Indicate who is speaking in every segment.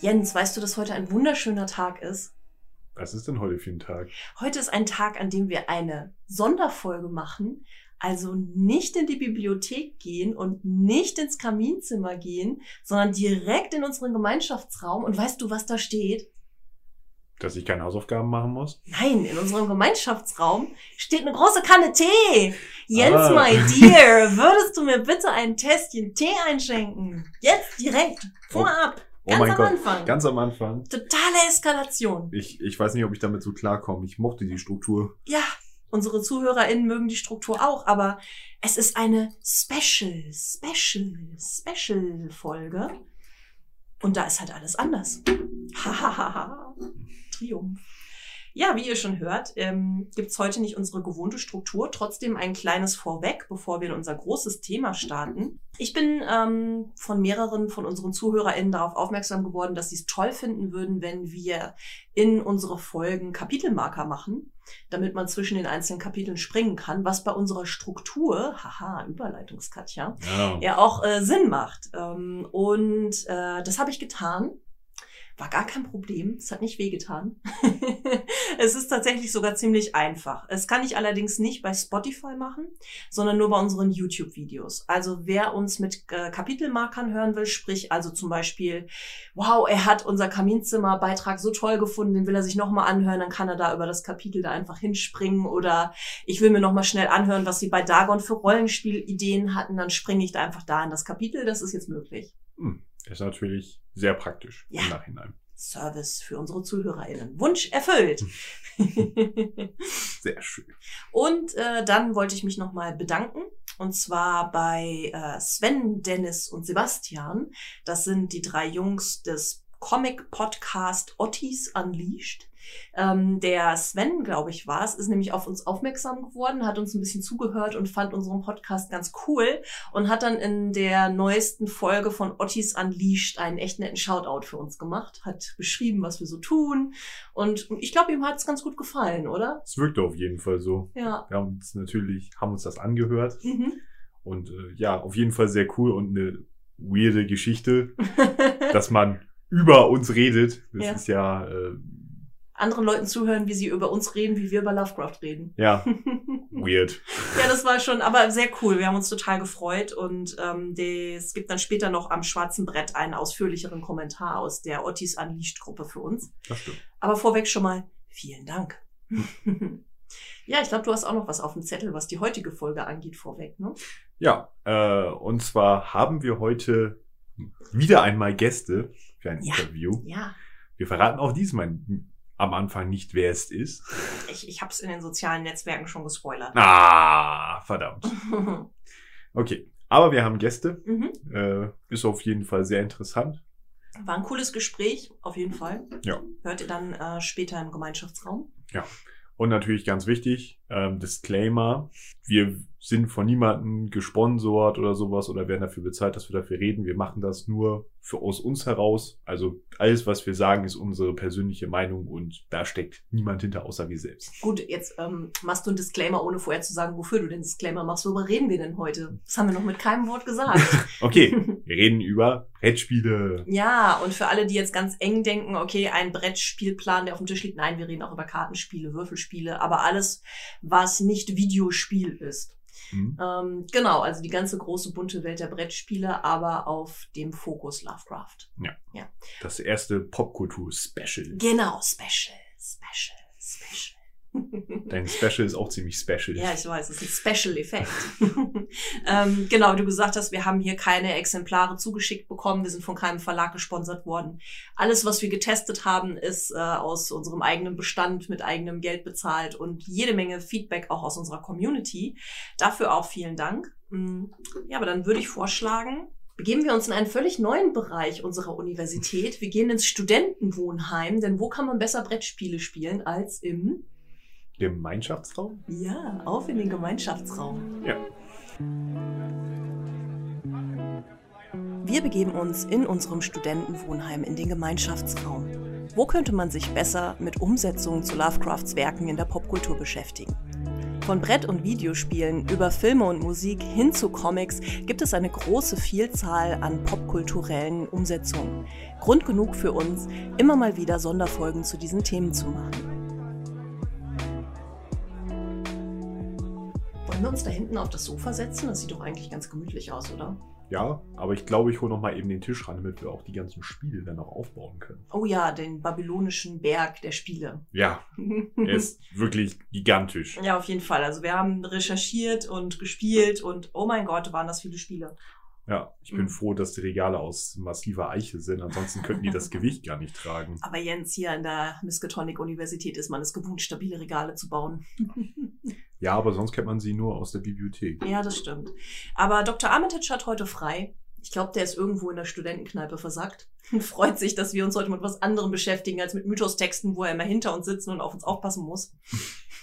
Speaker 1: Jens, weißt du, dass heute ein wunderschöner Tag ist?
Speaker 2: Was ist denn heute für ein Tag?
Speaker 1: Heute ist ein Tag, an dem wir eine Sonderfolge machen. Also nicht in die Bibliothek gehen und nicht ins Kaminzimmer gehen, sondern direkt in unseren Gemeinschaftsraum. Und weißt du, was da steht?
Speaker 2: Dass ich keine Hausaufgaben machen muss?
Speaker 1: Nein, in unserem Gemeinschaftsraum steht eine große Kanne Tee. Jens, ah. my dear, würdest du mir bitte ein Tässchen Tee einschenken? Jetzt direkt, vorab. Oh.
Speaker 2: Ganz am Gott. Anfang. Ganz am Anfang.
Speaker 1: Totale Eskalation.
Speaker 2: Ich, ich weiß nicht, ob ich damit so klarkomme. Ich mochte die Struktur.
Speaker 1: Ja, unsere ZuhörerInnen mögen die Struktur auch, aber es ist eine Special, Special, Special Folge. Und da ist halt alles anders. Hahaha. Triumph. Ja, wie ihr schon hört, ähm, gibt heute nicht unsere gewohnte Struktur. Trotzdem ein kleines Vorweg, bevor wir in unser großes Thema starten. Ich bin ähm, von mehreren von unseren ZuhörerInnen darauf aufmerksam geworden, dass sie es toll finden würden, wenn wir in unsere Folgen Kapitelmarker machen, damit man zwischen den einzelnen Kapiteln springen kann, was bei unserer Struktur, haha, Überleitungskatja, ja, ja auch äh, Sinn macht. Ähm, und äh, das habe ich getan war gar kein Problem. Es hat nicht wehgetan. es ist tatsächlich sogar ziemlich einfach. Es kann ich allerdings nicht bei Spotify machen, sondern nur bei unseren YouTube-Videos. Also wer uns mit äh, Kapitelmarkern hören will, sprich also zum Beispiel, wow, er hat unser Kaminzimmer-Beitrag so toll gefunden, den will er sich nochmal anhören, dann kann er da über das Kapitel da einfach hinspringen oder ich will mir nochmal schnell anhören, was sie bei Dagon für Rollenspielideen hatten, dann springe ich da einfach da in das Kapitel. Das ist jetzt möglich.
Speaker 2: Hm, ist natürlich sehr praktisch ja. im Nachhinein.
Speaker 1: Service für unsere ZuhörerInnen. Wunsch erfüllt.
Speaker 2: Sehr schön.
Speaker 1: Und äh, dann wollte ich mich nochmal bedanken. Und zwar bei äh, Sven, Dennis und Sebastian. Das sind die drei Jungs des Comic-Podcast Ottis Unleashed. Ähm, der Sven, glaube ich, war es, ist nämlich auf uns aufmerksam geworden, hat uns ein bisschen zugehört und fand unseren Podcast ganz cool und hat dann in der neuesten Folge von Ottis Unleashed einen echt netten Shoutout für uns gemacht, hat beschrieben, was wir so tun und ich glaube, ihm hat es ganz gut gefallen, oder?
Speaker 2: Es wirkte auf jeden Fall so. Ja. Wir haben uns natürlich, haben uns das angehört mhm. und äh, ja, auf jeden Fall sehr cool und eine weirde Geschichte, dass man über uns redet. Das ja. ist ja äh,
Speaker 1: anderen Leuten zuhören, wie sie über uns reden, wie wir über Lovecraft reden.
Speaker 2: Ja. Weird.
Speaker 1: ja, das war schon, aber sehr cool. Wir haben uns total gefreut und ähm, es gibt dann später noch am schwarzen Brett einen ausführlicheren Kommentar aus der Ottis Unleashed Gruppe für uns.
Speaker 2: Das stimmt.
Speaker 1: Aber vorweg schon mal vielen Dank. ja, ich glaube, du hast auch noch was auf dem Zettel, was die heutige Folge angeht, vorweg, ne?
Speaker 2: Ja, äh, und zwar haben wir heute wieder einmal Gäste für ein ja, Interview.
Speaker 1: Ja.
Speaker 2: Wir verraten auch diesmal am Anfang nicht, wer es ist.
Speaker 1: Ich, ich habe es in den sozialen Netzwerken schon gespoilert.
Speaker 2: Ah, verdammt. Okay, aber wir haben Gäste. Mhm. Äh, ist auf jeden Fall sehr interessant.
Speaker 1: War ein cooles Gespräch, auf jeden Fall.
Speaker 2: Ja.
Speaker 1: Hört ihr dann äh, später im Gemeinschaftsraum.
Speaker 2: Ja. Und natürlich ganz wichtig, ähm, Disclaimer, wir sind von niemandem gesponsort oder sowas oder werden dafür bezahlt, dass wir dafür reden. Wir machen das nur für aus uns heraus. Also alles, was wir sagen, ist unsere persönliche Meinung und da steckt niemand hinter außer wir selbst.
Speaker 1: Gut, jetzt ähm, machst du einen Disclaimer, ohne vorher zu sagen, wofür du den Disclaimer machst. Worüber reden wir denn heute? Das haben wir noch mit keinem Wort gesagt.
Speaker 2: okay, wir reden über Brettspiele.
Speaker 1: Ja, und für alle, die jetzt ganz eng denken, okay, ein Brettspielplan, der auf dem Tisch liegt. Nein, wir reden auch über Kartenspiele, Würfelspiele, aber alles, was nicht Videospiel ist. Mhm. Ähm, genau, also die ganze große bunte Welt der Brettspiele, aber auf dem Fokus Lovecraft.
Speaker 2: Ja. ja. Das erste Popkultur-Special.
Speaker 1: Genau, Special, Special, Special.
Speaker 2: Dein Special ist auch ziemlich special.
Speaker 1: Ja, ich weiß, es ist ein Special-Effekt. ähm, genau, wie du gesagt hast, wir haben hier keine Exemplare zugeschickt bekommen. Wir sind von keinem Verlag gesponsert worden. Alles, was wir getestet haben, ist äh, aus unserem eigenen Bestand mit eigenem Geld bezahlt und jede Menge Feedback auch aus unserer Community. Dafür auch vielen Dank. Mm, ja, aber dann würde ich vorschlagen, begeben wir uns in einen völlig neuen Bereich unserer Universität. Wir gehen ins Studentenwohnheim, denn wo kann man besser Brettspiele spielen als im
Speaker 2: Gemeinschaftsraum?
Speaker 1: Ja, auf in den Gemeinschaftsraum.
Speaker 2: Ja.
Speaker 1: Wir begeben uns in unserem Studentenwohnheim in den Gemeinschaftsraum. Wo könnte man sich besser mit Umsetzungen zu Lovecrafts Werken in der Popkultur beschäftigen? Von Brett- und Videospielen über Filme und Musik hin zu Comics gibt es eine große Vielzahl an popkulturellen Umsetzungen. Grund genug für uns, immer mal wieder Sonderfolgen zu diesen Themen zu machen. Wollen wir uns da hinten auf das Sofa setzen? Das sieht doch eigentlich ganz gemütlich aus, oder?
Speaker 2: Ja, aber ich glaube, ich hole noch mal eben den Tisch ran, damit wir auch die ganzen Spiele dann noch aufbauen können.
Speaker 1: Oh ja, den babylonischen Berg der Spiele.
Speaker 2: Ja, er ist wirklich gigantisch.
Speaker 1: Ja, auf jeden Fall. Also wir haben recherchiert und gespielt und oh mein Gott, waren das viele Spiele.
Speaker 2: Ja, ich bin
Speaker 1: Mhm.
Speaker 2: froh, dass die Regale aus massiver Eiche sind. Ansonsten könnten die das Gewicht gar nicht tragen.
Speaker 1: Aber Jens, hier an der Miskatonic-Universität ist man es gewohnt, stabile Regale zu bauen.
Speaker 2: Ja, aber sonst kennt man sie nur aus der Bibliothek.
Speaker 1: ja, das stimmt. Aber Dr. Armitage hat heute frei. Ich glaube, der ist irgendwo in der Studentenkneipe versackt und freut sich, dass wir uns heute mit was anderem beschäftigen als mit Mythostexten, wo er immer hinter uns sitzen und auf uns aufpassen muss.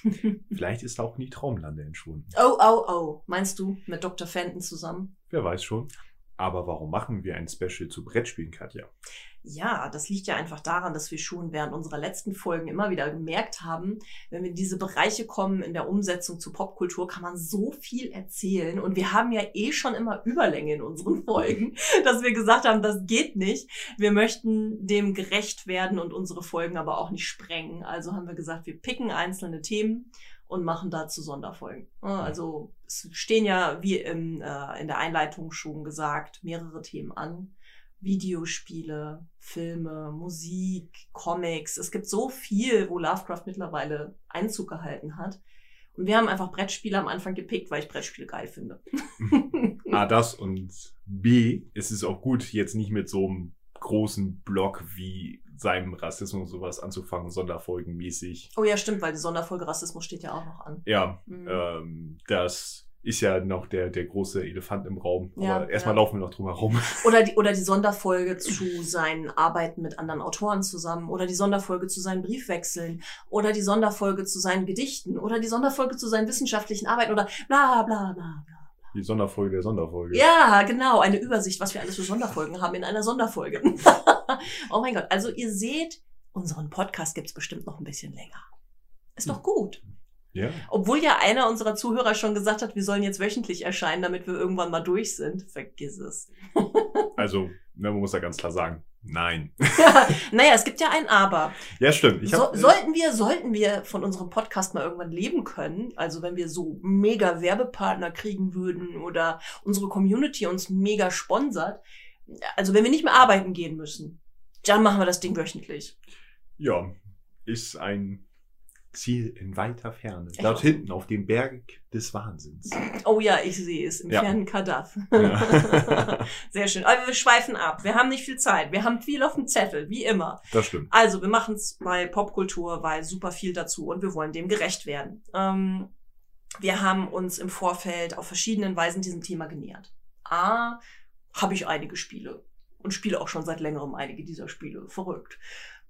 Speaker 2: Vielleicht ist auch nie Traumlande entschwunden.
Speaker 1: Oh, oh, oh. Meinst du mit Dr. Fenton zusammen?
Speaker 2: Wer weiß schon. Aber warum machen wir ein Special zu Brettspielen, Katja?
Speaker 1: Ja, das liegt ja einfach daran, dass wir schon während unserer letzten Folgen immer wieder gemerkt haben, wenn wir in diese Bereiche kommen in der Umsetzung zu Popkultur, kann man so viel erzählen. Und wir haben ja eh schon immer Überlänge in unseren Folgen, dass wir gesagt haben, das geht nicht. Wir möchten dem gerecht werden und unsere Folgen aber auch nicht sprengen. Also haben wir gesagt, wir picken einzelne Themen und machen dazu Sonderfolgen. Also es stehen ja, wie im, äh, in der Einleitung schon gesagt, mehrere Themen an. Videospiele, Filme, Musik, Comics. Es gibt so viel, wo Lovecraft mittlerweile Einzug gehalten hat. Und wir haben einfach Brettspiele am Anfang gepickt, weil ich Brettspiele geil finde.
Speaker 2: A, das und B, es ist auch gut, jetzt nicht mit so einem großen Block wie seinem Rassismus und sowas anzufangen, Sonderfolgenmäßig.
Speaker 1: Oh ja, stimmt, weil die Sonderfolge Rassismus steht ja auch noch an.
Speaker 2: Ja,
Speaker 1: Mhm.
Speaker 2: ähm, das ist ja noch der, der große Elefant im Raum.
Speaker 1: Ja,
Speaker 2: Aber erstmal
Speaker 1: ja.
Speaker 2: laufen wir noch drum herum.
Speaker 1: Oder die, oder die Sonderfolge zu seinen Arbeiten mit anderen Autoren zusammen. Oder die Sonderfolge zu seinen Briefwechseln. Oder die Sonderfolge zu seinen Gedichten. Oder die Sonderfolge zu seinen wissenschaftlichen Arbeiten. Oder bla bla bla bla.
Speaker 2: Die Sonderfolge der Sonderfolge.
Speaker 1: Ja, genau. Eine Übersicht, was wir alles für Sonderfolgen haben in einer Sonderfolge. oh mein Gott. Also ihr seht, unseren Podcast gibt's bestimmt noch ein bisschen länger. Ist doch gut.
Speaker 2: Ja.
Speaker 1: Obwohl ja einer unserer Zuhörer schon gesagt hat, wir sollen jetzt wöchentlich erscheinen, damit wir irgendwann mal durch sind. Vergiss es.
Speaker 2: Also, ne, man muss ja ganz klar sagen, nein.
Speaker 1: naja, es gibt ja ein Aber.
Speaker 2: Ja, stimmt. Ich
Speaker 1: So,
Speaker 2: hab,
Speaker 1: sollten wir, sollten wir von unserem Podcast mal irgendwann leben können, also wenn wir so mega Werbepartner kriegen würden oder unsere Community uns mega sponsert, also wenn wir nicht mehr arbeiten gehen müssen, dann machen wir das Ding wöchentlich.
Speaker 2: ja, ist ein Ziel in weiter Ferne.
Speaker 1: Ich
Speaker 2: Dort hinten auf dem Berg des Wahnsinns.
Speaker 1: Oh ja, ich sehe es im
Speaker 2: Ja.
Speaker 1: fernen Kadaff.
Speaker 2: Ja.
Speaker 1: Sehr schön. Aber wir schweifen ab. Wir haben nicht viel Zeit. Wir haben viel auf dem Zettel, wie immer.
Speaker 2: Das stimmt.
Speaker 1: Also, wir machen es bei Popkultur, weil super viel dazu und wir wollen dem gerecht werden. Ähm, wir haben uns im Vorfeld auf verschiedenen Weisen diesem Thema genähert. A, habe ich einige Spiele und spiele auch schon seit längerem einige dieser Spiele. Verrückt.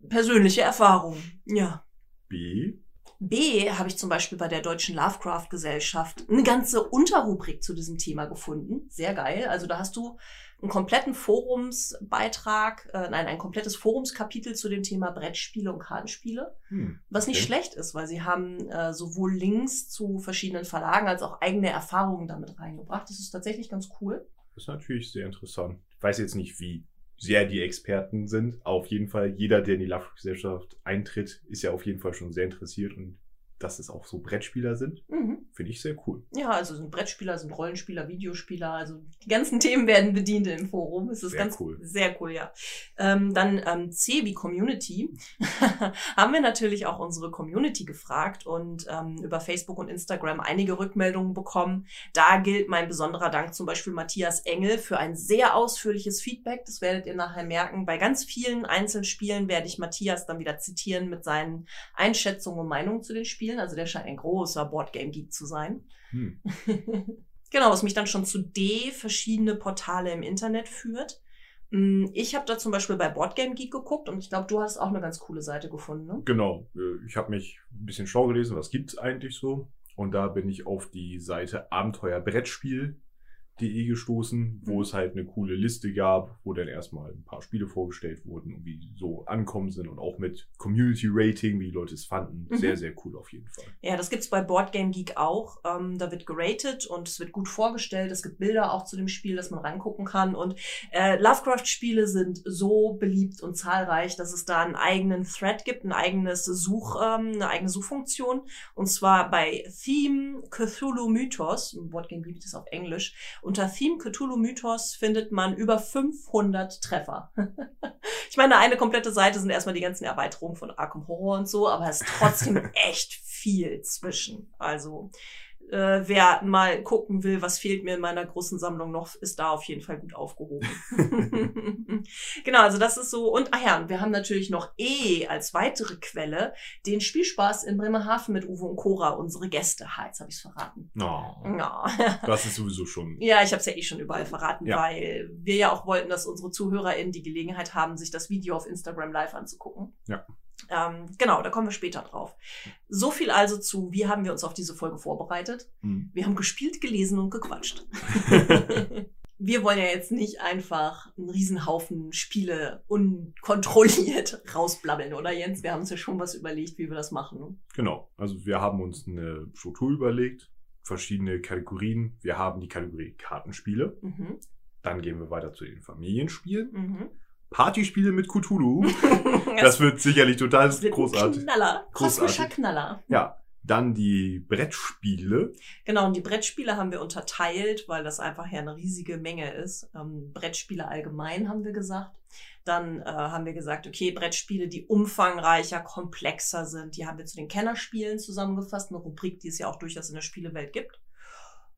Speaker 1: Persönliche Erfahrung. Ja.
Speaker 2: B.
Speaker 1: B habe ich zum Beispiel bei der Deutschen Lovecraft Gesellschaft eine ganze Unterrubrik zu diesem Thema gefunden. Sehr geil. Also da hast du einen kompletten Forumsbeitrag, äh, nein, ein komplettes Forumskapitel zu dem Thema Brettspiele und Kartenspiele.
Speaker 2: Hm.
Speaker 1: Was nicht schlecht ist, weil sie haben äh, sowohl Links zu verschiedenen Verlagen als auch eigene Erfahrungen damit reingebracht. Das ist tatsächlich ganz cool.
Speaker 2: Das ist natürlich sehr interessant. Ich weiß jetzt nicht, wie sehr die Experten sind. Auf jeden Fall, jeder, der in die Lovecraft-Gesellschaft eintritt, ist ja auf jeden Fall schon sehr interessiert und dass es auch so Brettspieler sind,
Speaker 1: Mhm.
Speaker 2: finde ich sehr cool.
Speaker 1: Ja, also sind Brettspieler, sind Rollenspieler, Videospieler, also die ganzen Themen werden bedient im Forum. Es ist
Speaker 2: Sehr
Speaker 1: ganz
Speaker 2: cool.
Speaker 1: Sehr cool, ja. Ähm, dann ähm, C wie Community haben wir natürlich auch unsere Community gefragt und ähm, über Facebook und Instagram einige Rückmeldungen bekommen. Da gilt mein besonderer Dank zum Beispiel Matthias Engel für ein sehr ausführliches Feedback. Das werdet ihr nachher merken. Bei ganz vielen einzelnen Spielen werde ich Matthias dann wieder zitieren mit seinen Einschätzungen und Meinungen zu den Spielen. Also der scheint ein großer Boardgame-Geek zu sein.
Speaker 2: Hm.
Speaker 1: Genau, was mich dann schon zu D verschiedene Portale im Internet führt. Mm, Ich habe da zum Beispiel bei Boardgame Geek geguckt und ich glaube, du hast auch eine ganz coole Seite gefunden. Ne?
Speaker 2: Genau. äh, Ich habe mich ein bisschen schlau gelesen, was gibt's eigentlich so. Und da bin ich auf die Seite abenteuerbrettspiel.de gestoßen, wo
Speaker 1: Mhm.
Speaker 2: es halt eine coole Liste gab, wo dann erstmal ein paar Spiele vorgestellt wurden und wie so ankommen sind und auch mit Community Rating, wie die Leute es fanden.
Speaker 1: Mhm.
Speaker 2: Sehr, sehr cool auf jeden Fall.
Speaker 1: Ja, das gibt's bei Boardgame Geek auch. Ähm, da wird geratet und es wird gut vorgestellt. Es gibt Bilder auch zu dem Spiel, dass man reingucken kann. Und äh, Lovecraft-Spiele sind so beliebt und zahlreich, dass es da einen eigenen Thread gibt, ein eigenes Such, ähm, eine eigene Suchfunktion. Und zwar bei Theme Cthulhu Mythos, Boardgame Geek ist auf Englisch. Unter Theme Cthulhu Mythos findet man über 500 Treffer. ich meine, eine komplette Seite sind erstmal die ganzen Erweiterungen von Arkham Horror und so, aber es ist trotzdem echt viel zwischen. Also, äh, wer mal gucken will, was fehlt mir in meiner großen Sammlung noch, ist da auf jeden Fall gut aufgehoben. genau, also das ist so. Und, ach ja, und wir haben natürlich noch eh als weitere Quelle den Spielspaß in Bremerhaven mit Uwe und Cora, unsere Gäste. Ha, jetzt habe ich's verraten.
Speaker 2: Oh,
Speaker 1: Ja.
Speaker 2: das ist sowieso schon.
Speaker 1: Ja, ich habe es ja eh schon überall verraten,
Speaker 2: Ja.
Speaker 1: weil wir ja auch wollten, dass unsere ZuhörerInnen die Gelegenheit haben, sich das Video auf Instagram live anzugucken.
Speaker 2: Ja.
Speaker 1: Ähm, genau, da kommen wir später drauf. So viel also zu, wie haben wir uns auf diese Folge vorbereitet?
Speaker 2: Hm.
Speaker 1: Wir haben gespielt, gelesen und gequatscht. wir wollen ja jetzt nicht einfach einen Riesenhaufen Spiele unkontrolliert rausblabbeln, oder Jens? Wir haben uns ja schon was überlegt, wie wir das machen.
Speaker 2: Genau. Also wir haben uns eine Struktur überlegt, verschiedene Kategorien. Wir haben die Kategorie Kartenspiele.
Speaker 1: Mhm.
Speaker 2: Dann gehen wir weiter zu den Familienspielen.
Speaker 1: Mhm.
Speaker 2: Partyspiele mit Cthulhu. Das wird sicherlich total
Speaker 1: Das wird
Speaker 2: großartig.
Speaker 1: Knaller. Kosmischer
Speaker 2: Großartig.
Speaker 1: Knaller.
Speaker 2: Ja. Dann die Brettspiele.
Speaker 1: Genau, und die Brettspiele haben wir unterteilt, weil das einfach ja eine riesige Menge ist. Ähm, Brettspiele allgemein haben wir gesagt. Dann äh, haben wir gesagt, okay, Brettspiele, die umfangreicher, komplexer sind, die haben wir zu den Kennerspielen zusammengefasst, eine Rubrik, die es ja auch durchaus in der Spielewelt gibt.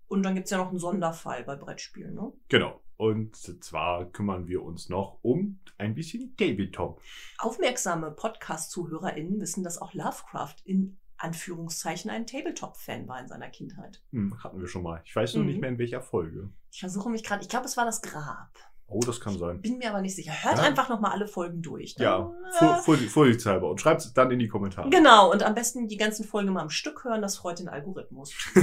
Speaker 1: Und dann gibt's ja noch einen Sonderfall bei Brettspielen, ne?
Speaker 2: Genau. Und zwar kümmern wir uns noch um ein bisschen Tabletop.
Speaker 1: Aufmerksame Podcast-ZuhörerInnen wissen, dass auch Lovecraft in Anführungszeichen ein Tabletop-Fan war in seiner Kindheit.
Speaker 2: Hm, hatten wir schon mal. Ich weiß nur
Speaker 1: Mhm.
Speaker 2: nicht mehr in welcher Folge.
Speaker 1: Ich versuche mich gerade, ich glaube, es war das Grab.
Speaker 2: Oh, das kann sein.
Speaker 1: Bin mir aber nicht sicher. Hört
Speaker 2: Ja.
Speaker 1: einfach noch mal alle Folgen durch.
Speaker 2: Ja,
Speaker 1: Dann,
Speaker 2: vor, vor, vorsichtshalber. Und schreibt es dann in die Kommentare.
Speaker 1: Genau, und am besten die ganzen Folgen mal am Stück hören, das freut den Algorithmus.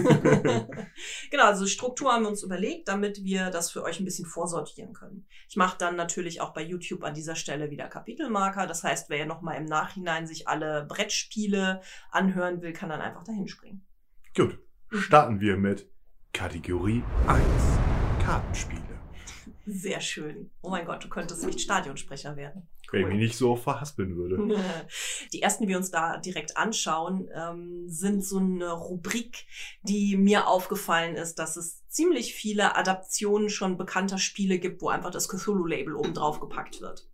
Speaker 1: genau, also Struktur haben wir uns überlegt, damit wir das für euch ein bisschen vorsortieren können. Ich mache dann natürlich auch bei YouTube an dieser Stelle wieder Kapitelmarker. Das heißt, wer ja nochmal im Nachhinein sich alle Brettspiele anhören will, kann dann einfach dahin springen.
Speaker 2: Gut. Starten wir mit Kategorie 1. Kartenspiele.
Speaker 1: Sehr schön. Oh mein Gott, du könntest nicht Stadionsprecher werden.
Speaker 2: Wenn ich mich nicht so verhaspeln würde.
Speaker 1: Die ersten, die wir uns da direkt anschauen, ähm, sind so eine Rubrik, die mir aufgefallen ist, dass es ziemlich viele Adaptionen schon bekannter Spiele gibt, wo einfach das Cthulhu-Label oben drauf gepackt wird.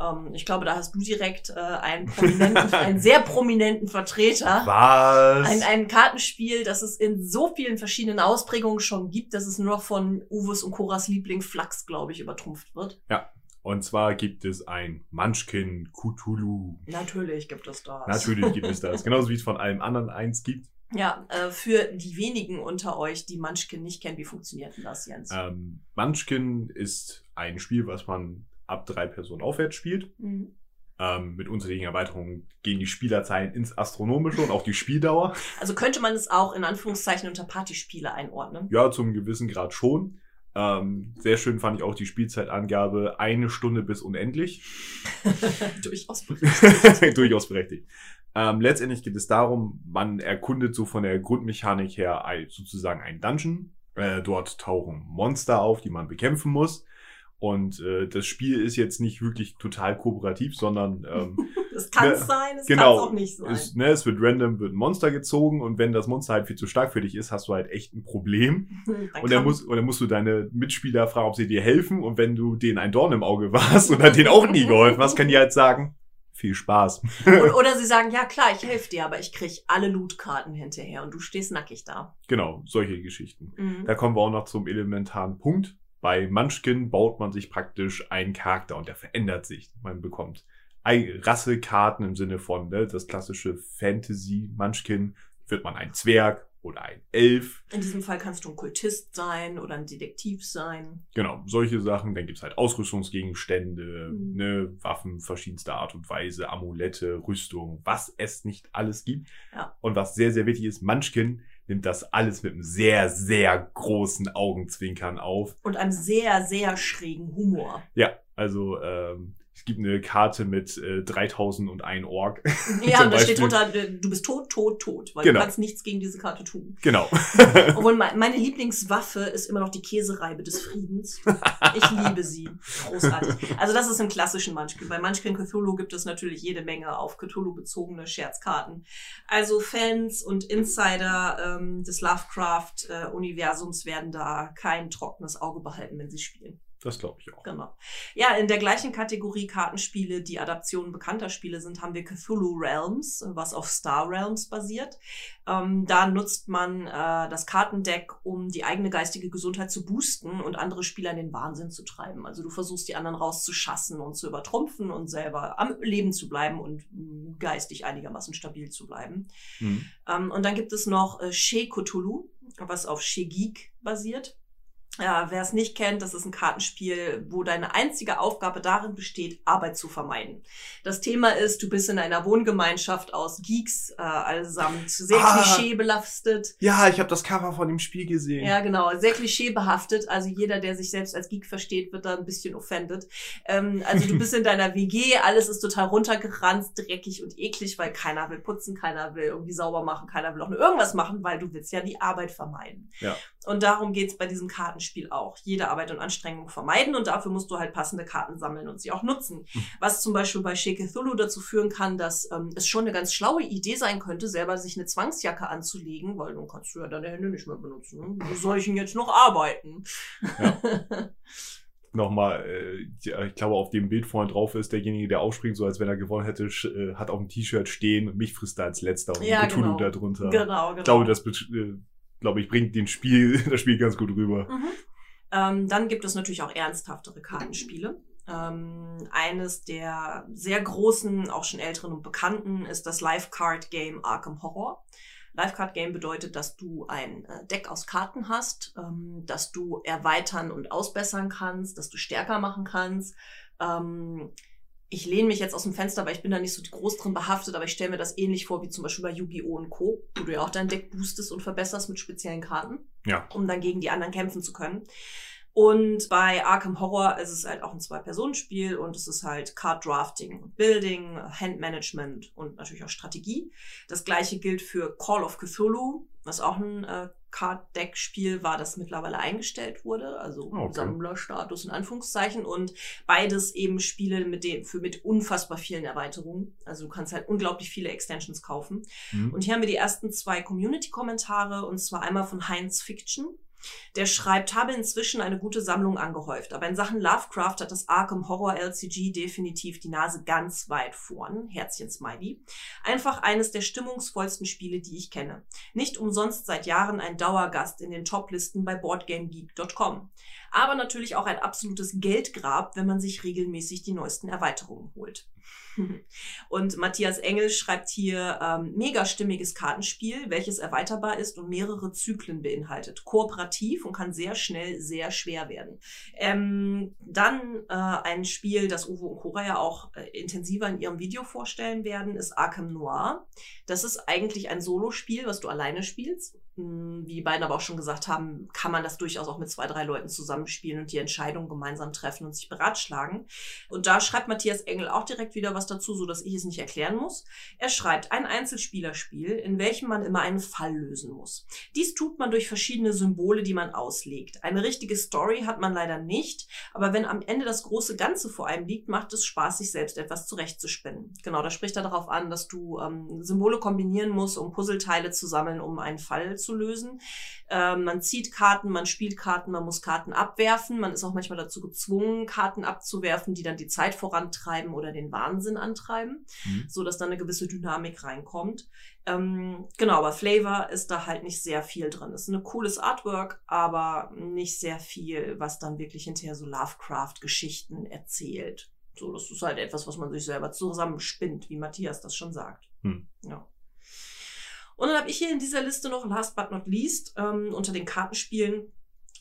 Speaker 1: Ähm, ich glaube, da hast du direkt äh, einen prominenten, einen sehr prominenten Vertreter.
Speaker 2: Was?
Speaker 1: Ein, ein Kartenspiel, das es in so vielen verschiedenen Ausprägungen schon gibt, dass es nur noch von Uwes und Coras Liebling Flachs, glaube ich, übertrumpft wird.
Speaker 2: Und zwar gibt es ein Munchkin Cthulhu.
Speaker 1: Natürlich gibt es das.
Speaker 2: Natürlich gibt es das. Genauso wie es von allem anderen eins gibt.
Speaker 1: Ja, äh, für die wenigen unter euch, die Munchkin nicht kennen, wie funktioniert denn das, Jens?
Speaker 2: Ähm, Munchkin ist ein Spiel, was man ab drei Personen aufwärts spielt.
Speaker 1: Mhm.
Speaker 2: Ähm, mit unterschiedlichen Erweiterungen gehen die Spielerzahlen ins Astronomische und auch die Spieldauer.
Speaker 1: Also könnte man es auch in Anführungszeichen unter Partyspiele einordnen.
Speaker 2: Ja, zum gewissen Grad schon. Ähm, sehr schön fand ich auch die Spielzeitangabe eine Stunde bis unendlich.
Speaker 1: Durchaus.
Speaker 2: Durchaus berechtigt. Ähm, letztendlich geht es darum, man erkundet so von der Grundmechanik her sozusagen einen Dungeon. Äh, dort tauchen Monster auf, die man bekämpfen muss. Und äh, das Spiel ist jetzt nicht wirklich total kooperativ, sondern ähm,
Speaker 1: Es kann
Speaker 2: Ne,
Speaker 1: sein, es
Speaker 2: genau.
Speaker 1: kann auch nicht sein.
Speaker 2: es, ne, es wird random, wird ein Monster gezogen und wenn das Monster halt viel zu stark für dich ist, hast du halt echt ein Problem.
Speaker 1: Dann
Speaker 2: Und dann, musst, und dann musst du deine Mitspieler fragen, ob sie dir helfen. Und wenn du denen ein Dorn im Auge warst und dann denen auch nie geholfen hast, kann die halt sagen, viel Spaß.
Speaker 1: oder, oder sie sagen, ja klar, ich helfe dir, aber ich krieg alle Lootkarten hinterher und du stehst nackig da.
Speaker 2: Genau, solche Geschichten.
Speaker 1: Mhm.
Speaker 2: Da kommen wir auch noch zum elementaren Punkt. Bei Munchkin baut man sich praktisch einen Charakter und der verändert sich. Man bekommt Rassekarten im Sinne von ne, das klassische Fantasy Munchkin. Wird man ein Zwerg oder ein Elf.
Speaker 1: In diesem Fall kannst du ein Kultist sein oder ein Detektiv sein.
Speaker 2: Genau, solche Sachen. Dann gibt's halt Ausrüstungsgegenstände,
Speaker 1: Mhm.
Speaker 2: ne, Waffen verschiedenster Art und Weise, Amulette, Rüstung, was es nicht alles gibt.
Speaker 1: Ja.
Speaker 2: Und was sehr, sehr wichtig ist, Munchkin nimmt das alles mit einem sehr, sehr großen Augenzwinkern auf.
Speaker 1: Und einem sehr, sehr schrägen Humor.
Speaker 2: Ja, also ähm, es gibt eine Karte mit äh, 3001 Org.
Speaker 1: Ja, und da steht drunter, äh, du bist tot, tot, tot, weil
Speaker 2: Genau.
Speaker 1: du kannst nichts gegen diese Karte tun.
Speaker 2: genau.
Speaker 1: Obwohl me- meine Lieblingswaffe ist immer noch die Käsereibe des Friedens. Ich liebe sie. Großartig. Also das ist im klassischen Munchkin. Bei Munchkin Cthulhu gibt es natürlich jede Menge auf Cthulhu bezogene Scherzkarten. Also Fans und Insider ähm, des Lovecraft-Universums werden da kein trockenes Auge behalten, wenn sie spielen.
Speaker 2: Das glaube ich auch.
Speaker 1: Genau. Ja, in der gleichen Kategorie Kartenspiele, die Adaptionen bekannter Spiele sind, haben wir Cthulhu Realms, was auf Star Realms basiert. Ähm, da nutzt man äh, das Kartendeck, um die eigene geistige Gesundheit zu boosten und andere Spieler in den Wahnsinn zu treiben. Also du versuchst die anderen rauszuschassen und zu übertrumpfen und selber am Leben zu bleiben und mh, geistig einigermaßen stabil zu bleiben.
Speaker 2: Mhm.
Speaker 1: Ähm, und dann gibt es noch äh, She Cthulhu, was auf She Geek basiert. Ja, wer es nicht kennt, das ist ein Kartenspiel, wo deine einzige Aufgabe darin besteht, Arbeit zu vermeiden. Das Thema ist, du bist in einer Wohngemeinschaft aus Geeks, äh, allesamt sehr
Speaker 2: Ah.
Speaker 1: klischeebelastet.
Speaker 2: Ja, ich habe das Cover von dem Spiel gesehen.
Speaker 1: Ja, genau, sehr klischeebehaftet. Also jeder, der sich selbst als Geek versteht, wird da ein bisschen offended. Ähm, also du bist in deiner WG, alles ist total runtergeranzt, dreckig und eklig, weil keiner will putzen, keiner will irgendwie sauber machen, keiner will auch nur irgendwas machen, weil du willst ja die Arbeit vermeiden.
Speaker 2: Ja.
Speaker 1: Und darum geht's bei diesem Kartenspiel auch. Jede Arbeit und Anstrengung vermeiden und dafür musst du halt passende Karten sammeln und sie auch nutzen. Was zum Beispiel bei Shake Cthulhu dazu führen kann, dass ähm, es schon eine ganz schlaue Idee sein könnte, selber sich eine Zwangsjacke anzulegen, weil dann kannst du ja deine Hände nicht mehr benutzen. Ne? Wie soll ich denn jetzt noch arbeiten?
Speaker 2: Nochmal, äh, ja, ich glaube, auf dem Bild vorne drauf ist derjenige, der aufspringt, so als wenn er gewonnen hätte, äh, hat auf dem T-Shirt stehen, mich frisst er als letzter und
Speaker 1: Ja,
Speaker 2: Cthulhu
Speaker 1: genau.
Speaker 2: da drunter.
Speaker 1: genau, genau.
Speaker 2: Ich glaube, das bet- äh, glaube ich, bringt den Spiel, das Spiel ganz gut rüber.
Speaker 1: Mhm. Ähm, dann gibt es natürlich auch ernsthaftere Kartenspiele. Ähm, eines der sehr großen, auch schon älteren und bekannten ist das Live Card Game Arkham Horror. Live Card Game bedeutet, dass du ein äh, Deck aus Karten hast, ähm, dass du erweitern und ausbessern kannst, dass du stärker machen kannst. Ähm, ich lehne mich jetzt aus dem Fenster, weil ich bin da nicht so groß drin behaftet, aber ich stelle mir das ähnlich vor wie zum Beispiel bei Yu-Gi-Oh! und Co., wo du ja auch dein Deck boostest und verbesserst mit speziellen Karten
Speaker 2: Ja.
Speaker 1: um dann gegen die anderen kämpfen zu können. Und bei Arkham Horror ist es halt auch ein Zwei-Personen-Spiel und es ist halt Card Drafting und Building, Handmanagement und natürlich auch Strategie. Das gleiche gilt für Call of Cthulhu, was auch ein äh, Card-Deck-Spiel war, das mittlerweile eingestellt wurde, also
Speaker 2: Ah, okay.
Speaker 1: Sammlerstatus in Anführungszeichen und beides eben Spiele mit dem, für mit unfassbar vielen Erweiterungen. Also du kannst halt unglaublich viele Extensions kaufen.
Speaker 2: Mhm.
Speaker 1: Und hier haben wir die ersten zwei Community-Kommentare, und zwar einmal von Heinz Fiction. Der schreibt, habe inzwischen eine gute Sammlung angehäuft, aber in Sachen Lovecraft hat das Arkham Horror LCG definitiv die Nase ganz weit vorn. Herzchen Smiley. Einfach eines der stimmungsvollsten Spiele, die ich kenne. Nicht umsonst seit Jahren ein Dauergast in den Toplisten bei BoardGameGeek.com. Aber natürlich auch ein absolutes Geldgrab, wenn man sich regelmäßig die neuesten Erweiterungen holt. Und Matthias Engel schreibt hier ähm, mega stimmiges Kartenspiel, welches erweiterbar ist und mehrere Zyklen beinhaltet. Kooperativ und kann sehr schnell sehr schwer werden. Ähm, dann äh, ein Spiel, das Uwe und Cora ja auch äh, intensiver in ihrem Video vorstellen werden, ist Arkham Noir. Das ist eigentlich ein Solospiel, was du alleine spielst. Wie die beiden aber auch schon gesagt haben, kann man das durchaus auch mit zwei, drei Leuten zusammenspielen und die Entscheidung gemeinsam treffen und sich beratschlagen. Und da schreibt Matthias Engel auch direkt wieder was dazu, so dass ich es nicht erklären muss. Er schreibt ein Einzelspielerspiel, in welchem man immer einen Fall lösen muss. Dies tut man durch verschiedene Symbole, die man auslegt. Eine richtige Story hat man leider nicht, aber wenn am Ende das große Ganze vor einem liegt, macht es Spaß, sich selbst etwas zurechtzuspinnen. Genau, da spricht er darauf an, dass du ähm, Symbole kombinieren musst, um Puzzleteile zu sammeln, um einen Fall zu lösen. Ähm, man zieht Karten, man spielt Karten, man muss Karten abwerfen. Man ist auch manchmal dazu gezwungen, Karten abzuwerfen, die dann die Zeit vorantreiben oder den Wahnsinn antreiben,
Speaker 2: Mhm.
Speaker 1: so dass dann eine gewisse Dynamik reinkommt. Ähm, genau, aber Flavor ist da halt nicht sehr viel drin. Es ist ein cooles Artwork, aber nicht sehr viel, was dann wirklich hinterher so Lovecraft-Geschichten erzählt. So, das ist halt etwas, was man sich selber zusammenspinnt, wie Matthias das schon sagt.
Speaker 2: Hm.
Speaker 1: Ja. Und dann habe ich hier in dieser Liste noch, last but not least, ähm, unter den Kartenspielen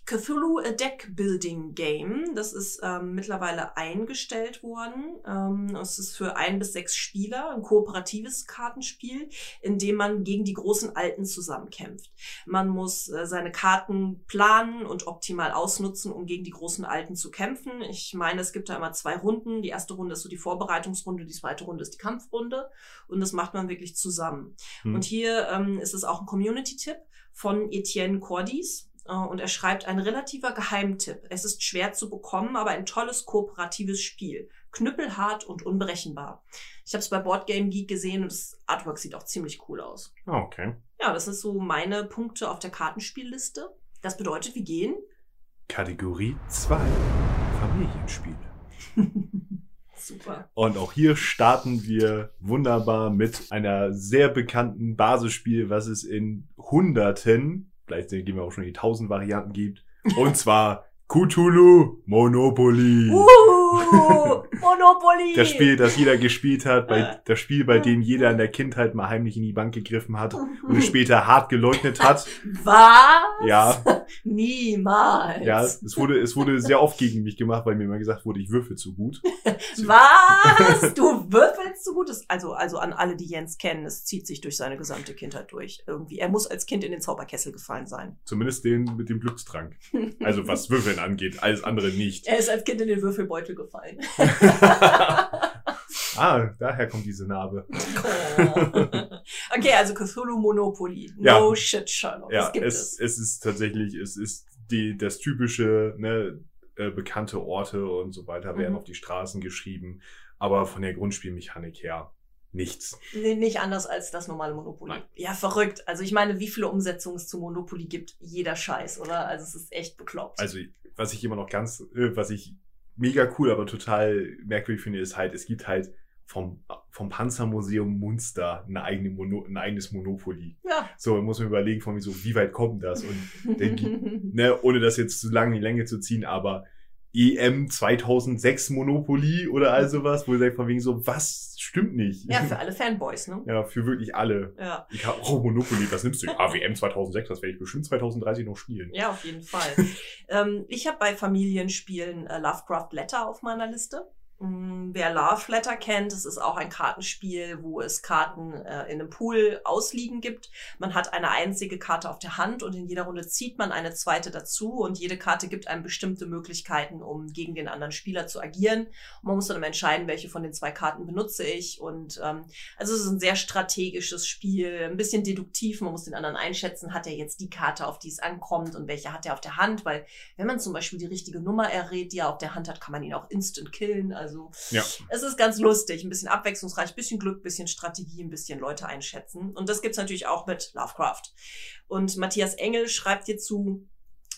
Speaker 1: Cthulhu A Deck Building Game. Das ist ähm, mittlerweile eingestellt worden. Ähm, es ist für ein bis sechs Spieler ein kooperatives Kartenspiel, in dem man gegen die großen Alten zusammenkämpft. Man muss äh, seine Karten planen und optimal ausnutzen, um gegen die großen Alten zu kämpfen. Ich meine, es gibt da immer zwei Runden. Die erste Runde ist so die Vorbereitungsrunde, die zweite Runde ist die Kampfrunde. Und das macht man wirklich zusammen. Hm. Und hier ähm, ist es auch ein Community-Tipp von Etienne Cordis. Äh, und er schreibt ein relativer Geheimtipp. Es ist schwer zu bekommen, aber ein tolles kooperatives Spiel. Knüppelhart und unberechenbar. Ich habe es bei Boardgame Geek gesehen und das Artwork sieht auch ziemlich cool aus.
Speaker 2: Oh, okay.
Speaker 1: Ja, das ist so meine Punkte auf der Kartenspielliste. Das bedeutet, wir gehen.
Speaker 2: Kategorie 2. Familienspiele.
Speaker 1: Super.
Speaker 2: Und auch hier starten wir wunderbar mit einer sehr bekannten Basisspiel, was es in Hunderten vielleicht gehen wir auch schon die tausend Varianten gibt. Und zwar Cthulhu Monopoly.
Speaker 1: Uh, Monopoly.
Speaker 2: Das Spiel, das jeder gespielt hat, bei, das Spiel, bei dem jeder in der Kindheit mal heimlich in die Bank gegriffen hat und es später hart geleugnet hat.
Speaker 1: Was?
Speaker 2: Ja.
Speaker 1: Niemals.
Speaker 2: Ja, es wurde, es wurde sehr oft gegen mich gemacht, weil mir immer gesagt wurde, ich würfel zu gut.
Speaker 1: Was? Du würfelst zu gut? Also, also an alle, die Jens kennen, es zieht sich durch seine gesamte Kindheit durch. Irgendwie. Er muss als Kind in den Zauberkessel gefallen sein.
Speaker 2: Zumindest den mit dem Glückstrank. Also was Würfeln angeht, alles andere nicht.
Speaker 1: Er ist als Kind in den Würfelbeutel gefallen.
Speaker 2: ah, daher kommt diese Narbe.
Speaker 1: okay, also Cthulhu Monopoly. No ja. shit, Sherlock.
Speaker 2: Ja, es, es. es ist tatsächlich, es ist die, das typische, ne, äh, bekannte Orte und so weiter werden mhm. auf die Straßen geschrieben. Aber von der Grundspielmechanik her nichts.
Speaker 1: Nee, nicht anders als das normale Monopoly. Nein. Ja, verrückt. Also ich meine, wie viele Umsetzungen es zu Monopoly gibt, jeder Scheiß, oder? Also es ist echt bekloppt.
Speaker 2: Also was ich immer noch ganz, äh, was ich mega cool, aber total merkwürdig finde, ist halt, es gibt halt vom, vom Panzermuseum Munster eine eigene Mono, ein eigenes Monopoly.
Speaker 1: Ja.
Speaker 2: So, muss man überlegen, von wie so, wie weit kommt das? Und denke, ne, ohne das jetzt zu lange in die Länge zu ziehen, aber EM 2006 Monopoly oder all sowas, wo ihr sagt von wegen so, was stimmt nicht?
Speaker 1: Ja, für alle Fanboys, ne?
Speaker 2: Ja, für wirklich alle.
Speaker 1: Ja.
Speaker 2: Ich habe oh, Monopoly, was nimmst du? Ah, WM 2006, das werde ich bestimmt 2030 noch spielen.
Speaker 1: Ja, auf jeden Fall. ähm, ich habe bei Familienspielen äh, Lovecraft Letter auf meiner Liste. Mm, wer Love Letter kennt, das ist auch ein Kartenspiel, wo es Karten äh, in einem Pool ausliegen gibt. Man hat eine einzige Karte auf der Hand und in jeder Runde zieht man eine zweite dazu und jede Karte gibt einem bestimmte Möglichkeiten, um gegen den anderen Spieler zu agieren. Und man muss dann entscheiden, welche von den zwei Karten benutze ich. Und ähm, also es ist ein sehr strategisches Spiel, ein bisschen deduktiv. Man muss den anderen einschätzen, hat er jetzt die Karte, auf die es ankommt und welche hat er auf der Hand, weil wenn man zum Beispiel die richtige Nummer errät, die er auf der Hand hat, kann man ihn auch instant killen. Also also
Speaker 2: ja.
Speaker 1: es ist ganz lustig, ein bisschen abwechslungsreich, ein bisschen Glück, ein bisschen Strategie, ein bisschen Leute einschätzen. Und das gibt's natürlich auch mit Lovecraft. Und Matthias Engel schreibt hierzu,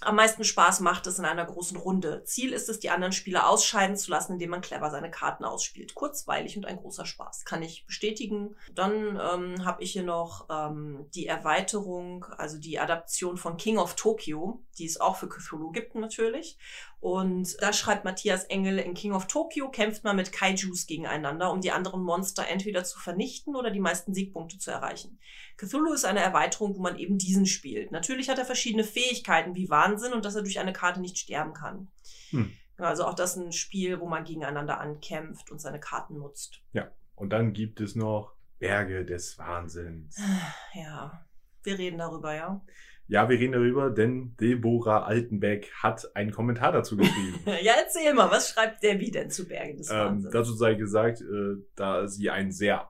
Speaker 1: am meisten Spaß macht es in einer großen Runde. Ziel ist es, die anderen Spieler ausscheiden zu lassen, indem man clever seine Karten ausspielt. Kurzweilig und ein großer Spaß. Kann ich bestätigen. Dann ähm, habe ich hier noch ähm, die Erweiterung, also die Adaption von King of Tokyo, die es auch für Cthulhu gibt natürlich. Und da schreibt Matthias Engel, in King of Tokyo kämpft man mit Kaijus gegeneinander, um die anderen Monster entweder zu vernichten oder die meisten Siegpunkte zu erreichen. Cthulhu ist eine Erweiterung, wo man eben diesen spielt. Natürlich hat er verschiedene Fähigkeiten wie Wahnsinn und dass er durch eine Karte nicht sterben kann. Hm. Also auch das ein Spiel, wo man gegeneinander ankämpft und seine Karten nutzt.
Speaker 2: Ja, und dann gibt es noch Berge des Wahnsinns.
Speaker 1: Ja, wir reden darüber, ja.
Speaker 2: Ja, wir reden darüber, denn Deborah Altenbeck hat einen Kommentar dazu geschrieben.
Speaker 1: ja, erzähl mal, was schreibt Debbie denn zu Berge des ähm, Wahnsinns?
Speaker 2: Ähm, dazu sei gesagt, äh, da sie einen sehr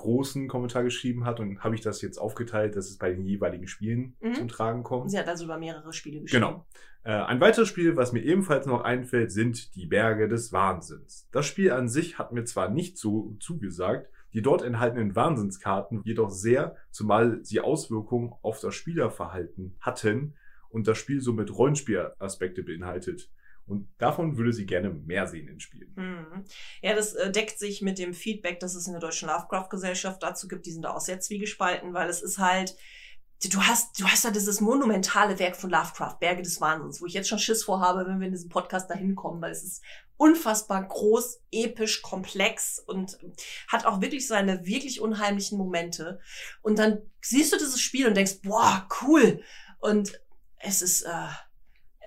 Speaker 2: großen Kommentar geschrieben hat und habe ich das jetzt aufgeteilt, dass es bei den jeweiligen Spielen mhm. zum Tragen kommt.
Speaker 1: Sie hat also über mehrere Spiele geschrieben.
Speaker 2: Genau. Äh, ein weiteres Spiel, was mir ebenfalls noch einfällt, sind die Berge des Wahnsinns. Das Spiel an sich hat mir zwar nicht so zugesagt, die dort enthaltenen Wahnsinnskarten jedoch sehr, zumal sie Auswirkungen auf das Spielerverhalten hatten und das Spiel somit Rollenspielaspekte beinhaltet. Und davon würde sie gerne mehr sehen in Spielen.
Speaker 1: Mhm. Ja, das äh, deckt sich mit dem Feedback, das es in der Deutschen Lovecraft-Gesellschaft dazu gibt. Die sind da auch sehr zwiegespalten, weil es ist halt, du hast, du hast da dieses monumentale Werk von Lovecraft, Berge des Wahnsinns, wo ich jetzt schon Schiss vorhabe, wenn wir in diesem Podcast da hinkommen, weil es ist unfassbar groß, episch, komplex und hat auch wirklich seine wirklich unheimlichen Momente. Und dann siehst du dieses Spiel und denkst, boah, cool. Und es ist, äh,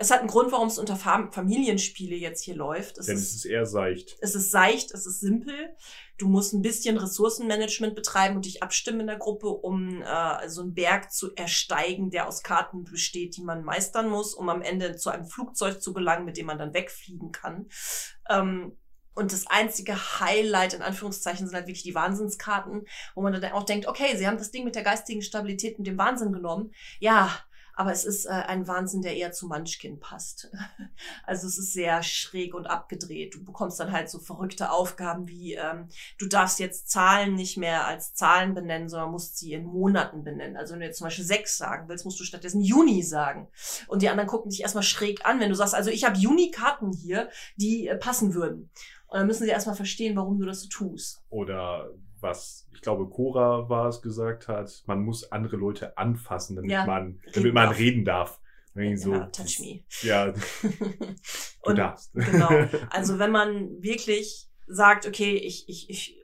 Speaker 1: es hat einen Grund, warum es unter Fam Familienspiele jetzt hier läuft.
Speaker 2: Es Denn ist, es ist eher seicht.
Speaker 1: Es ist seicht, es ist simpel. Du musst ein bisschen Ressourcenmanagement betreiben und dich abstimmen in der Gruppe, um äh, so einen Berg zu ersteigen, der aus Karten besteht, die man meistern muss, um am Ende zu einem Flugzeug zu gelangen, mit dem man dann wegfliegen kann. Ähm, und das einzige Highlight in Anführungszeichen sind halt wirklich die Wahnsinnskarten, wo man dann auch denkt, okay, sie haben das Ding mit der geistigen Stabilität und dem Wahnsinn genommen. Ja, aber es ist äh, ein Wahnsinn, der eher zu Munchkin passt. also es ist sehr schräg und abgedreht. Du bekommst dann halt so verrückte Aufgaben wie, ähm, du darfst jetzt Zahlen nicht mehr als Zahlen benennen, sondern musst sie in Monaten benennen. Also wenn du jetzt zum Beispiel sechs sagen willst, musst du stattdessen Juni sagen. Und die anderen gucken dich erstmal schräg an, wenn du sagst, also ich habe Juni-Karten hier, die äh, passen würden. Und dann müssen sie erstmal verstehen, warum du das so tust.
Speaker 2: Oder was, ich glaube, Cora war es gesagt hat, man muss andere Leute anfassen, damit ja, man, damit man darf. reden darf.
Speaker 1: Ja, so, touch me.
Speaker 2: Ja, du
Speaker 1: Und, darfst. Genau. Also wenn man wirklich sagt, okay, ich, ich, ich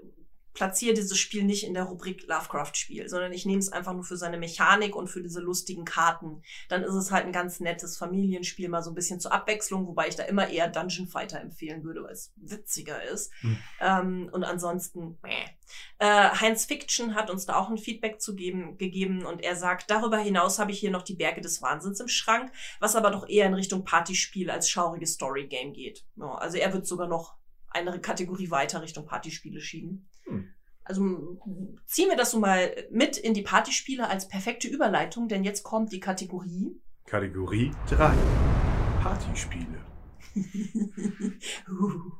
Speaker 1: platziere dieses Spiel nicht in der Rubrik Lovecraft-Spiel, sondern ich nehme es einfach nur für seine Mechanik und für diese lustigen Karten. Dann ist es halt ein ganz nettes Familienspiel, mal so ein bisschen zur Abwechslung, wobei ich da immer eher Dungeon Fighter empfehlen würde, weil es witziger ist. Hm. Ähm, und ansonsten, äh. Heinz Fiction hat uns da auch ein Feedback zu geben, gegeben und er sagt, darüber hinaus habe ich hier noch die Berge des Wahnsinns im Schrank, was aber doch eher in Richtung Partyspiel als schauriges Story-Game geht. Ja, also er wird sogar noch eine Kategorie weiter Richtung Partyspiele schieben. Hm. Also ziehen wir das so mal mit in die Partyspiele als perfekte Überleitung, denn jetzt kommt die Kategorie.
Speaker 2: Kategorie 3. Partyspiele.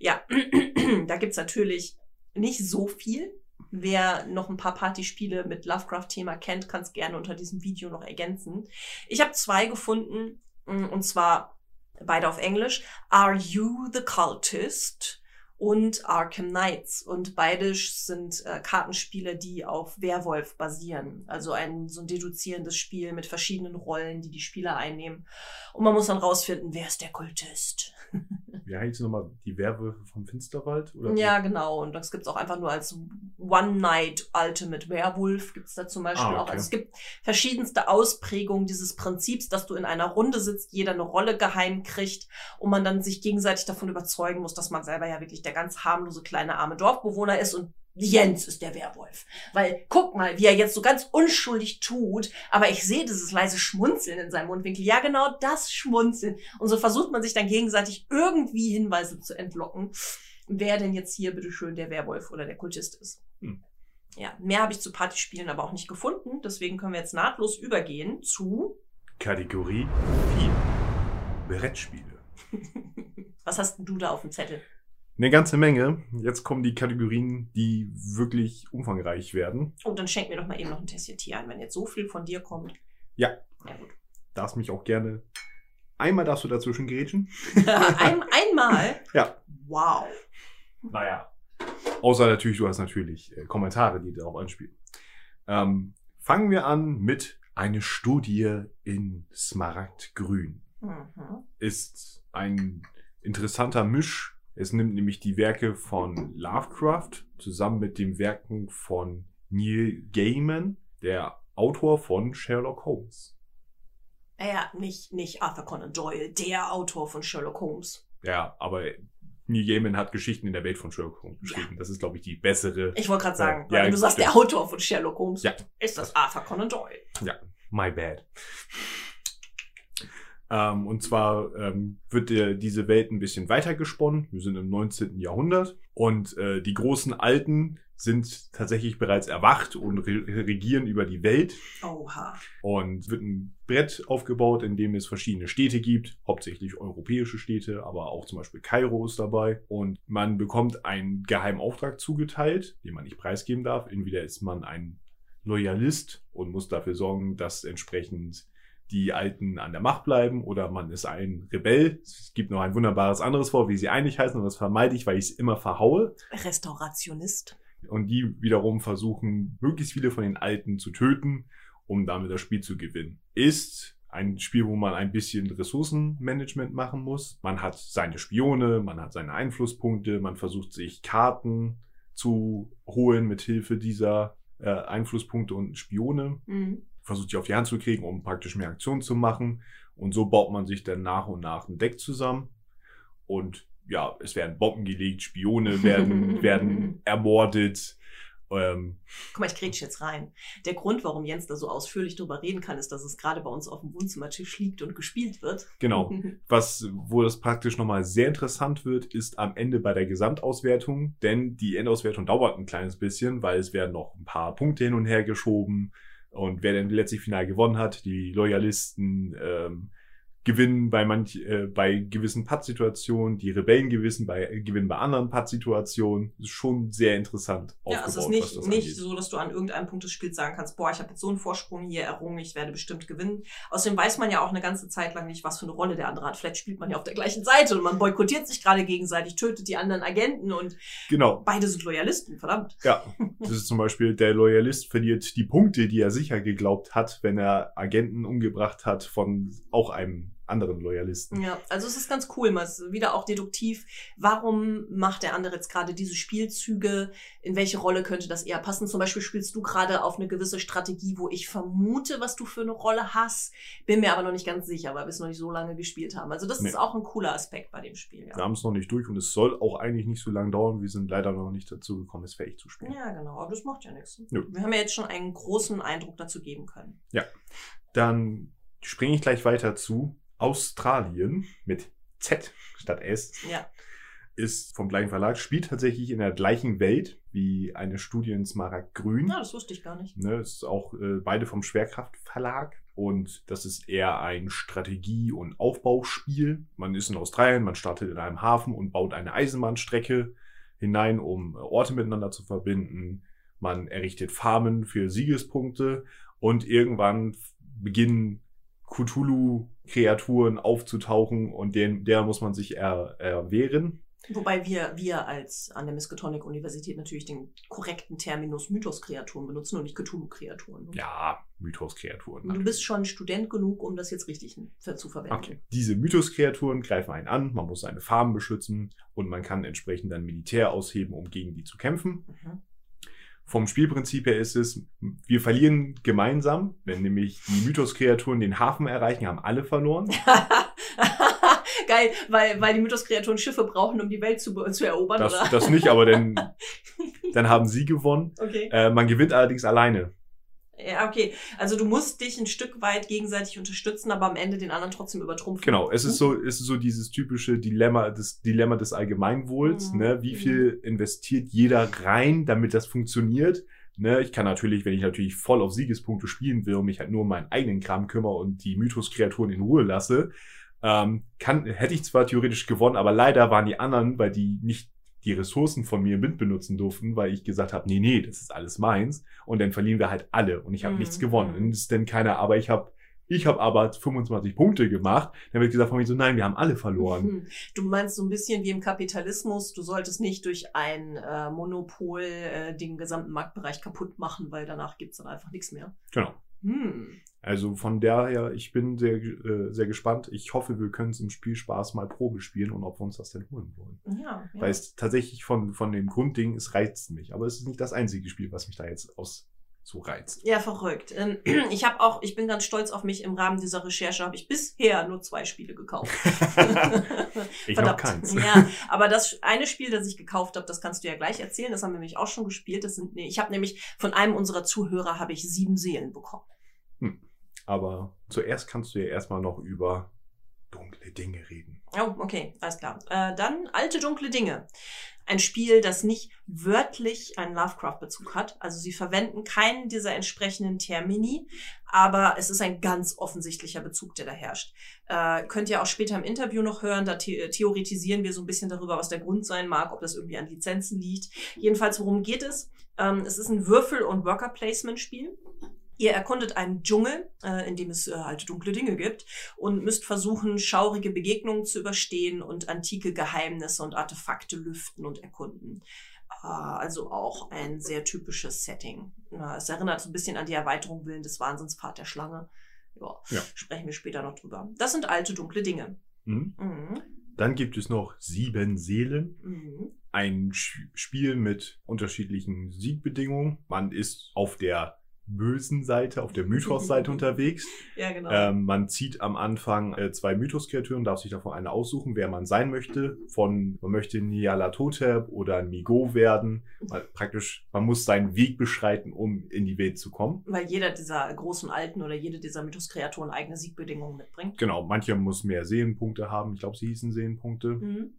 Speaker 1: ja, da gibt's natürlich nicht so viel. Wer noch ein paar Partyspiele mit Lovecraft-Thema kennt, kann es gerne unter diesem Video noch ergänzen. Ich habe zwei gefunden, und zwar beide auf Englisch. Are You the Cultist? Und Arkham Knights. Und beide sind äh, Kartenspiele, die auf Werwolf basieren. Also ein so ein deduzierendes Spiel mit verschiedenen Rollen, die die Spieler einnehmen. Und man muss dann rausfinden, wer ist der Kultist.
Speaker 2: Wie heißt nochmal die Werwölfe vom Finsterwald? Oder
Speaker 1: ja, genau. Und das gibt's auch einfach nur als One Night Ultimate Werewolf gibt's da zum Beispiel ah, okay. auch. Also es gibt verschiedenste Ausprägungen dieses Prinzips, dass du in einer Runde sitzt, jeder eine Rolle geheim kriegt und man dann sich gegenseitig davon überzeugen muss, dass man selber ja wirklich der ganz harmlose kleine arme Dorfbewohner ist und Jens ist der Werwolf. Weil guck mal, wie er jetzt so ganz unschuldig tut, aber ich sehe dieses leise Schmunzeln in seinem Mundwinkel. Ja, genau das Schmunzeln. Und so versucht man sich dann gegenseitig irgendwie Hinweise zu entlocken, wer denn jetzt hier bitteschön der Werwolf oder der Kultist ist. Hm. Ja, mehr habe ich zu Partyspielen aber auch nicht gefunden. Deswegen können wir jetzt nahtlos übergehen zu
Speaker 2: Kategorie 4. Brettspiele.
Speaker 1: Was hast denn du da auf dem Zettel?
Speaker 2: Eine ganze Menge. Jetzt kommen die Kategorien, die wirklich umfangreich werden.
Speaker 1: Oh, dann schenk mir doch mal eben noch ein Tässchen Tee ein, wenn jetzt so viel von dir kommt.
Speaker 2: Ja. Ja, gut. Darfst mich auch gerne. Einmal darfst du dazwischen grätschen.
Speaker 1: ein, einmal?
Speaker 2: Ja.
Speaker 1: Wow.
Speaker 2: Naja. Außer natürlich, du hast natürlich äh, Kommentare, die darauf anspielen. Ähm, fangen wir an mit eine Studie in Smaragdgrün. Mhm. Ist ein interessanter Misch es nimmt nämlich die Werke von Lovecraft zusammen mit den Werken von Neil Gaiman, der Autor von Sherlock Holmes.
Speaker 1: Ja, nicht, nicht Arthur Conan Doyle, der Autor von Sherlock Holmes.
Speaker 2: Ja, aber Neil Gaiman hat Geschichten in der Welt von Sherlock Holmes geschrieben. Ja. Das ist, glaube ich, die bessere.
Speaker 1: Ich wollte gerade sagen, äh, ja, wenn du sagst, der Autor von Sherlock Holmes, ja. ist das Arthur Conan Doyle.
Speaker 2: Ja, my bad. Ähm, und zwar ähm, wird der, diese Welt ein bisschen weiter gesponnen. Wir sind im 19. Jahrhundert und äh, die großen Alten sind tatsächlich bereits erwacht und re regieren über die Welt.
Speaker 1: Oha.
Speaker 2: Und wird ein Brett aufgebaut, in dem es verschiedene Städte gibt, hauptsächlich europäische Städte, aber auch zum Beispiel Kairo ist dabei. Und man bekommt einen geheimen Auftrag zugeteilt, den man nicht preisgeben darf. Entweder ist man ein Loyalist und muss dafür sorgen, dass entsprechend die Alten an der Macht bleiben oder man ist ein Rebell. Es gibt noch ein wunderbares anderes Wort, wie sie eigentlich heißen, und das vermeide ich, weil ich es immer verhaue.
Speaker 1: Restaurationist.
Speaker 2: Und die wiederum versuchen, möglichst viele von den Alten zu töten, um damit das Spiel zu gewinnen. Ist ein Spiel, wo man ein bisschen Ressourcenmanagement machen muss. Man hat seine Spione, man hat seine Einflusspunkte, man versucht sich Karten zu holen mit Hilfe dieser äh, Einflusspunkte und Spione.
Speaker 1: Mhm.
Speaker 2: Versucht die auf die Hand zu kriegen, um praktisch mehr Aktionen zu machen. Und so baut man sich dann nach und nach ein Deck zusammen. Und ja, es werden Bomben gelegt, Spione werden, werden ermordet. Ähm,
Speaker 1: Guck mal, ich grätsch jetzt rein. Der Grund, warum Jens da so ausführlich drüber reden kann, ist, dass es gerade bei uns auf dem Wohnzimmertisch liegt und gespielt wird.
Speaker 2: genau. Was, wo das praktisch nochmal sehr interessant wird, ist am Ende bei der Gesamtauswertung, denn die Endauswertung dauert ein kleines bisschen, weil es werden noch ein paar Punkte hin und her geschoben und wer denn letztlich final gewonnen hat, die Loyalisten ähm, gewinnen bei manch, äh, bei gewissen Pattsituationen, die Rebellen gewissen bei, äh, gewinnen bei anderen Pattsituationen. Ist schon sehr interessant
Speaker 1: Ja, es ist nicht, nicht
Speaker 2: angeht.
Speaker 1: so, dass du an irgendeinem Punkt des Spiels sagen kannst, boah, ich habe jetzt so einen Vorsprung hier errungen, ich werde bestimmt gewinnen. Außerdem weiß man ja auch eine ganze Zeit lang nicht, was für eine Rolle der andere hat. Vielleicht spielt man ja auf der gleichen Seite und man boykottiert sich gerade gegenseitig, tötet die anderen Agenten und
Speaker 2: Genau.
Speaker 1: beide sind Loyalisten, verdammt.
Speaker 2: Ja, das ist zum Beispiel, der Loyalist verliert die Punkte, die er sicher geglaubt hat, wenn er Agenten umgebracht hat von auch einem anderen Loyalisten.
Speaker 1: Ja, also es ist ganz cool, mal ist wieder auch deduktiv. Warum macht der andere jetzt gerade diese Spielzüge? In welche Rolle könnte das eher passen? Zum Beispiel spielst du gerade auf eine gewisse Strategie, wo ich vermute, was du für eine Rolle hast. Bin mir aber noch nicht ganz sicher, weil wir es noch nicht so lange gespielt haben. Also das
Speaker 2: Nee.
Speaker 1: ist auch ein cooler Aspekt bei dem Spiel.
Speaker 2: Wir
Speaker 1: Ja,
Speaker 2: haben es noch nicht durch und es soll auch eigentlich nicht so lange dauern. Wir sind leider noch nicht dazu gekommen, es fertig zu spielen.
Speaker 1: ja genau, aber das macht ja nichts.
Speaker 2: Nö.
Speaker 1: Wir haben ja jetzt schon einen großen Eindruck dazu geben können.
Speaker 2: Dann springe ich gleich weiter zu Australien mit Z statt S.
Speaker 1: Ja.
Speaker 2: Ist vom gleichen Verlag, spielt tatsächlich in der gleichen Welt wie eine Studie in Smaragdgrün.
Speaker 1: Ja, das wusste ich gar nicht.
Speaker 2: Ne, ist auch äh, beide vom Schwerkraft Verlag und das ist eher ein Strategie- und Aufbauspiel. Man ist in Australien, man startet in einem Hafen und baut eine Eisenbahnstrecke hinein, um äh, Orte miteinander zu verbinden. Man errichtet Farmen für Siegespunkte und irgendwann beginnen Cthulhu-Kreaturen aufzutauchen und den, der muss man sich er, erwehren.
Speaker 1: Wobei wir, wir als an der Miskatonic-Universität natürlich den korrekten Terminus Mythos-Kreaturen benutzen und nicht Cthulhu-Kreaturen.
Speaker 2: Ja, Mythos-Kreaturen.
Speaker 1: Du bist schon Student genug, um das jetzt richtig zu verwenden.
Speaker 2: Okay. Diese Mythos-Kreaturen greifen einen an, man muss seine Farben beschützen und man kann entsprechend dann Militär ausheben, um gegen die zu kämpfen.
Speaker 1: Mhm.
Speaker 2: Vom Spielprinzip her ist es, wir verlieren gemeinsam. Wenn nämlich die Mythos-Kreaturen den Hafen erreichen, haben alle verloren.
Speaker 1: Geil, weil, weil die Mythos-Kreaturen Schiffe brauchen, um die Welt zu, zu erobern,
Speaker 2: Das,
Speaker 1: oder?
Speaker 2: das nicht, aber dann, dann haben sie gewonnen.
Speaker 1: okay.
Speaker 2: Äh, man gewinnt allerdings alleine.
Speaker 1: Ja, okay. Also du musst dich ein Stück weit gegenseitig unterstützen, aber am Ende den anderen trotzdem übertrumpfen.
Speaker 2: Genau, es ist so, es ist so dieses typische Dilemma, das Dilemma des Allgemeinwohls.
Speaker 1: Mhm.
Speaker 2: Ne? Wie viel investiert jeder rein, damit das funktioniert? Ne? Ich kann natürlich, wenn ich natürlich voll auf Siegespunkte spielen will und mich halt nur um meinen eigenen Kram kümmere und die Mythos-Kreaturen in Ruhe lasse, ähm, kann, hätte ich zwar theoretisch gewonnen, aber leider waren die anderen, weil die nicht die Ressourcen von mir mit benutzen durften, weil ich gesagt habe, nee, nee, das ist alles meins. Und dann verlieren wir halt alle und ich habe
Speaker 1: Mhm.
Speaker 2: nichts gewonnen.
Speaker 1: Mhm.
Speaker 2: Und es ist dann keiner, aber ich habe ich habe aber 25 Punkte gemacht. Dann wird gesagt von mir so, nein, wir haben alle verloren.
Speaker 1: Mhm. Du meinst so ein bisschen wie im Kapitalismus, du solltest nicht durch ein äh, Monopol äh, den gesamten Marktbereich kaputt machen, weil danach gibt's dann einfach nichts mehr.
Speaker 2: Genau.
Speaker 1: Hm.
Speaker 2: Also von daher, ich bin sehr, äh, sehr gespannt. Ich hoffe, wir können es im Spielspaß mal Probe spielen und ob wir uns das denn holen wollen.
Speaker 1: Ja, ja.
Speaker 2: Weil es tatsächlich von, von dem Grundding, es reizt mich. Aber es ist nicht das einzige Spiel, was mich da jetzt aus so reizt.
Speaker 1: Ja, verrückt. Ähm, Ich habe auch, ich bin ganz stolz auf mich. Im Rahmen dieser Recherche habe ich bisher nur zwei Spiele gekauft.
Speaker 2: ich noch keins.
Speaker 1: Ja, aber das eine Spiel, das ich gekauft habe, das kannst du ja gleich erzählen. Das haben wir nämlich auch schon gespielt. Das sind, nee, ich habe nämlich von einem unserer Zuhörer habe ich sieben Seelen bekommen.
Speaker 2: Aber zuerst kannst du ja erstmal noch über dunkle Dinge reden.
Speaker 1: Oh, okay, alles klar. Äh, dann alte dunkle Dinge. Ein Spiel, das nicht wörtlich einen Lovecraft-Bezug hat. Also sie verwenden keinen dieser entsprechenden Termini, aber es ist ein ganz offensichtlicher Bezug, der da herrscht. Äh, könnt ihr auch später im Interview noch hören, da the theoretisieren wir so ein bisschen darüber, was der Grund sein mag, ob das irgendwie an Lizenzen liegt. Jedenfalls, worum geht es? Ähm, es ist ein Würfel- und Worker-Placement-Spiel. Ihr erkundet einen Dschungel, äh, in dem es äh, alte dunkle Dinge gibt und müsst versuchen, schaurige Begegnungen zu überstehen und antike Geheimnisse und Artefakte lüften und erkunden. Äh, Also auch ein sehr typisches Setting. Ja, Es erinnert so ein bisschen an die Erweiterung Willen des Wahnsinns, Pfad der Schlange. ja,
Speaker 2: Ja.
Speaker 1: sprechen wir später noch drüber. Das sind alte, dunkle Dinge.
Speaker 2: Mhm.
Speaker 1: Mhm.
Speaker 2: Dann gibt es noch Sieben Seelen.
Speaker 1: Mhm.
Speaker 2: Ein Sch- Spiel mit unterschiedlichen Siegbedingungen. Man ist auf der bösen Seite, auf der Mythos-Seite unterwegs.
Speaker 1: Ja, genau.
Speaker 2: Ähm, man zieht am Anfang äh, zwei Mythos-Kreaturen, darf sich davon eine aussuchen, wer man sein möchte. Von, man möchte Nyarlathotep oder Nigo werden. Man, praktisch, man muss seinen Weg beschreiten, um in die Welt zu kommen.
Speaker 1: Weil jeder dieser großen Alten oder jede dieser Mythos-Kreaturen eigene Siegbedingungen mitbringt.
Speaker 2: Genau, manche muss mehr Seelenpunkte haben. Ich glaube, sie hießen Seelenpunkte.
Speaker 1: Mhm.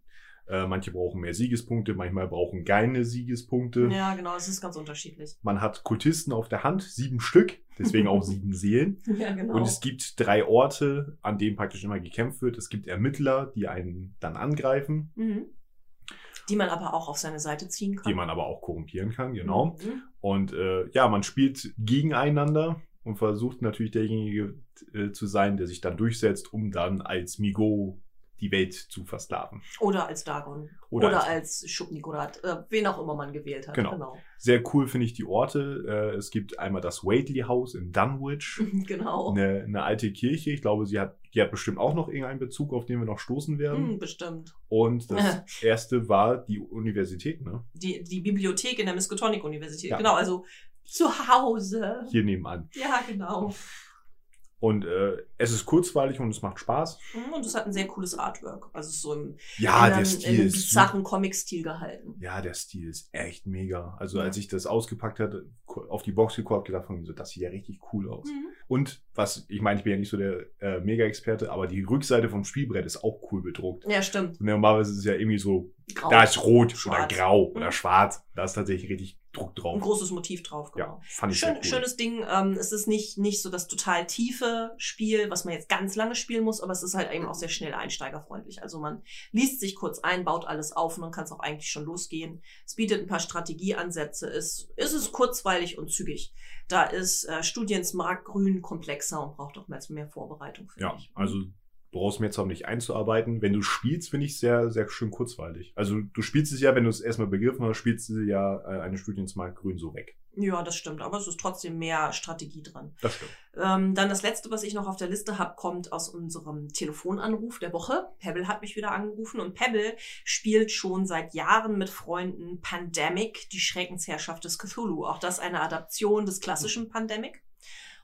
Speaker 2: Äh, manche brauchen mehr Siegespunkte, manchmal brauchen keine Siegespunkte.
Speaker 1: Ja, genau, es ist ganz unterschiedlich.
Speaker 2: Man hat Kultisten auf der Hand, sieben Stück, deswegen auch sieben Seelen.
Speaker 1: Ja, genau.
Speaker 2: Und es gibt drei Orte, an denen praktisch immer gekämpft wird. Es gibt Ermittler, die einen dann angreifen,
Speaker 1: mhm. Die man aber auch auf seine Seite ziehen kann.
Speaker 2: die man aber auch korrumpieren kann, genau.
Speaker 1: Mhm.
Speaker 2: Und äh, ja, man spielt gegeneinander und versucht natürlich derjenige äh, zu sein, der sich dann durchsetzt, um dann als Migo die Welt zu versklaven.
Speaker 1: Oder als Dagon.
Speaker 2: Oder
Speaker 1: Oder,
Speaker 2: als-
Speaker 1: als, Schubnikorat. Äh, wen auch immer man gewählt hat.
Speaker 2: Genau. Sehr cool finde ich die Orte. Äh, es gibt einmal das Waitley House in Dunwich.
Speaker 1: Genau.
Speaker 2: Eine, eine alte Kirche. Ich glaube, sie hat, die hat bestimmt auch noch irgendeinen Bezug, auf den wir noch stoßen werden.
Speaker 1: Hm, bestimmt.
Speaker 2: Und das erste war die Universität, ne?
Speaker 1: Die, die Bibliothek in der Miskatonic-Universität.
Speaker 2: Ja.
Speaker 1: Genau, also zu Hause.
Speaker 2: Hier nebenan.
Speaker 1: Ja, genau.
Speaker 2: Und äh, es ist kurzweilig und es macht Spaß.
Speaker 1: Mhm, Und es hat ein sehr cooles Artwork. Also es ist so im,
Speaker 2: Ja,
Speaker 1: in
Speaker 2: der Stil
Speaker 1: in einem bizarren Comic-Stil gehalten.
Speaker 2: Ja, der Stil ist echt mega. Also
Speaker 1: Ja.
Speaker 2: als ich das ausgepackt hatte, auf die Box geguckt, gedacht von so, das sieht ja richtig cool aus.
Speaker 1: Mhm.
Speaker 2: Und was, ich meine, ich bin ja nicht so der äh, Mega-Experte, aber die Rückseite vom Spielbrett ist auch cool bedruckt.
Speaker 1: Ja, stimmt.
Speaker 2: Und normalerweise ist es ja irgendwie so,
Speaker 1: Grau.
Speaker 2: da ist rot oder
Speaker 1: Schwarz.
Speaker 2: grau
Speaker 1: Mhm.
Speaker 2: oder schwarz. Da ist tatsächlich richtig Druck
Speaker 1: ein
Speaker 2: drauf.
Speaker 1: großes Motiv drauf, genau.
Speaker 2: Ja, fand ich
Speaker 1: Schön,
Speaker 2: cool.
Speaker 1: Schönes Ding. Ähm, es ist nicht, nicht so das total tiefe Spiel, was man jetzt ganz lange spielen muss, aber es ist halt eben auch sehr schnell einsteigerfreundlich. Also man liest sich kurz ein, baut alles auf und dann kann es auch eigentlich schon losgehen. Es bietet ein paar Strategieansätze, es, es ist kurzweilig und zügig. Da ist äh, Studiens Markgrün komplexer und braucht auch mehr, mehr Vorbereitung, finde
Speaker 2: Ja,
Speaker 1: ich.
Speaker 2: also du brauchst mir jetzt auch nicht einzuarbeiten. Wenn du spielst, finde ich sehr, sehr schön kurzweilig. Also du spielst es ja, wenn du es erstmal begriffen hast, spielst du ja äh, eine Studiensmark grün so weg.
Speaker 1: Ja, das stimmt, aber es ist trotzdem mehr Strategie drin.
Speaker 2: Das stimmt.
Speaker 1: Ähm, dann das letzte, was ich noch auf der Liste habe, kommt aus unserem Telefonanruf der Woche. Pebble hat mich wieder angerufen und Pebble spielt schon seit Jahren mit Freunden Pandemic, die Schreckensherrschaft des Cthulhu. Auch das eine Adaption des klassischen Pandemic.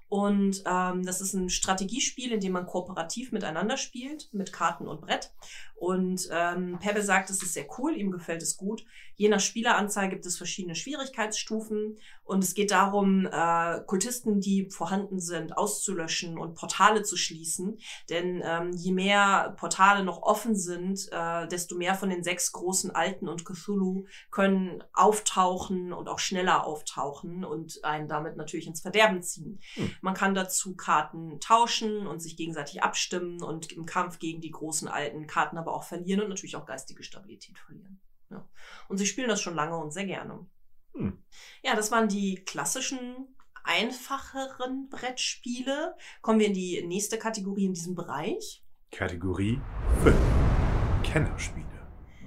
Speaker 1: Und ähm, das ist ein Strategiespiel, in dem man kooperativ miteinander spielt, mit Karten und Brett. Und ähm, Pebble sagt, es ist sehr cool, ihm gefällt es gut. Je nach Spieleranzahl gibt es verschiedene Schwierigkeitsstufen. Und es geht darum, äh, Kultisten, die vorhanden sind, auszulöschen und Portale zu schließen. Denn ähm, je mehr Portale noch offen sind, äh, desto mehr von den sechs großen Alten und Cthulhu können auftauchen und auch schneller auftauchen und einen damit natürlich ins Verderben ziehen.
Speaker 2: Hm.
Speaker 1: Man kann dazu Karten tauschen und sich gegenseitig abstimmen und im Kampf gegen die großen Alten Karten aber auch verlieren und natürlich auch geistige Stabilität verlieren. Ja. Und sie spielen das schon lange und sehr gerne.
Speaker 2: Hm.
Speaker 1: Ja, das waren die klassischen, einfacheren Brettspiele. Kommen wir in die nächste Kategorie in diesem Bereich.
Speaker 2: Kategorie 5. Kennerspiele.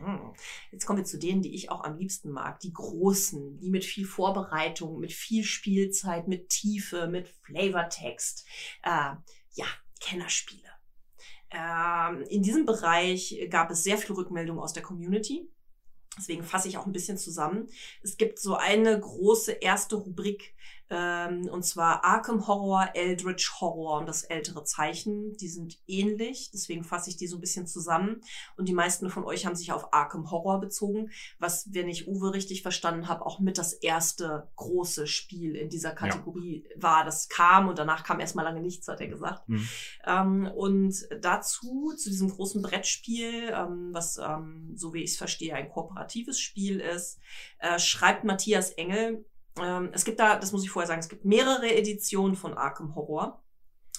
Speaker 1: Hm. Jetzt kommen wir zu denen, die ich auch am liebsten mag. Die großen, die mit viel Vorbereitung, mit viel Spielzeit, mit Tiefe, mit Flavortext. Äh, ja, Kennerspiele. Ähm, in diesem Bereich gab es sehr viel Rückmeldung aus der Community. Deswegen fasse ich auch ein bisschen zusammen. Es gibt so eine große erste Rubrik, ähm, und zwar Arkham Horror, Eldritch Horror und das ältere Zeichen. Die sind ähnlich, deswegen fasse ich die so ein bisschen zusammen. Und die meisten von euch haben sich auf Arkham Horror bezogen, was, wenn ich Uwe richtig verstanden habe, auch mit das erste große Spiel in dieser Kategorie war. Das kam und danach kam erstmal lange nichts, hat er gesagt.
Speaker 2: Hm.
Speaker 1: Ähm, und dazu, zu diesem großen Brettspiel, ähm, was, ähm, so wie ich es verstehe, ein kooperatives Spiel ist, äh, schreibt Matthias Engel, ähm, es gibt da, das muss ich vorher sagen, es gibt mehrere Editionen von Arkham Horror.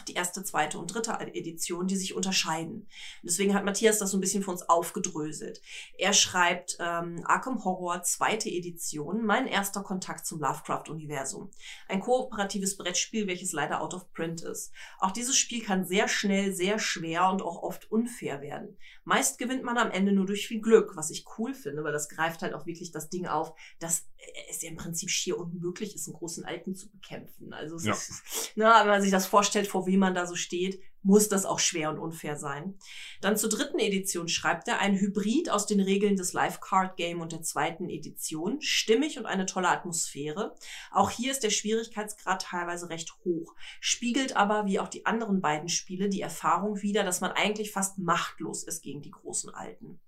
Speaker 1: Die erste, zweite und dritte Edition, die sich unterscheiden. Deswegen hat Matthias das so ein bisschen für uns aufgedröselt. Er schreibt ähm, Arkham Horror, zweite Edition, mein erster Kontakt zum Lovecraft-Universum. Ein kooperatives Brettspiel, welches leider out of print ist. Auch dieses Spiel kann sehr schnell, sehr schwer und auch oft unfair werden. Meist gewinnt man am Ende nur durch viel Glück, was ich cool finde, weil das greift halt auch wirklich das Ding auf, dass es ja im Prinzip schier unmöglich ist, einen großen Alten zu bekämpfen. Also
Speaker 2: Ja.
Speaker 1: ist, na, wenn man sich das vorstellt, vor wie wie man da so steht, muss das auch schwer und unfair sein. Dann zur dritten Edition schreibt er ein Hybrid aus den Regeln des Live Card Game und der zweiten Edition, stimmig und eine tolle Atmosphäre. Auch hier ist der Schwierigkeitsgrad teilweise recht hoch, spiegelt aber wie auch die anderen beiden Spiele die Erfahrung wider, dass man eigentlich fast machtlos ist gegen die großen Alten.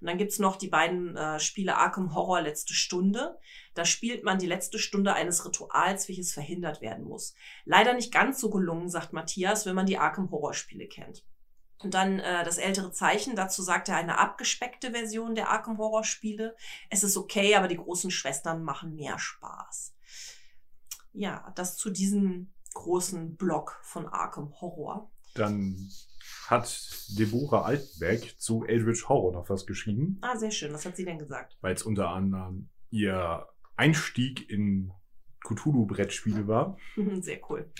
Speaker 1: Und dann gibt's noch die beiden äh, Spiele Arkham Horror Letzte Stunde. Da spielt man die letzte Stunde eines Rituals, welches verhindert werden muss. Leider nicht ganz so gelungen, sagt Matthias, wenn man die Arkham Horror Spiele kennt. Und dann äh, das ältere Zeichen, dazu sagt er eine abgespeckte Version der Arkham Horror Spiele. Es ist okay, aber die großen Schwestern machen mehr Spaß. Ja, das zu diesem großen Block von Arkham Horror.
Speaker 2: Dann hat Deborah Altenberg zu Eldritch Horror noch was geschrieben.
Speaker 1: Ah, sehr schön. Was hat sie denn gesagt?
Speaker 2: Weil es unter anderem ihr Einstieg in Cthulhu-Brettspiele war.
Speaker 1: Sehr cool.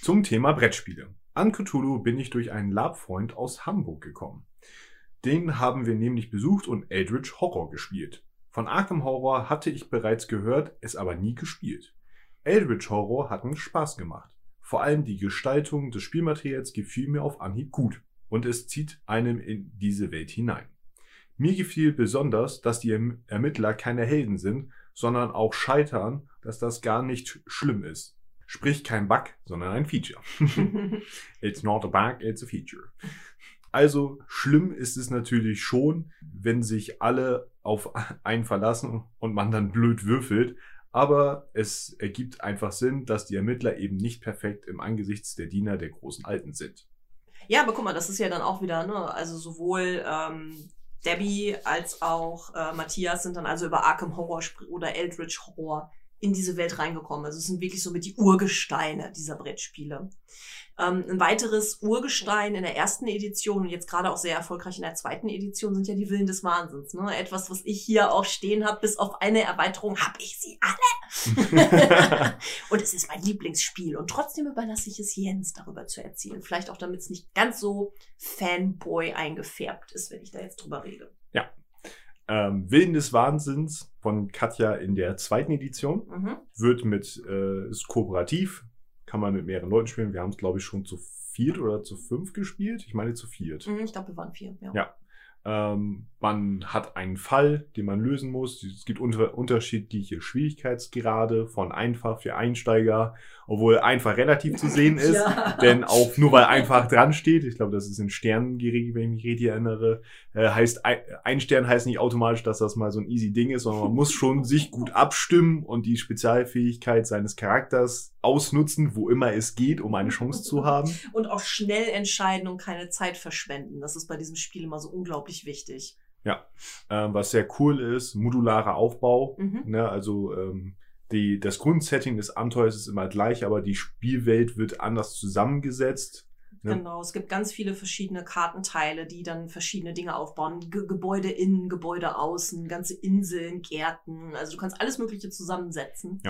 Speaker 2: Zum Thema Brettspiele. An Cthulhu bin ich durch einen Labfreund aus Hamburg gekommen. Den haben wir nämlich besucht und Eldritch Horror gespielt. Von Arkham Horror hatte ich bereits gehört, es aber nie gespielt. Eldritch Horror hat mir Spaß gemacht. Vor allem die Gestaltung des Spielmaterials gefiel mir auf Anhieb gut und es zieht einem in diese Welt hinein. Mir gefiel besonders, dass die Ermittler keine Helden sind, sondern auch scheitern, dass das gar nicht schlimm ist. Sprich kein Bug, sondern ein Feature. it's not a bug, it's a feature. Also schlimm ist es natürlich schon, wenn sich alle auf einen verlassen und man dann blöd würfelt. Aber es ergibt einfach Sinn, dass die Ermittler eben nicht perfekt im Angesichts der Diener der großen Alten sind.
Speaker 1: Ja, aber guck mal, das ist ja dann auch wieder, ne, also sowohl ähm, Debbie als auch äh, Matthias sind dann also über Arkham Horror oder Eldritch Horror in diese Welt reingekommen. Also es sind wirklich so mit die Urgesteine dieser Brettspiele. Ähm, ein weiteres Urgestein in der ersten Edition und jetzt gerade auch sehr erfolgreich in der zweiten Edition sind ja die Willen des Wahnsinns. Ne? Etwas, was ich hier auch stehen habe, bis auf eine Erweiterung habe ich sie alle. und es ist mein Lieblingsspiel und trotzdem überlasse ich es Jens darüber zu erzählen. Vielleicht auch, damit es nicht ganz so Fanboy eingefärbt ist, wenn ich da jetzt drüber rede.
Speaker 2: Ja. Ähm, Willen des Wahnsinns von Katja in der zweiten Edition
Speaker 1: Mhm.
Speaker 2: wird mit äh, ist kooperativ, kann man mit mehreren Leuten spielen. Wir haben es glaube ich schon zu viert oder zu fünf gespielt. Ich meine zu viert.
Speaker 1: Mhm, Ich glaube, wir waren vier. Ja.
Speaker 2: Ja. Ähm, man hat einen Fall, den man lösen muss. Es gibt unter unterschiedliche Schwierigkeitsgrade von einfach für Einsteiger, obwohl einfach relativ zu sehen ist.
Speaker 1: Ja.
Speaker 2: Denn auch nur weil einfach dran steht, ich glaube, das ist in Sternen geregelt, wenn ich mich richtig erinnere, äh, heißt ein, Stern heißt nicht automatisch, dass das mal so ein easy Ding ist, sondern man muss schon sich gut abstimmen und die Spezialfähigkeit seines Charakters ausnutzen, wo immer es geht, um eine Chance zu haben.
Speaker 1: Und auch schnell entscheiden und keine Zeit verschwenden. Das ist bei diesem Spiel immer so unglaublich wichtig.
Speaker 2: Ähm, was sehr cool ist, modularer Aufbau.
Speaker 1: Mhm.
Speaker 2: Ne, also ähm, die, das Grundsetting des Abenteuers ist immer gleich, aber die Spielwelt wird anders zusammengesetzt.
Speaker 1: Genau, es gibt ganz viele verschiedene Kartenteile, die dann verschiedene Dinge aufbauen. Ge Gebäude innen, Gebäude außen, ganze Inseln, Gärten. Also du kannst alles Mögliche zusammensetzen.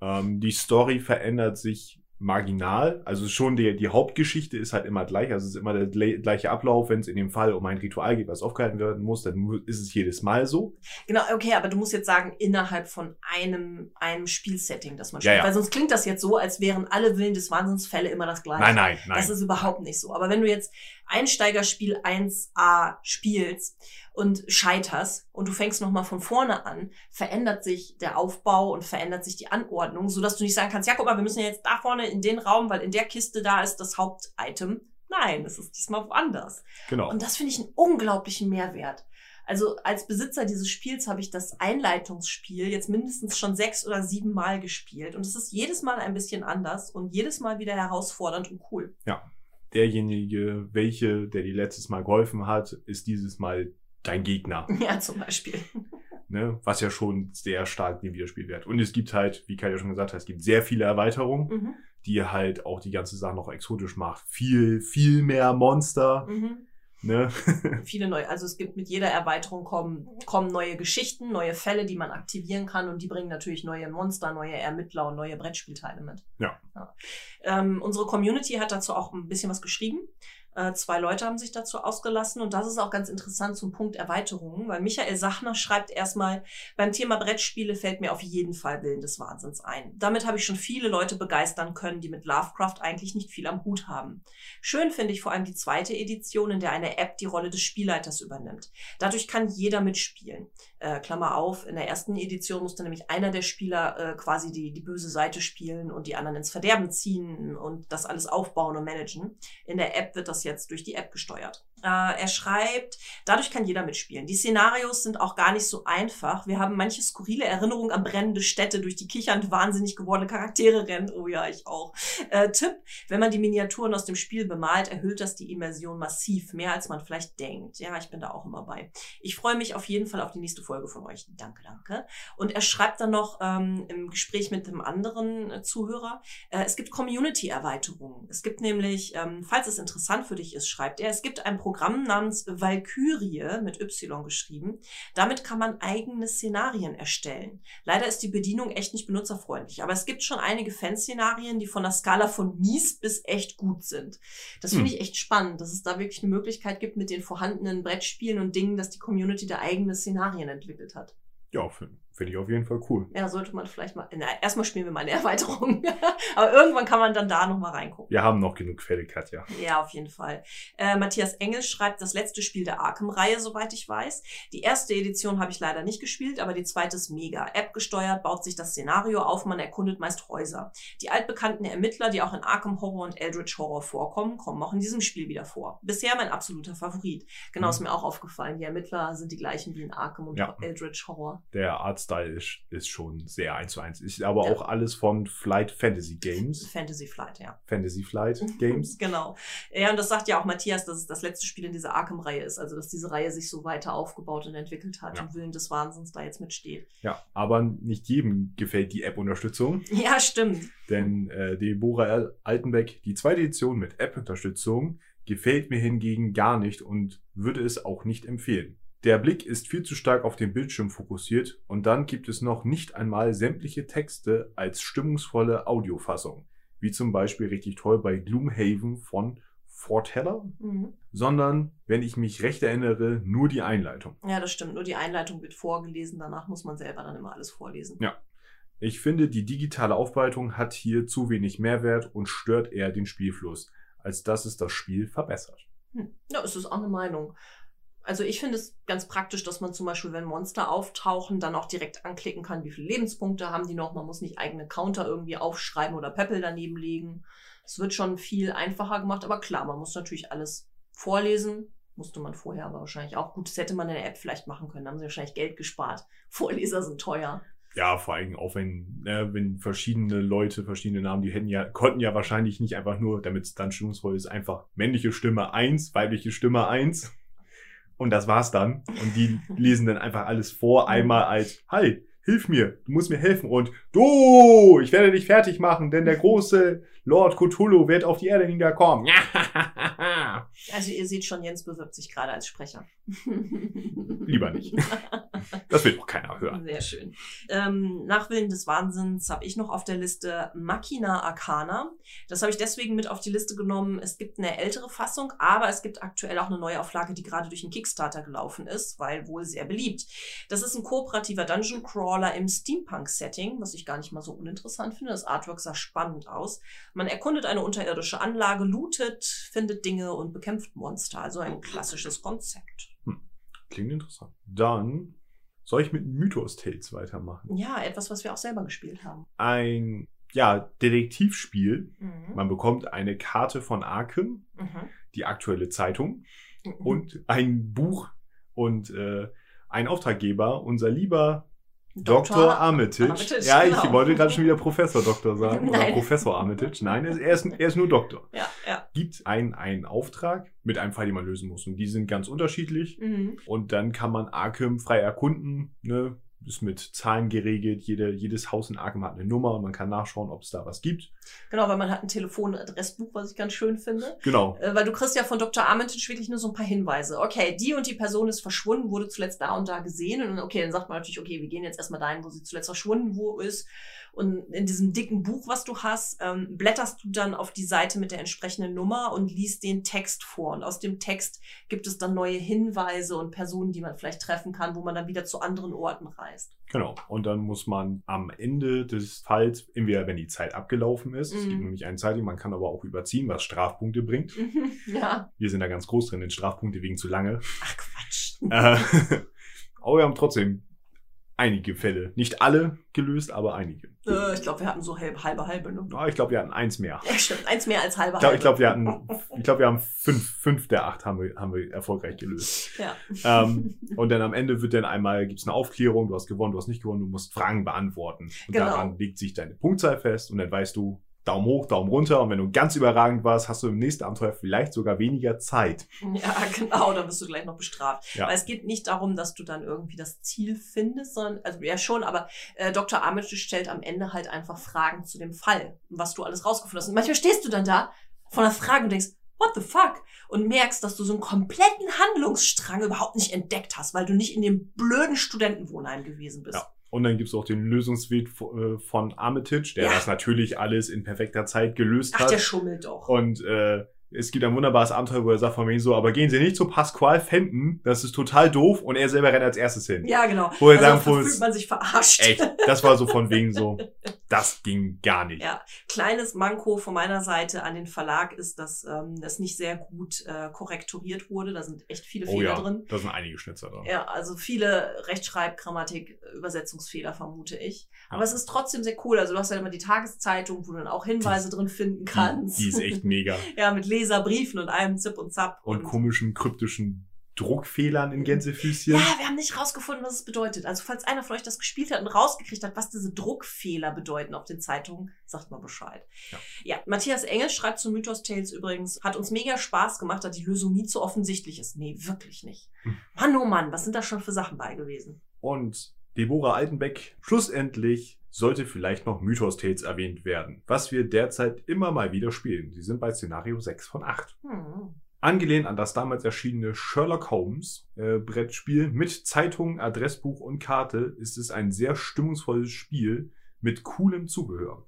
Speaker 2: Ähm, die Story verändert sich marginal. Also schon die, die Hauptgeschichte ist halt immer gleich. Also es ist immer der gle- gleiche Ablauf. Wenn es in dem Fall um ein Ritual geht, was aufgehalten werden muss, dann ist es jedes Mal so.
Speaker 1: Genau, okay, aber du musst jetzt sagen, innerhalb von einem, einem Spielsetting, das man
Speaker 2: Ja,
Speaker 1: spielt.
Speaker 2: ja.
Speaker 1: Weil sonst klingt das jetzt so, als wären alle Willen des Wahnsinnsfälle immer das gleiche.
Speaker 2: Nein, nein, nein.
Speaker 1: Das ist überhaupt nicht so. Aber wenn du jetzt Einsteigerspiel 1a spielst und scheiterst und du fängst nochmal von vorne an, verändert sich der Aufbau und verändert sich die Anordnung, sodass du nicht sagen kannst, ja, guck mal, wir müssen ja jetzt da vorne in den Raum, weil in der Kiste da ist das Hauptitem. Nein, es ist diesmal woanders.
Speaker 2: genau.
Speaker 1: Und das finde ich einen unglaublichen Mehrwert. Also als Besitzer dieses Spiels habe ich das Einleitungsspiel jetzt mindestens schon sechs oder sieben Mal gespielt. Und es ist jedes Mal ein bisschen anders und jedes Mal wieder herausfordernd und cool.
Speaker 2: Derjenige, welche, der dir letztes Mal geholfen hat, ist dieses Mal dein Gegner.
Speaker 1: Ja, zum Beispiel.
Speaker 2: Ne? Was ja schon sehr stark den Widerspielwert. Und es gibt halt, wie Kai ja schon gesagt hat, es gibt sehr viele Erweiterungen,
Speaker 1: Mhm.
Speaker 2: die halt auch die ganze Sache noch exotisch macht. Viel, viel mehr Monster.
Speaker 1: Mhm.
Speaker 2: Ne?
Speaker 1: Viele neue. Also es gibt mit jeder Erweiterung kommen, kommen neue Geschichten, neue Fälle, die man aktivieren kann und die bringen natürlich neue Monster, neue Ermittler und neue Brettspielteile mit. Ähm, unsere Community hat dazu auch ein bisschen was geschrieben. Äh, zwei Leute haben sich dazu ausgelassen und das ist auch ganz interessant zum Punkt Erweiterungen, weil Michael Sachner schreibt erstmal, beim Thema Brettspiele fällt mir auf jeden Fall Willen des Wahnsinns ein. Damit habe ich schon viele Leute begeistern können, die mit Lovecraft eigentlich nicht viel am Hut haben. Schön finde ich vor allem die zweite Edition, in der eine App die Rolle des Spielleiters übernimmt. Dadurch kann jeder mitspielen. Äh, Klammer auf, in der ersten Edition musste nämlich einer der Spieler äh, quasi die, die böse Seite spielen und die anderen ins Verderben ziehen und das alles aufbauen und managen. In der App wird das jetzt durch die App gesteuert. Äh, er schreibt, dadurch kann jeder mitspielen. Die Szenarios sind auch gar nicht so einfach. Wir haben manche skurrile Erinnerungen an brennende Städte, durch die kichernd wahnsinnig gewordene Charaktere rennen. Oh ja, ich auch. Äh, Tipp, wenn man die Miniaturen aus dem Spiel bemalt, erhöht das die Immersion massiv, mehr als man vielleicht denkt. Ja, ich bin da auch immer bei. Ich freue mich auf jeden Fall auf die nächste Folge von euch. Danke, danke. Und er schreibt dann noch ähm, im Gespräch mit einem anderen äh, Zuhörer, äh, es gibt Community-Erweiterungen. Es gibt nämlich, ähm, falls es interessant für dich ist, schreibt er, es gibt ein Programm namens Valkyrie mit Y geschrieben. Damit kann man eigene Szenarien erstellen. Leider ist die Bedienung echt nicht benutzerfreundlich, aber es gibt schon einige Fanszenarien, die von der Skala von mies bis echt gut sind. Das finde
Speaker 2: Hm.
Speaker 1: ich echt spannend, dass es da wirklich eine Möglichkeit gibt mit den vorhandenen Brettspielen und Dingen, dass die Community da eigene Szenarien entwickelt hat.
Speaker 2: Ja, finde find ich auf jeden Fall cool.
Speaker 1: Ja, sollte man vielleicht mal. Na, erstmal spielen wir mal eine Erweiterung. Aber irgendwann kann man dann da nochmal reingucken.
Speaker 2: Wir haben noch genug Fälle, Katja.
Speaker 1: Ja, auf jeden Fall. Äh, Matthias Engel schreibt das letzte Spiel der Arkham-Reihe, soweit ich weiß. Die erste Edition habe ich leider nicht gespielt, aber die zweite ist mega. App gesteuert, baut sich das Szenario auf, man erkundet meist Häuser. Die altbekannten Ermittler, die auch in Arkham Horror und Eldritch Horror vorkommen, kommen auch in diesem Spiel wieder vor. Bisher mein absoluter Favorit. Genau,
Speaker 2: Mhm.
Speaker 1: ist mir auch aufgefallen. Die Ermittler sind die gleichen wie in Arkham und
Speaker 2: Ja.
Speaker 1: Eldritch Horror.
Speaker 2: Der Artstyle ist, ist schon sehr eins zu eins. Ist aber
Speaker 1: Ja.
Speaker 2: auch alles von Flight Fantasy Games.
Speaker 1: Fantasy Flight, ja.
Speaker 2: Fantasy Flight Games.
Speaker 1: Genau. Ja, und das sagt ja auch Matthias, dass es das letzte Spiel in dieser Arkham-Reihe ist. Also, dass diese Reihe sich so weiter aufgebaut und entwickelt hat
Speaker 2: Ja.
Speaker 1: und Willen des Wahnsinns da jetzt mitsteht.
Speaker 2: Ja, aber nicht jedem gefällt die App-Unterstützung.
Speaker 1: Ja, stimmt.
Speaker 2: Denn äh, Deborah Altenbeck, die zweite Edition mit App-Unterstützung, gefällt mir hingegen gar nicht und würde es auch nicht empfehlen. Der Blick ist viel zu stark auf den Bildschirm fokussiert und dann gibt es noch nicht einmal sämtliche Texte als stimmungsvolle Audiofassung, wie zum Beispiel richtig toll bei Gloomhaven von Forteller,
Speaker 1: Mhm.
Speaker 2: sondern, wenn ich mich recht erinnere, nur die Einleitung.
Speaker 1: Ja, das stimmt. Nur die Einleitung wird vorgelesen, danach muss man selber dann immer alles vorlesen.
Speaker 2: Ja. Ich finde, die digitale Aufbereitung hat hier zu wenig Mehrwert und stört eher den Spielfluss, als dass es das Spiel verbessert.
Speaker 1: Hm. Ja, es ist auch eine Meinung. Also ich finde es ganz praktisch, dass man zum Beispiel, wenn Monster auftauchen, dann auch direkt anklicken kann, wie viele Lebenspunkte haben die noch. Man muss nicht eigene Counter irgendwie aufschreiben oder Pöppel daneben legen. Es wird schon viel einfacher gemacht, aber klar, man muss natürlich alles vorlesen. Musste man vorher aber wahrscheinlich auch. Gut, das hätte man in der App vielleicht machen können. Da haben sie wahrscheinlich Geld gespart. Vorleser sind teuer.
Speaker 2: Ja, vor allem auch wenn, äh, wenn verschiedene Leute verschiedene Namen, die hätten ja, konnten ja wahrscheinlich nicht einfach nur, damit es dann stimmungsvoll ist, einfach männliche Stimme 1, weibliche Stimme 1. Und das war's dann. Und die lesen dann einfach alles vor, einmal als, hi, hilf mir, du musst mir helfen. Und du, ich werde dich fertig machen, denn der große Lord Cthulhu wird auf die Erde niederkommen.
Speaker 1: Also ihr seht schon, Jens bewirbt sich gerade als Sprecher.
Speaker 2: Lieber nicht. Das will doch keiner hören.
Speaker 1: Sehr schön. Ähm, nach Willen des Wahnsinns habe ich noch auf der Liste Machina Arcana. Das habe ich deswegen mit auf die Liste genommen. Es gibt eine ältere Fassung, aber es gibt aktuell auch eine neue Auflage, die gerade durch den Kickstarter gelaufen ist, weil wohl sehr beliebt. Das ist ein kooperativer Dungeon Crawler im Steampunk-Setting, was ich gar nicht mal so uninteressant finde. Das Artwork sah spannend aus. Man erkundet eine unterirdische Anlage, lootet, findet Dinge und bekämpft Monster. Also ein klassisches Konzept.
Speaker 2: Klingt interessant. Dann soll ich mit Mythos Tales weitermachen.
Speaker 1: Ja, etwas, was wir auch selber gespielt haben.
Speaker 2: Ein, ja, Detektivspiel.
Speaker 1: Mhm.
Speaker 2: Man bekommt eine Karte von Arkham,
Speaker 1: Mhm.
Speaker 2: die aktuelle Zeitung
Speaker 1: Mhm.
Speaker 2: und ein Buch und äh, ein Auftraggeber, unser lieber Dr. Armitage.
Speaker 1: Armitage,
Speaker 2: ja, ich
Speaker 1: genau.
Speaker 2: wollte gerade schon wieder Professor Doktor sagen. Oder
Speaker 1: Nein.
Speaker 2: Professor Armitage. Nein, er ist, er ist, er ist nur Doktor.
Speaker 1: Ja, ja.
Speaker 2: Gibt einen, einen Auftrag mit einem Fall, den man lösen muss. Und die sind ganz unterschiedlich.
Speaker 1: Mhm.
Speaker 2: Und dann kann man Arkham frei erkunden, ne? Ist mit Zahlen geregelt. Jede, jedes Haus in Arkham hat eine Nummer und man kann nachschauen, ob es da was gibt.
Speaker 1: Genau, weil man hat ein Telefon- und Adressbuch, was ich ganz schön finde.
Speaker 2: Genau.
Speaker 1: Äh, weil du kriegst ja von Dr. Armitage wirklich nur so ein paar Hinweise. Okay, die und die Person ist verschwunden, wurde zuletzt da und da gesehen. Und okay, dann sagt man natürlich, okay, wir gehen jetzt erstmal dahin, wo sie zuletzt verschwunden wo ist. Und in diesem dicken Buch, was du hast, ähm, blätterst du dann auf die Seite mit der entsprechenden Nummer und liest den Text vor. Und aus dem Text gibt es dann neue Hinweise und Personen, die man vielleicht treffen kann, wo man dann wieder zu anderen Orten reist.
Speaker 2: Genau. Und dann muss man am Ende des Falls, entweder wenn die Zeit abgelaufen ist, es
Speaker 1: Mhm.
Speaker 2: gibt nämlich einen Zeitung, man kann aber auch überziehen, was Strafpunkte bringt.
Speaker 1: ja.
Speaker 2: Wir sind da ganz groß drin in Strafpunkte wegen zu lange.
Speaker 1: Ach Quatsch.
Speaker 2: Äh, aber wir haben trotzdem einige Fälle. Nicht alle gelöst, aber einige.
Speaker 1: Äh, ich glaube, wir hatten so halbe, halbe, halbe, ne?
Speaker 2: Ah, Ich glaube, wir hatten eins mehr.
Speaker 1: Ja, stimmt. Eins mehr als halbe,
Speaker 2: Ich glaube,
Speaker 1: halbe.
Speaker 2: ich glaub, wir hatten, ich glaube, wir haben fünf, fünf der acht haben wir, haben wir erfolgreich gelöst.
Speaker 1: Ja.
Speaker 2: Ähm, und dann am Ende wird dann einmal, gibt's eine Aufklärung, du hast gewonnen, du hast nicht gewonnen, du musst Fragen beantworten. Und
Speaker 1: Genau.
Speaker 2: daran legt sich deine Punktzahl fest und dann weißt du, Daumen hoch, Daumen runter. Und wenn du ganz überragend warst, hast du im nächsten Abenteuer vielleicht sogar weniger Zeit.
Speaker 1: Ja, genau, da wirst du gleich noch bestraft.
Speaker 2: Ja.
Speaker 1: Weil es geht nicht darum, dass du dann irgendwie das Ziel findest, sondern, also ja schon, aber äh, Dr. Armitage stellt am Ende halt einfach Fragen zu dem Fall, was du alles rausgefunden hast. Und manchmal stehst du dann da vor einer Frage und denkst, what the fuck? Und merkst, dass du so einen kompletten Handlungsstrang überhaupt nicht entdeckt hast, weil du nicht in dem blöden Studentenwohnheim gewesen bist.
Speaker 2: Ja. Und dann gibt's auch den Lösungsweg äh, von Armitage, der
Speaker 1: Ja.
Speaker 2: das natürlich alles in perfekter Zeit gelöst
Speaker 1: Ach,
Speaker 2: hat.
Speaker 1: der schummelt doch.
Speaker 2: Und äh, es gibt ein wunderbares Abenteuer, wo er sagt von wegen so, aber gehen Sie nicht zu Pasquale Fenton, das ist total doof und er selber rennt als erstes hin.
Speaker 1: ja, genau.
Speaker 2: Wo er
Speaker 1: also
Speaker 2: sagen
Speaker 1: fühlt man sich verarscht.
Speaker 2: echt, das war so von wegen so, das ging gar nicht.
Speaker 1: Ja, kleines Manko von meiner Seite an den Verlag ist, dass ähm, das nicht sehr gut äh, korrekturiert wurde. Da sind echt viele
Speaker 2: oh
Speaker 1: Fehler
Speaker 2: ja,
Speaker 1: drin.
Speaker 2: da sind einige Schnitzer drin.
Speaker 1: Ja, also viele Rechtschreib, Grammatik, Übersetzungsfehler vermute ich. Aber
Speaker 2: Ja.
Speaker 1: es ist trotzdem sehr cool. Also du hast ja immer die Tageszeitung, wo du dann auch Hinweise drin finden kannst.
Speaker 2: Die, die ist echt mega.
Speaker 1: ja, mit Leserbriefen und allem Zip und Zap.
Speaker 2: Und komischen, kryptischen Druckfehlern in Gänsefüßchen.
Speaker 1: Ja, wir haben nicht rausgefunden, was es bedeutet. Also falls einer von euch das gespielt hat und rausgekriegt hat, was diese Druckfehler bedeuten auf den Zeitungen, sagt mal Bescheid.
Speaker 2: Ja.
Speaker 1: Ja, Matthias Engel schreibt zu Mythos Tales übrigens, hat uns mega Spaß gemacht, da die Lösung nie zu offensichtlich ist. Nee, wirklich nicht.
Speaker 2: Hm.
Speaker 1: Mann, oh Mann, was sind da schon für Sachen bei gewesen?
Speaker 2: Und Deborah Altenbeck, schlussendlich sollte vielleicht noch Mythos Tales erwähnt werden, was wir derzeit immer mal wieder spielen. Sie sind bei Szenario 6 von 8.
Speaker 1: Hm.
Speaker 2: Angelehnt an das damals erschienene Sherlock Holmes äh, Brettspiel mit Zeitung, Adressbuch und Karte ist es ein sehr stimmungsvolles Spiel mit coolem Zubehör.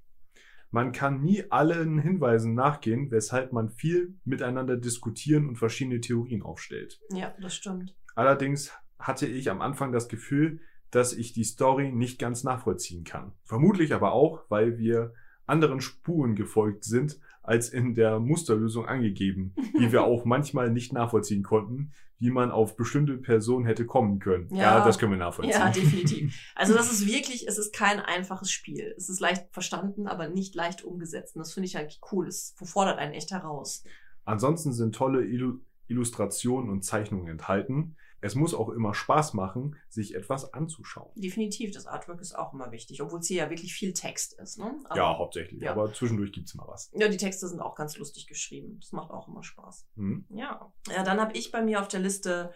Speaker 2: Man kann nie allen Hinweisen nachgehen, weshalb man viel miteinander diskutieren und verschiedene Theorien aufstellt.
Speaker 1: Ja, das stimmt.
Speaker 2: Allerdings hatte ich am Anfang das Gefühl, dass ich die Story nicht ganz nachvollziehen kann. Vermutlich aber auch, weil wir anderen Spuren gefolgt sind, als in der Musterlösung angegeben, die wir auch manchmal nicht nachvollziehen konnten, wie man auf bestimmte Personen hätte kommen können. Ja,
Speaker 1: Ja.
Speaker 2: das können wir nachvollziehen.
Speaker 1: Ja, definitiv. Also das ist wirklich, es ist kein einfaches Spiel. Es ist leicht verstanden, aber nicht leicht umgesetzt. Und das finde ich eigentlich cool. Es fordert einen echt heraus.
Speaker 2: Ansonsten sind tolle Illu Illustrationen und Zeichnungen enthalten. Es muss auch immer Spaß machen, sich etwas anzuschauen.
Speaker 1: Definitiv, das Artwork ist auch immer wichtig, obwohl es hier ja wirklich viel Text ist. Ne? Aber,
Speaker 2: ja, hauptsächlich.
Speaker 1: ja.
Speaker 2: Aber zwischendurch gibt's mal was.
Speaker 1: ja, die Texte sind auch ganz lustig geschrieben. Das macht auch immer Spaß.
Speaker 2: Hm?
Speaker 1: Ja. Ja, dann habe ich bei mir auf der Liste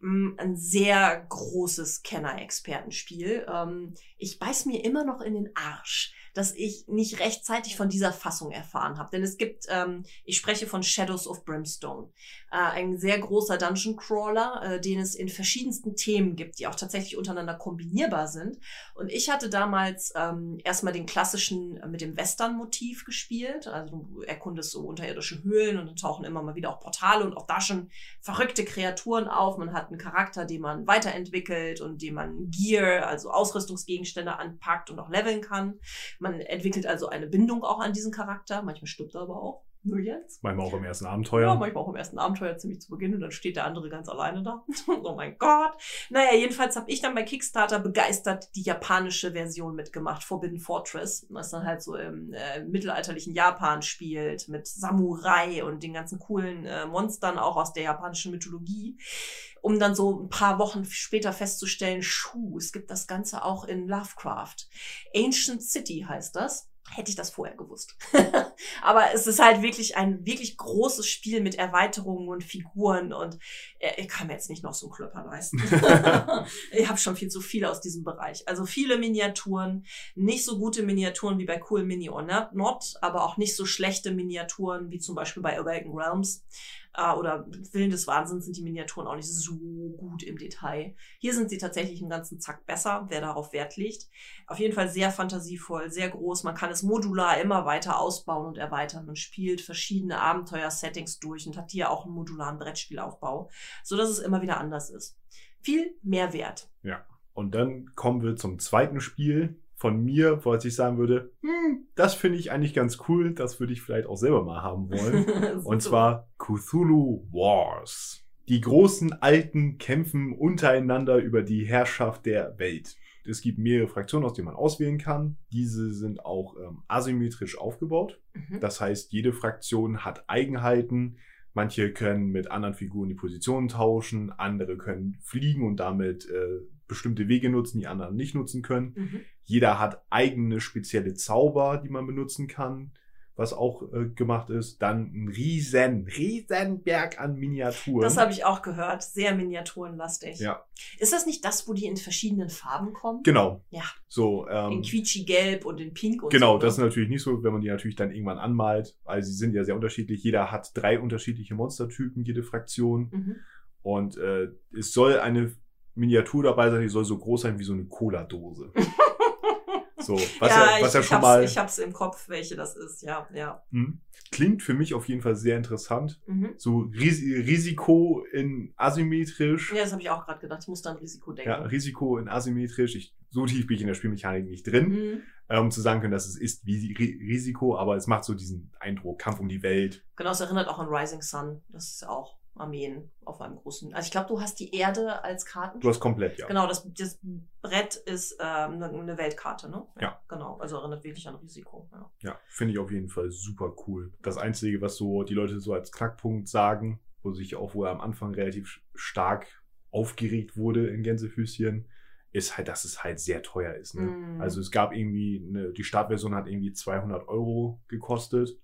Speaker 1: mh, ein sehr großes Kenner-Expertenspiel. Ähm, ich beiß mir immer noch in den Arsch, dass ich nicht rechtzeitig von dieser Fassung erfahren habe. Denn es gibt, ähm, ich spreche von Shadows of Brimstone, äh, ein sehr großer Dungeon Crawler, äh, den es in verschiedensten Themen gibt, die auch tatsächlich untereinander kombinierbar sind. Und ich hatte damals ähm, erstmal den klassischen äh, mit dem Western-Motiv gespielt. Also du erkundest so unterirdische Höhlen und dann tauchen immer mal wieder auch Portale und auch da schon verrückte Kreaturen auf. Man hat einen Charakter, den man weiterentwickelt und den man Gear, also Ausrüstungsgegenstände anpackt und auch leveln kann. Man entwickelt also eine Bindung auch an diesen Charakter. Manchmal stirbt er aber auch. Nur jetzt.
Speaker 2: Manchmal auch im ersten
Speaker 1: Ja,
Speaker 2: Abenteuer.
Speaker 1: manchmal auch im ersten Abenteuer ziemlich zu Beginn und dann steht der andere ganz alleine da. oh mein Gott. Naja, jedenfalls habe ich dann bei Kickstarter begeistert die japanische Version mitgemacht, Forbidden Fortress, was dann halt so im äh, mittelalterlichen Japan spielt, mit Samurai und den ganzen coolen äh, Monstern auch aus der japanischen Mythologie, um dann so ein paar Wochen später festzustellen, schuh, es gibt das Ganze auch in Lovecraft. Ancient City heißt das. Hätte ich das vorher gewusst. Aber es ist halt wirklich ein wirklich großes Spiel mit Erweiterungen und Figuren und äh, ich kann mir jetzt nicht noch so einen Klöpper leisten. ich habe schon viel zu viel aus diesem Bereich. Also viele Miniaturen, nicht so gute Miniaturen wie bei Cool Mini or Not, aber auch nicht so schlechte Miniaturen wie zum Beispiel bei Awaken Realms äh, oder Willen des Wahnsinns sind die Miniaturen auch nicht so gut im Detail. Hier sind sie tatsächlich einen ganzen Zack besser, wer darauf Wert legt. Auf jeden Fall sehr fantasievoll, sehr groß. Man kann es modular immer weiter ausbauen und erweitern. Man spielt verschiedene Abenteuer-Settings durch und hat hier auch einen modularen Brettspielaufbau, so dass es immer wieder anders ist. Viel Mehrwert.
Speaker 2: Ja. Und dann kommen wir zum zweiten Spiel, von mir, wo ich sagen würde, hm, das finde ich eigentlich ganz cool, das würde ich vielleicht auch selber mal haben wollen. Und zwar Cthulhu Wars. Die großen Alten kämpfen untereinander über die Herrschaft der Welt. Es gibt mehrere Fraktionen, aus denen man auswählen kann. Diese sind auch ähm, asymmetrisch aufgebaut. Mhm. Das heißt, jede Fraktion hat Eigenheiten. Manche können mit anderen Figuren die Positionen tauschen, andere können fliegen und damit äh, bestimmte Wege nutzen, die anderen nicht nutzen können. Mhm. Jeder hat eigene spezielle Zauber, die man benutzen kann, was auch äh, gemacht ist. Dann ein riesen, riesen Berg an Miniaturen.
Speaker 1: Das habe ich auch gehört. Sehr miniaturenlastig.
Speaker 2: Ja.
Speaker 1: Ist das nicht das, wo die in verschiedenen Farben kommen?
Speaker 2: Genau.
Speaker 1: Ja.
Speaker 2: So, ähm,
Speaker 1: in quietschi-gelb und in pink und
Speaker 2: Genau,
Speaker 1: so.
Speaker 2: das ist natürlich nicht so, wenn man die natürlich dann irgendwann anmalt. Also sie sind ja sehr unterschiedlich. Jeder hat drei unterschiedliche Monstertypen, jede Fraktion. Mhm. Und äh, es soll eine Miniatur dabei sein, die soll so groß sein wie so eine Cola-Dose. so, was ja, ja was
Speaker 1: ich,
Speaker 2: ja
Speaker 1: ich
Speaker 2: schon
Speaker 1: hab's,
Speaker 2: mal.
Speaker 1: Ich hab's im Kopf, welche das ist, ja, ja.
Speaker 2: Hm. Klingt für mich auf jeden Fall sehr interessant.
Speaker 1: Mhm.
Speaker 2: So Ris Risiko in asymmetrisch.
Speaker 1: Ja, das habe ich auch gerade gedacht. Ich muss da an Risiko denken.
Speaker 2: Ja, Risiko in asymmetrisch. Ich, so tief bin ich in der Spielmechanik nicht drin,
Speaker 1: Mhm.
Speaker 2: äh, um zu sagen können, dass es ist wie Ri Risiko, aber es macht so diesen Eindruck, Kampf um die Welt.
Speaker 1: Genau, es erinnert auch an Rising Sun. Das ist auch Armeen auf einem großen. Also ich glaube, du hast die Erde als Karten.
Speaker 2: Du hast komplett, ja.
Speaker 1: Genau, das, das Brett ist ähm, eine, eine Weltkarte, ne?
Speaker 2: Ja.
Speaker 1: Genau, also erinnert wirklich an Risiko. Ja.
Speaker 2: Ja, finde ich auf jeden Fall super cool. Das Einzige, was so die Leute so als Knackpunkt sagen, wo sich auch wohl am Anfang relativ stark aufgeregt wurde in Gänsefüßchen, ist halt, dass es halt sehr teuer ist. Ne?
Speaker 1: Mm.
Speaker 2: Also es gab irgendwie, eine, die Startversion hat irgendwie 200 Euro gekostet.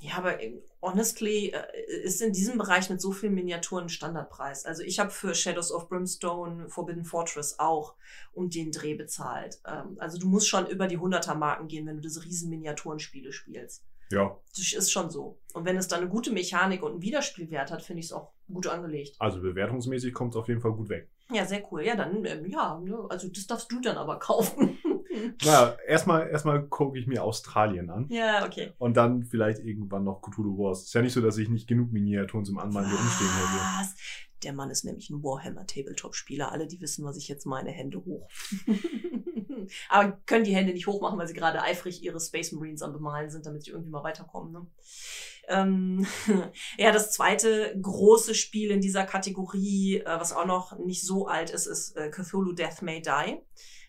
Speaker 1: Ja, aber honestly äh, ist in diesem Bereich mit so vielen Miniaturen Standardpreis. Also ich habe für Shadows of Brimstone Forbidden Fortress auch um den Dreh bezahlt. Ähm, also du musst schon über die 100er Marken gehen, wenn du diese riesen Miniaturenspiele spielst.
Speaker 2: Ja,
Speaker 1: Das ist schon so. Und wenn es dann eine gute Mechanik und einen Wiederspielwert hat, finde ich es auch gut angelegt.
Speaker 2: also bewertungsmäßig kommt es auf jeden Fall gut weg.
Speaker 1: Ja, sehr cool. Ja, dann, ähm, ja, ne, also das darfst du dann aber kaufen.
Speaker 2: Na, erstmal erstmal gucke ich mir Australien an.
Speaker 1: ja, okay.
Speaker 2: Und dann vielleicht irgendwann noch Cthulhu Wars. Ist ja nicht so, dass ich nicht genug Miniaturen zum Anmalen hier rumstehen hätte.
Speaker 1: Was? Der Mann ist nämlich ein Warhammer-Tabletop-Spieler. Alle, die wissen, was ich jetzt meine, Hände hoch. Aber können die Hände nicht hoch machen, weil sie gerade eifrig ihre Space Marines am Bemalen sind, damit sie irgendwie mal weiterkommen. Ne? Ähm, ja, das zweite große Spiel in dieser Kategorie, äh, was auch noch nicht so alt ist, ist äh, Cthulhu Death May Die,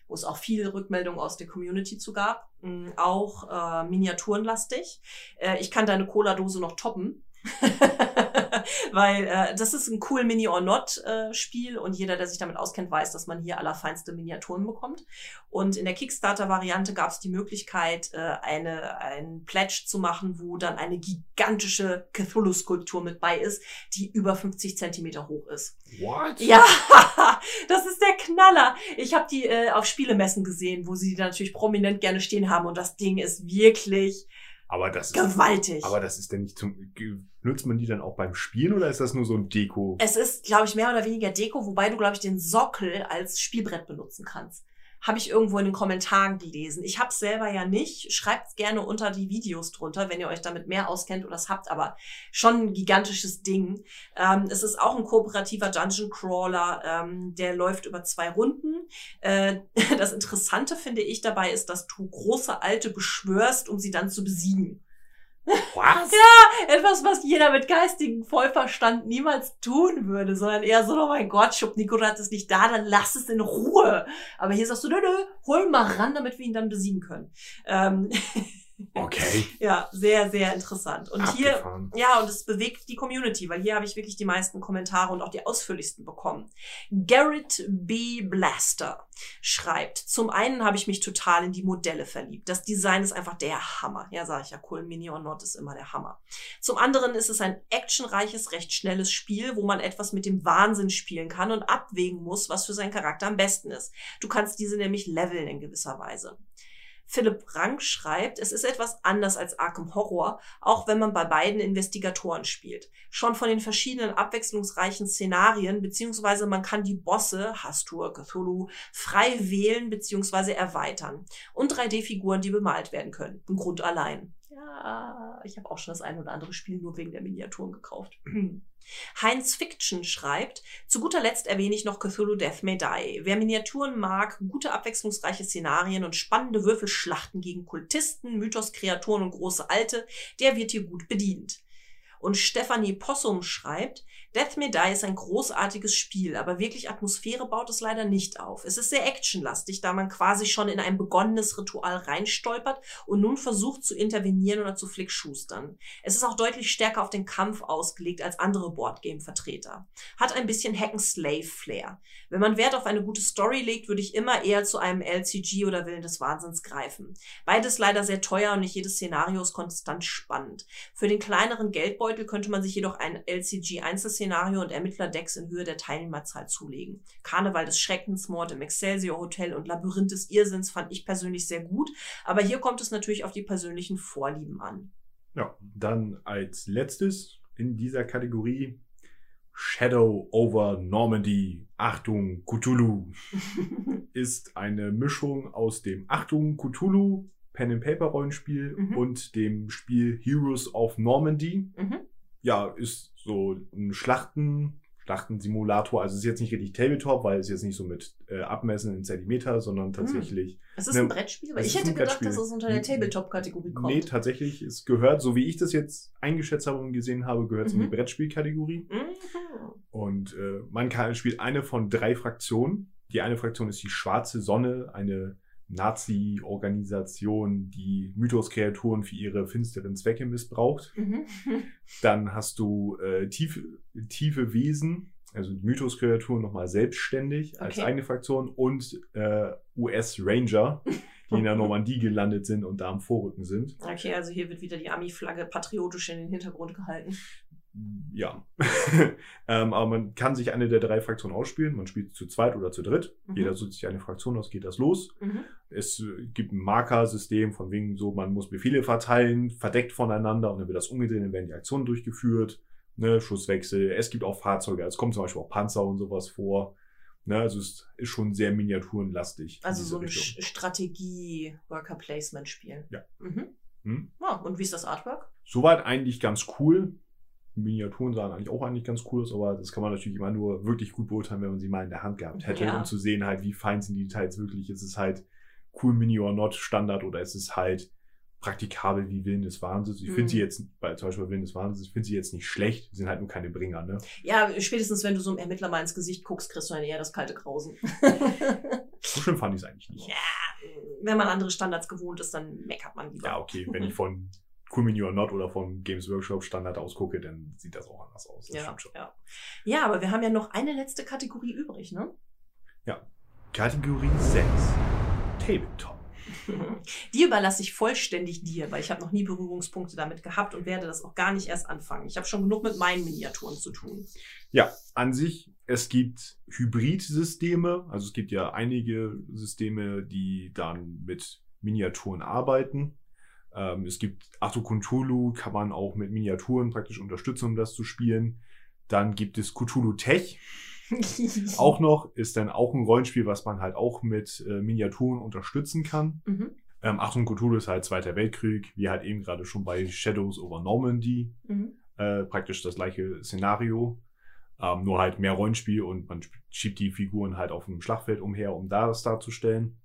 Speaker 1: wo es auch viele Rückmeldungen aus der Community zu gab. Auch äh, miniaturenlastig. Äh, ich kann deine Cola-Dose noch toppen. Weil äh, das ist ein cool Mini or Not äh, Spiel und jeder, der sich damit auskennt, weiß, dass man hier allerfeinste Miniaturen bekommt. Und in der Kickstarter-Variante gab es die Möglichkeit, äh, eine, ein Pledge zu machen, wo dann eine gigantische Cthulhu-Skulptur mit bei ist, die über 50 Zentimeter hoch ist.
Speaker 2: What?
Speaker 1: Ja, das ist der Knaller. Ich habe die äh, auf Spielemessen gesehen, wo sie die dann natürlich prominent gerne stehen haben und das Ding ist wirklich
Speaker 2: Aber das ist,
Speaker 1: gewaltig.
Speaker 2: aber das ist denn nicht zum, nutzt man die dann auch beim Spielen oder ist das nur so ein Deko?
Speaker 1: Es ist, glaube ich, mehr oder weniger Deko, wobei du, glaube ich, den Sockel als Spielbrett benutzen kannst. Habe ich irgendwo in den Kommentaren gelesen. Ich habe es selber ja nicht. Schreibt gerne unter die Videos drunter, wenn ihr euch damit mehr auskennt oder es habt, aber schon ein gigantisches Ding. Ähm, es ist auch ein kooperativer Dungeon Crawler, ähm, der läuft über zwei Runden. Äh, das Interessante finde ich dabei ist, dass du große Alte beschwörst, um sie dann zu besiegen.
Speaker 2: Was?
Speaker 1: Etwas, was jeder mit geistigem Vollverstand niemals tun würde, sondern eher so, oh mein Gott, Schub Nikorat ist nicht da, dann lass es in Ruhe. Aber hier sagst du, nö, nö, hol mal ran, damit wir ihn dann besiegen können. Ähm,
Speaker 2: Okay.
Speaker 1: Ja, sehr, sehr interessant. Und hier,
Speaker 2: Abgefahren.
Speaker 1: ja, und es bewegt die Community, weil hier habe ich wirklich die meisten Kommentare und auch die ausführlichsten bekommen. Garrett B. Blaster schreibt, zum einen habe ich mich total in die Modelle verliebt. Das Design ist einfach der Hammer. Ja, sage ich ja, cool, Mini or Not ist immer der Hammer. Zum anderen ist es ein actionreiches, recht schnelles Spiel, wo man etwas mit dem Wahnsinn spielen kann und abwägen muss, was für seinen Charakter am besten ist. Du kannst diese nämlich leveln in gewisser Weise. Philipp Rank schreibt, es ist etwas anders als Arkham Horror, auch wenn man bei beiden Investigatoren spielt. Schon von den verschiedenen abwechslungsreichen Szenarien, beziehungsweise man kann die Bosse, Hastur, Cthulhu, frei wählen beziehungsweise erweitern. Und 3D-Figuren, die bemalt werden können. Ein Grund allein. Ja, ich habe auch schon das ein oder andere Spiel nur wegen der Miniaturen gekauft. Heinz Fiction schreibt, zu guter Letzt erwähne ich noch Cthulhu Death May Die. Wer Miniaturen mag, gute abwechslungsreiche Szenarien und spannende Würfelschlachten gegen Kultisten, Mythos-Kreaturen und große Alte, der wird hier gut bedient. Und Stephanie Possum schreibt, Death May Die ist ein großartiges Spiel, aber wirklich Atmosphäre baut es leider nicht auf. Es ist sehr actionlastig, da man quasi schon in ein begonnenes Ritual reinstolpert und nun versucht zu intervenieren oder zu flickschustern. Es ist auch deutlich stärker auf den Kampf ausgelegt als andere Boardgame-Vertreter. Hat ein bisschen Hack-and-Slave-Flair. Wenn man Wert auf eine gute Story legt, würde ich immer eher zu einem LCG oder Willen des Wahnsinns greifen. Beides leider sehr teuer und nicht jedes Szenario ist konstant spannend. Für den kleineren Geldbeutel könnte man sich jedoch ein LCG-Einzelszenario und Ermittlerdecks in Höhe der Teilnehmerzahl zulegen. Karneval des Schreckens, Mord im Excelsior Hotel und Labyrinth des Irrsinns fand ich persönlich sehr gut, aber hier kommt es natürlich auf die persönlichen Vorlieben an.
Speaker 2: Ja, dann als letztes in dieser Kategorie Shadow over Normandy. Achtung, Cthulhu ist eine Mischung aus dem Achtung, Cthulhu Pen and Paper Rollenspiel
Speaker 1: Mhm.
Speaker 2: und dem Spiel Heroes of Normandy.
Speaker 1: Mhm.
Speaker 2: Ja, ist so ein Schlachten, Schlachtensimulator. Also es ist jetzt nicht richtig Tabletop, weil es jetzt nicht so mit äh, Abmessen in Zentimeter, sondern tatsächlich
Speaker 1: Es ist
Speaker 2: Ne,
Speaker 1: ein Brettspiel,
Speaker 2: es
Speaker 1: ich hätte gedacht, dass es unter der Tabletop-Kategorie kommt.
Speaker 2: Nee, tatsächlich, es gehört, so wie ich das jetzt eingeschätzt habe und gesehen habe, gehört es in
Speaker 1: Mhm.
Speaker 2: die Brettspielkategorie.
Speaker 1: Mhm.
Speaker 2: Und äh, man kann, spielt eine von drei Fraktionen. Die eine Fraktion ist die Schwarze Sonne, eine Nazi-Organisation, die Mythos-Kreaturen für ihre finsteren Zwecke missbraucht.
Speaker 1: Mhm.
Speaker 2: Dann hast du äh, tiefe, tiefe Wesen, also Mythos-Kreaturen nochmal selbstständig als
Speaker 1: Okay.
Speaker 2: eigene Fraktion und äh, US-Ranger, die in der Normandie gelandet sind und da am Vorrücken sind.
Speaker 1: Okay, also hier wird wieder die Ami-Flagge patriotisch in den Hintergrund gehalten.
Speaker 2: Ja. ähm, aber man kann sich eine der drei Fraktionen ausspielen. Man spielt zu zweit oder zu dritt.
Speaker 1: Mhm.
Speaker 2: Jeder sucht sich eine Fraktion aus, geht das los.
Speaker 1: Mhm.
Speaker 2: Es äh, gibt ein Markersystem von wegen so, man muss Befehle verteilen, verdeckt voneinander und dann wird das umgedreht, dann werden die Aktionen durchgeführt. Ne, Schusswechsel. Es gibt auch Fahrzeuge. Es kommen zum Beispiel auch Panzer und sowas vor. Ne, also es ist schon sehr miniaturenlastig. in
Speaker 1: Also so ein Strategie-Worker-Placement-Spiel.
Speaker 2: Ja.
Speaker 1: Mhm.
Speaker 2: Hm?
Speaker 1: Ja, und wie ist das Artwork?
Speaker 2: Soweit eigentlich ganz cool. Miniaturen sahen eigentlich auch eigentlich ganz cool aus, aber das kann man natürlich immer nur wirklich gut beurteilen, wenn man sie mal in der Hand gehabt hätte,
Speaker 1: Ja.
Speaker 2: um zu sehen halt, wie fein sind die Details wirklich. Ist es halt cool Mini or Not Standard oder ist es halt praktikabel wie Willen des Wahnsinns? Ich
Speaker 1: Mhm.
Speaker 2: finde sie jetzt, bei zum Beispiel Willen des Wahnsinns, ich finde sie jetzt nicht schlecht, sie sind halt nur keine Bringer, ne?
Speaker 1: Ja, spätestens wenn du so einem Ermittler mal ins Gesicht guckst, kriegst du dann eher das kalte Grausen.
Speaker 2: So schlimm fand ich es eigentlich nicht.
Speaker 1: ja, wenn man andere Standards gewohnt ist, dann meckert man lieber.
Speaker 2: Ja, okay, wenn ich von Cool or Not oder vom Games Workshop Standard ausgucke, dann sieht das auch anders aus. Das
Speaker 1: Ja, ja. ja, aber wir haben ja noch eine letzte Kategorie übrig, ne?
Speaker 2: Kategorie 6. Tabletop.
Speaker 1: Die überlasse ich vollständig dir, weil ich habe noch nie Berührungspunkte damit gehabt und werde das auch gar nicht erst anfangen. Ich habe schon genug mit meinen Miniaturen zu tun.
Speaker 2: Ja, an sich, es gibt Hybrid-Systeme. Also es gibt ja einige Systeme, die dann mit Miniaturen arbeiten. Ähm, es gibt Arto Cthulhu, kann man auch mit Miniaturen praktisch unterstützen, um das zu spielen. Dann gibt es Cthulhu Tech. Auch noch ist dann auch ein Rollenspiel, was man halt auch mit äh, Miniaturen unterstützen kann.
Speaker 1: Mhm.
Speaker 2: Ähm, Achtung, Cthulhu ist halt Zweiter Weltkrieg, wie halt eben gerade schon bei Shadows over Normandy
Speaker 1: Mhm.
Speaker 2: äh, praktisch das gleiche Szenario. Ähm, nur halt mehr Rollenspiel und man schiebt die Figuren halt auf dem Schlachtfeld umher, um da das darzustellen.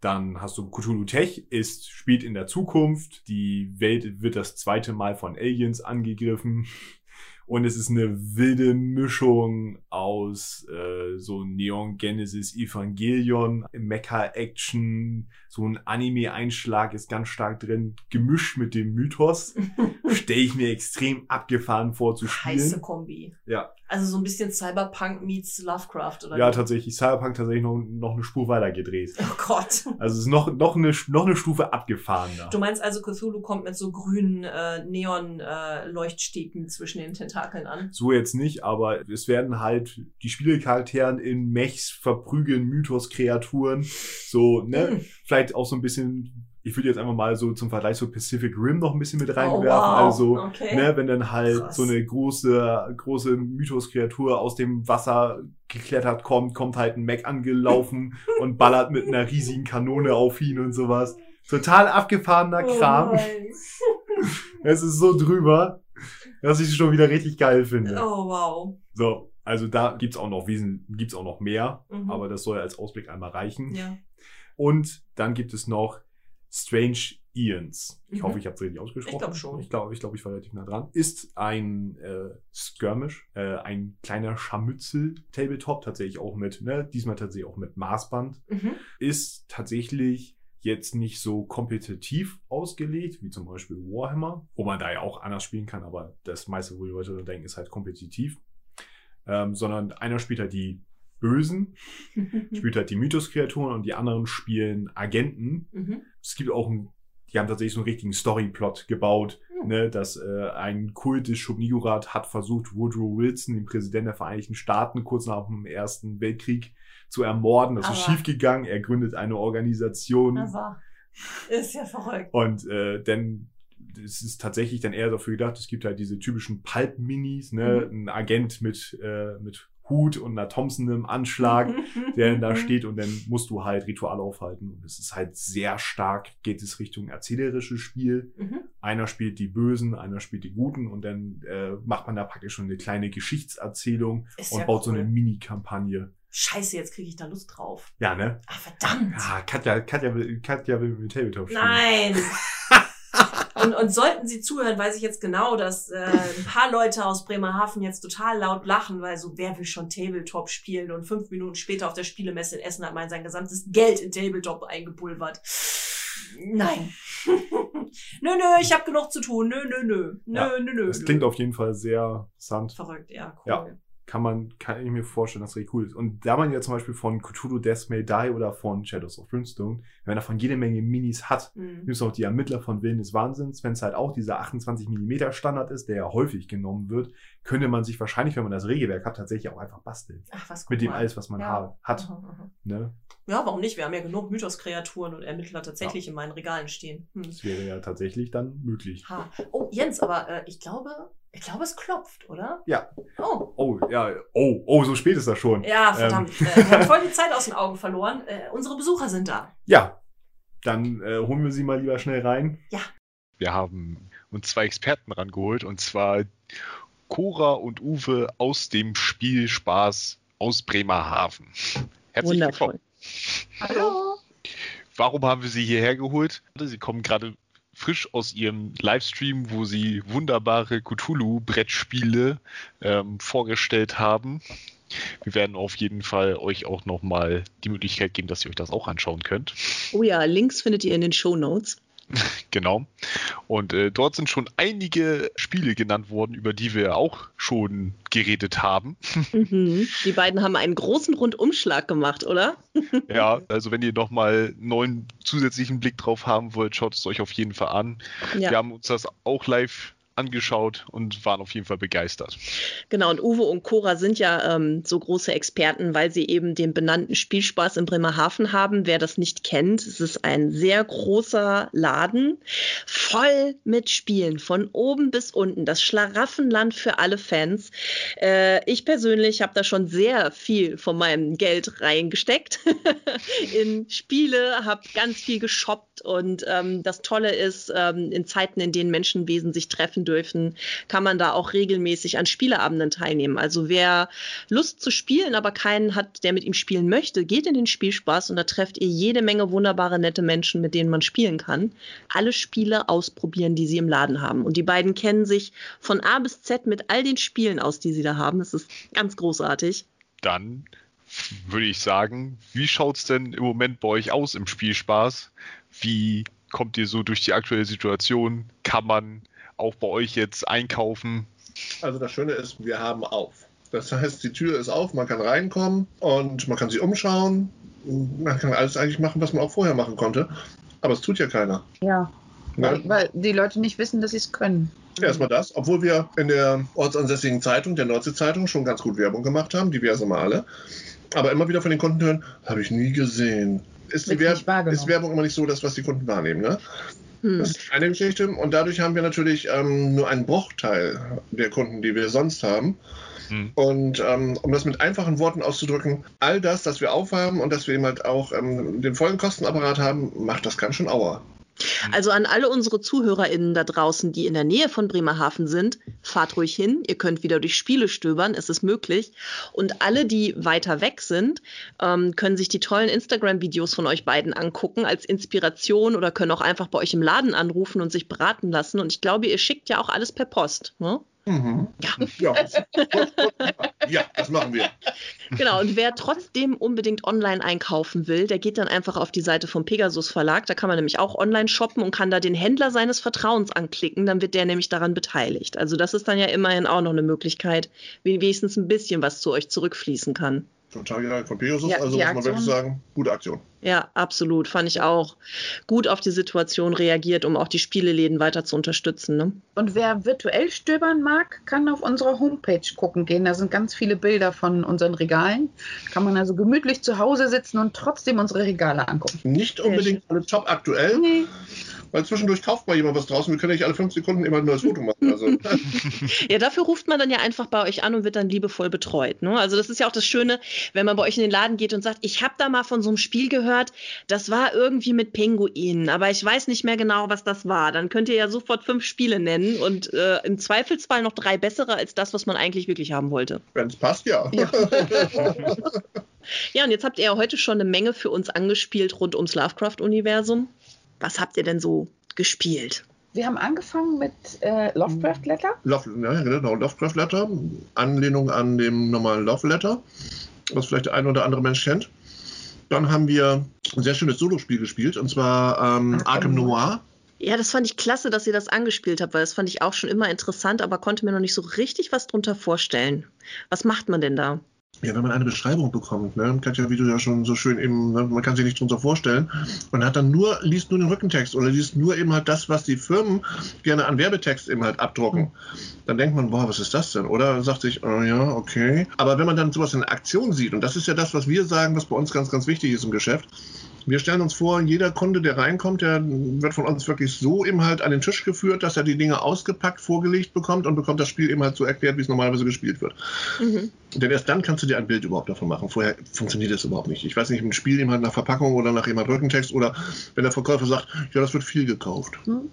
Speaker 2: Dann hast du Cthulhu Tech, ist, spielt in der Zukunft. Die Welt wird das zweite Mal von Aliens angegriffen. Und es ist eine wilde Mischung aus äh, so Neon Genesis Evangelion, Mecha-Action, so ein Anime-Einschlag ist ganz stark drin, gemischt mit dem Mythos. Stelle ich mir extrem abgefahren vor zu spielen.
Speaker 1: Heiße Kombi.
Speaker 2: Ja.
Speaker 1: Also so ein bisschen Cyberpunk meets Lovecraft, oder?
Speaker 2: Ja,
Speaker 1: wie?
Speaker 2: tatsächlich. Cyberpunk tatsächlich noch, noch eine Spur weiter gedreht.
Speaker 1: Oh Gott.
Speaker 2: Also es ist noch, noch, eine, noch eine Stufe abgefahrener.
Speaker 1: Du meinst also, Cthulhu kommt mit so grünen äh, Neon-Leuchtstäben zwischen den Tentakeln an?
Speaker 2: So jetzt nicht, aber es werden halt die Spielcharakteren in Mechs verprügeln, Mythos-Kreaturen. So, ne?
Speaker 1: Hm.
Speaker 2: Vielleicht auch so ein bisschen, ich würde jetzt einfach mal so zum Vergleich so Pacific Rim noch ein bisschen mit
Speaker 1: Oh,
Speaker 2: reinwerfen.
Speaker 1: wow.
Speaker 2: Also,
Speaker 1: okay.
Speaker 2: ne, wenn dann halt
Speaker 1: Krass.
Speaker 2: so eine große, große Mythos-Kreatur aus dem Wasser geklettert kommt, kommt halt ein Mech angelaufen und ballert mit einer riesigen Kanone auf ihn und sowas. Total abgefahrener
Speaker 1: Oh
Speaker 2: Kram.
Speaker 1: nein.
Speaker 2: Es ist so drüber, dass ich es schon wieder richtig geil finde.
Speaker 1: Oh, wow.
Speaker 2: So, also da gibt's auch noch Wesen, gibt's auch noch mehr,
Speaker 1: Mhm.
Speaker 2: aber das soll als Ausblick einmal reichen.
Speaker 1: Ja.
Speaker 2: Und dann gibt es noch Strange Ians. Ich
Speaker 1: Mhm.
Speaker 2: hoffe, ich habe es richtig ausgesprochen.
Speaker 1: Ich glaub schon.
Speaker 2: Ich glaube, ich, glaub, ich war relativ nah dran. Ist ein äh, Skirmish, äh, ein kleiner Scharmützel-Tabletop, tatsächlich auch mit, ne, diesmal tatsächlich auch mit Maßband.
Speaker 1: Mhm.
Speaker 2: Ist tatsächlich jetzt nicht so kompetitiv ausgelegt, wie zum Beispiel Warhammer, wo man da ja auch anders spielen kann, aber das meiste, wo die Leute denken, ist halt kompetitiv. Ähm, sondern einer spielt halt die Bösen, spielt halt die Mythos-Kreaturen und die anderen spielen Agenten.
Speaker 1: Mhm.
Speaker 2: Es gibt auch einen, die haben tatsächlich so einen richtigen Storyplot gebaut,
Speaker 1: Hm.
Speaker 2: ne, dass äh, ein Kult des Schubnigurat hat versucht, Woodrow Wilson, den Präsidenten der Vereinigten Staaten, kurz nach dem Ersten Weltkrieg zu ermorden. Das ist
Speaker 1: Aber-
Speaker 2: schiefgegangen. Er gründet eine Organisation.
Speaker 1: Also, ist ja verrückt.
Speaker 2: Und äh, denn es ist tatsächlich dann eher dafür gedacht, es gibt halt diese typischen Pulp-Minis, ne? Ein Agent mit, äh, mit Hut und einer Thompson im Anschlag, der da steht und dann musst du halt Rituale aufhalten. Und es ist halt sehr stark, geht es Richtung erzählerisches Spiel.
Speaker 1: Mhm.
Speaker 2: Einer spielt die Bösen, einer spielt die Guten und dann äh, macht man da praktisch schon eine kleine Geschichtserzählung
Speaker 1: Ist
Speaker 2: und
Speaker 1: ja
Speaker 2: baut so
Speaker 1: cool.
Speaker 2: eine Mini-Kampagne.
Speaker 1: Scheiße, jetzt kriege ich da Lust drauf.
Speaker 2: Ja, ne?
Speaker 1: Ah, verdammt.
Speaker 2: Ja, Katja, Katja, will, Katja will mit Tabletop spielen.
Speaker 1: Nein. Und, und sollten Sie zuhören, weiß ich jetzt genau, dass äh, ein paar Leute aus Bremerhaven jetzt total laut lachen, weil so, wer will schon Tabletop spielen? Und fünf Minuten später auf der Spielemesse in Essen hat man sein gesamtes Geld in Tabletop eingepulvert. Nein. nö, nö, ich habe genug zu tun. Nö, nö, nö. Nö,
Speaker 2: Ja,
Speaker 1: nö, nö.
Speaker 2: Das klingt auf jeden Fall sehr interessant.
Speaker 1: verrückt, ja, cool.
Speaker 2: Ja. Kann man, kann ich mir vorstellen, dass das richtig cool ist. Und da man ja zum Beispiel von Cthulhu Death May Die oder von Shadows of Brimstone, wenn man davon jede Menge Minis hat,
Speaker 1: Mhm.
Speaker 2: gibt es auch die Ermittler von Willen des Wahnsinns. Wenn es halt auch dieser 28 mm Standard ist, der ja häufig genommen wird, könnte man sich wahrscheinlich, wenn man das Regelwerk hat, tatsächlich auch einfach basteln.
Speaker 1: Ach, was
Speaker 2: Mit dem
Speaker 1: mal.
Speaker 2: alles, was man
Speaker 1: Ja.
Speaker 2: ha- hat.
Speaker 1: Aha, aha.
Speaker 2: Ne?
Speaker 1: Ja, warum nicht? Wir haben ja genug Mythos-Kreaturen und Ermittler tatsächlich in meinen Regalen stehen. Hm.
Speaker 2: Das wäre ja tatsächlich dann möglich.
Speaker 1: Ha. Oh, Jens, aber äh, ich glaube, ich glaube, es klopft, oder?
Speaker 2: Ja.
Speaker 1: Oh,
Speaker 2: Oh, ja, oh, oh, so spät ist das schon.
Speaker 1: ja, verdammt.
Speaker 2: Ähm.
Speaker 1: Äh, wir haben voll die Zeit aus den Augen verloren. Äh, unsere Besucher sind da.
Speaker 2: Ja, dann äh, holen wir sie mal lieber schnell rein.
Speaker 3: Wir haben uns zwei Experten rangeholt und zwar Cora und Uwe aus dem Spiel Spaß aus Bremerhaven. Herzlich
Speaker 4: Wundervoll.
Speaker 3: willkommen.
Speaker 1: Hallo.
Speaker 3: Warum haben wir sie hierher geholt? Sie kommen gerade frisch aus ihrem Livestream, wo sie wunderbare Cthulhu-Brettspiele ähm, vorgestellt haben. Wir werden auf jeden Fall euch auch nochmal die Möglichkeit geben, dass ihr euch das auch anschauen könnt.
Speaker 4: Oh ja, Links findet ihr in den Show Notes.
Speaker 3: Genau. Und äh, dort sind schon einige Spiele genannt worden, über die wir auch schon geredet haben.
Speaker 4: Mhm. Die beiden haben einen großen Rundumschlag gemacht, oder?
Speaker 3: ja, also wenn ihr nochmal einen neuen zusätzlichen Blick drauf haben wollt, schaut es euch auf jeden Fall an. Wir
Speaker 4: Ja,
Speaker 3: haben uns das auch live angeschaut und waren auf jeden Fall begeistert.
Speaker 4: genau. Und Uwe und Cora sind ja ähm, so große Experten, weil sie eben den benannten Spielspaß in Bremerhaven haben. Wer das nicht kennt, es ist ein sehr großer Laden, voll mit Spielen, von oben bis unten. Das Schlaraffenland für alle Fans. Äh, ich persönlich habe da schon sehr viel von meinem Geld reingesteckt in Spiele, habe ganz viel geshoppt
Speaker 1: Und ähm, das Tolle ist, ähm, in Zeiten, in denen Menschenwesen sich treffen dürfen, kann man da auch regelmäßig an Spieleabenden teilnehmen. Also wer Lust zu spielen, aber keinen hat, der mit ihm spielen möchte, geht in den Spielspaß und da trefft ihr jede Menge wunderbare, nette Menschen, mit denen man spielen kann. Alle Spiele ausprobieren, die sie im Laden haben. Und die beiden kennen sich von A bis Z mit all den Spielen aus, die sie da haben. Das ist ganz großartig.
Speaker 2: Dann würde ich sagen, wie schaut es denn im Moment bei euch aus im Spielspaß? Wie kommt ihr so durch die aktuelle Situation? Kann man auch bei euch jetzt einkaufen?
Speaker 5: Also das Schöne ist, wir haben auf. Das heißt, die Tür ist auf, man kann reinkommen und man kann sich umschauen. Man kann alles eigentlich machen, was man auch vorher machen konnte. Aber es tut ja keiner.
Speaker 6: Ja. Ne? Weil, weil die Leute nicht wissen, dass sie es können.
Speaker 5: Erstmal das, obwohl wir in der ortsansässigen Zeitung, der Nordsee-Zeitung, schon ganz gut Werbung gemacht haben, diverse Male. Aber immer wieder von den Kunden hören, habe ich nie gesehen. Ist, die Wer ist Werbung immer nicht so das, was die Kunden wahrnehmen, ne? Hm. Das ist eine Geschichte. Und dadurch haben wir natürlich ähm, nur einen Bruchteil der Kunden, die wir sonst haben. Hm. Und ähm, um das mit einfachen Worten auszudrücken, all das, das wir aufhaben und dass wir eben halt auch ähm, den vollen Kostenapparat haben, macht das ganz schön Auer.
Speaker 1: Mhm. Also an alle unsere ZuhörerInnen da draußen, die in der Nähe von Bremerhaven sind, fahrt ruhig hin. Ihr könnt wieder durch Spiele stöbern, es ist möglich. Und alle, die weiter weg sind, ähm, können sich die tollen Instagram-Videos von euch beiden angucken als Inspiration oder können auch einfach bei euch im Laden anrufen und sich beraten lassen. Und ich glaube, ihr schickt ja auch alles per Post. Ne? Mhm. Ja.
Speaker 5: Ja. das machen wir.
Speaker 1: Genau, und wer trotzdem unbedingt online einkaufen will, der geht dann einfach auf die Seite vom Pegasus Verlag. Da kann man nämlich auch online shoppen und kann da den Händler seines Vertrauens anklicken. Dann wird der nämlich daran beteiligt. Also das ist dann ja immerhin auch noch eine Möglichkeit, wie wenigstens ein bisschen was zu euch zurückfließen kann.
Speaker 5: Total geil von Pegasus, ja, also muss man wirklich sagen, gute Aktion.
Speaker 1: Ja, absolut. Fand ich auch gut auf die Situation reagiert, um auch die Spieleläden weiter zu unterstützen. Ne?
Speaker 6: Und wer virtuell stöbern mag, kann auf unserer Homepage gucken gehen. Da sind ganz viele Bilder von unseren Regalen. Kann man also gemütlich zu Hause sitzen und trotzdem unsere Regale angucken.
Speaker 5: Nicht unbedingt alle top aktuell. Nee weil zwischendurch kauft mal jemand was draußen. Wir können nicht alle fünf Sekunden immer ein neues Foto machen. Also.
Speaker 1: ja, dafür ruft man dann ja einfach bei euch an und wird dann liebevoll betreut. Ne? Also das ist ja auch das Schöne, wenn man bei euch in den Laden geht und sagt, ich habe da mal von so einem Spiel gehört, das war irgendwie mit Pinguinen, aber ich weiß nicht mehr genau, was das war. Dann könnt ihr ja sofort fünf Spiele nennen und äh, im Zweifelsfall noch drei bessere als das, was man eigentlich wirklich haben wollte.
Speaker 5: Wenn es passt, ja. Ja.
Speaker 1: ja, und jetzt habt ihr ja heute schon eine Menge für uns angespielt rund ums Lovecraft-Universum. Was habt ihr denn so gespielt?
Speaker 6: Wir haben angefangen mit äh, Lovecraft Letter.
Speaker 5: Love, ja, genau, Lovecraft Letter. Anlehnung an dem normalen Love Letter, was vielleicht der eine oder andere Mensch kennt. Dann haben wir ein sehr schönes Solospiel gespielt, und zwar ähm, Arkham Noir.
Speaker 1: Ja, das fand ich klasse, dass ihr das angespielt habt, weil das fand ich auch schon immer interessant, aber konnte mir noch nicht so richtig was drunter vorstellen. Was macht man denn da?
Speaker 5: Ja, wenn man eine Beschreibung bekommt, ne, Katja, wie du ja schon so schön eben, ne, man kann sich nicht drunter vorstellen, man hat dann nur, liest nur den Rückentext oder liest nur eben halt das, was die Firmen gerne an Werbetext eben halt abdrucken. Dann denkt man, boah, was ist das denn? Oder sagt sich, oh ja, okay. Aber wenn man dann sowas in Aktion sieht, und das ist ja das, was wir sagen, was bei uns ganz, ganz wichtig ist im Geschäft, wir stellen uns vor, jeder Kunde, der reinkommt, der wird von uns wirklich so eben halt an den Tisch geführt, dass er die Dinge ausgepackt, vorgelegt bekommt und bekommt das Spiel eben halt so erklärt, wie es normalerweise gespielt wird. Mhm. Denn erst dann kannst du dir ein Bild überhaupt davon machen. Vorher funktioniert das überhaupt nicht. Ich weiß nicht, im Spiel eben halt nach Verpackung oder nach jemand Rückentext oder wenn der Verkäufer sagt, ja, das wird viel gekauft. Mhm.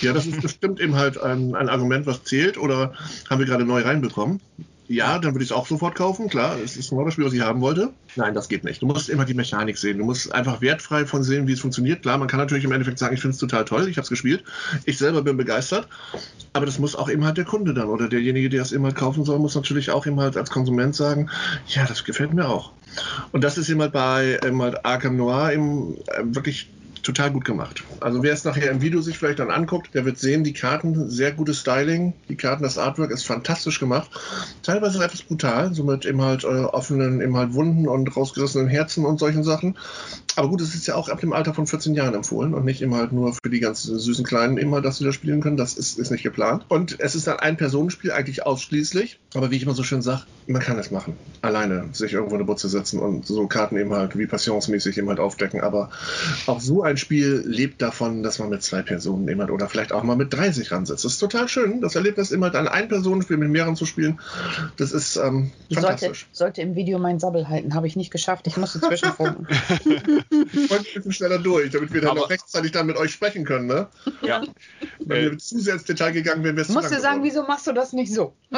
Speaker 5: Ja, das ist bestimmt eben halt ein, ein Argument, was zählt oder haben wir gerade neu reinbekommen ja, dann würde ich es auch sofort kaufen. Klar, es ist genau das Spiel, was ich haben wollte. Nein, das geht nicht. Du musst immer die Mechanik sehen. Du musst einfach wertfrei von sehen, wie es funktioniert. Klar, man kann natürlich im Endeffekt sagen, ich finde es total toll, ich habe es gespielt. Ich selber bin begeistert. Aber das muss auch eben halt der Kunde dann oder derjenige, der es halt kaufen soll, muss natürlich auch eben halt als Konsument sagen, ja, das gefällt mir auch. Und das ist eben halt bei eben halt Arkham Noir eben äh, wirklich total gut gemacht. Also wer es nachher im Video sich vielleicht dann anguckt, der wird sehen, die Karten, sehr gutes Styling. Die Karten, das Artwork ist fantastisch gemacht. Teilweise etwas brutal, so mit eben halt äh, offenen, eben halt Wunden und rausgerissenen Herzen und solchen Sachen. Aber gut, es ist ja auch ab dem Alter von 14 Jahren empfohlen und nicht immer halt nur für die ganz süßen Kleinen immer, dass sie da spielen können. Das ist, ist nicht geplant. Und es ist dann ein Personenspiel eigentlich ausschließlich. Aber wie ich immer so schön sage, man kann es machen. Alleine sich irgendwo in eine Butze setzen und so Karten eben halt wie passionsmäßig eben halt aufdecken. Aber auch so ein ein Spiel lebt davon, dass man mit zwei Personen immer oder vielleicht auch mal mit drei sich ransetzt. Das ist total schön, das Erlebnis immer ein Ein-Personen-Spiel mit mehreren zu spielen. Das ist ähm,
Speaker 6: Ich sollte,
Speaker 5: fantastisch.
Speaker 6: sollte im Video meinen Sabbel halten, habe ich nicht geschafft. Ich musste zwischenfunken.
Speaker 5: Ich wollte ein bisschen schneller durch, damit wir dann
Speaker 2: Aber-
Speaker 5: noch rechtzeitig dann mit euch sprechen können. Ne?
Speaker 2: Ja.
Speaker 5: Wenn
Speaker 2: Äh,
Speaker 5: wir zu sehr ins Detail gegangen wären, wäre es
Speaker 6: musste
Speaker 5: lang
Speaker 6: sagen,
Speaker 5: geworden.
Speaker 6: wieso machst du das nicht so?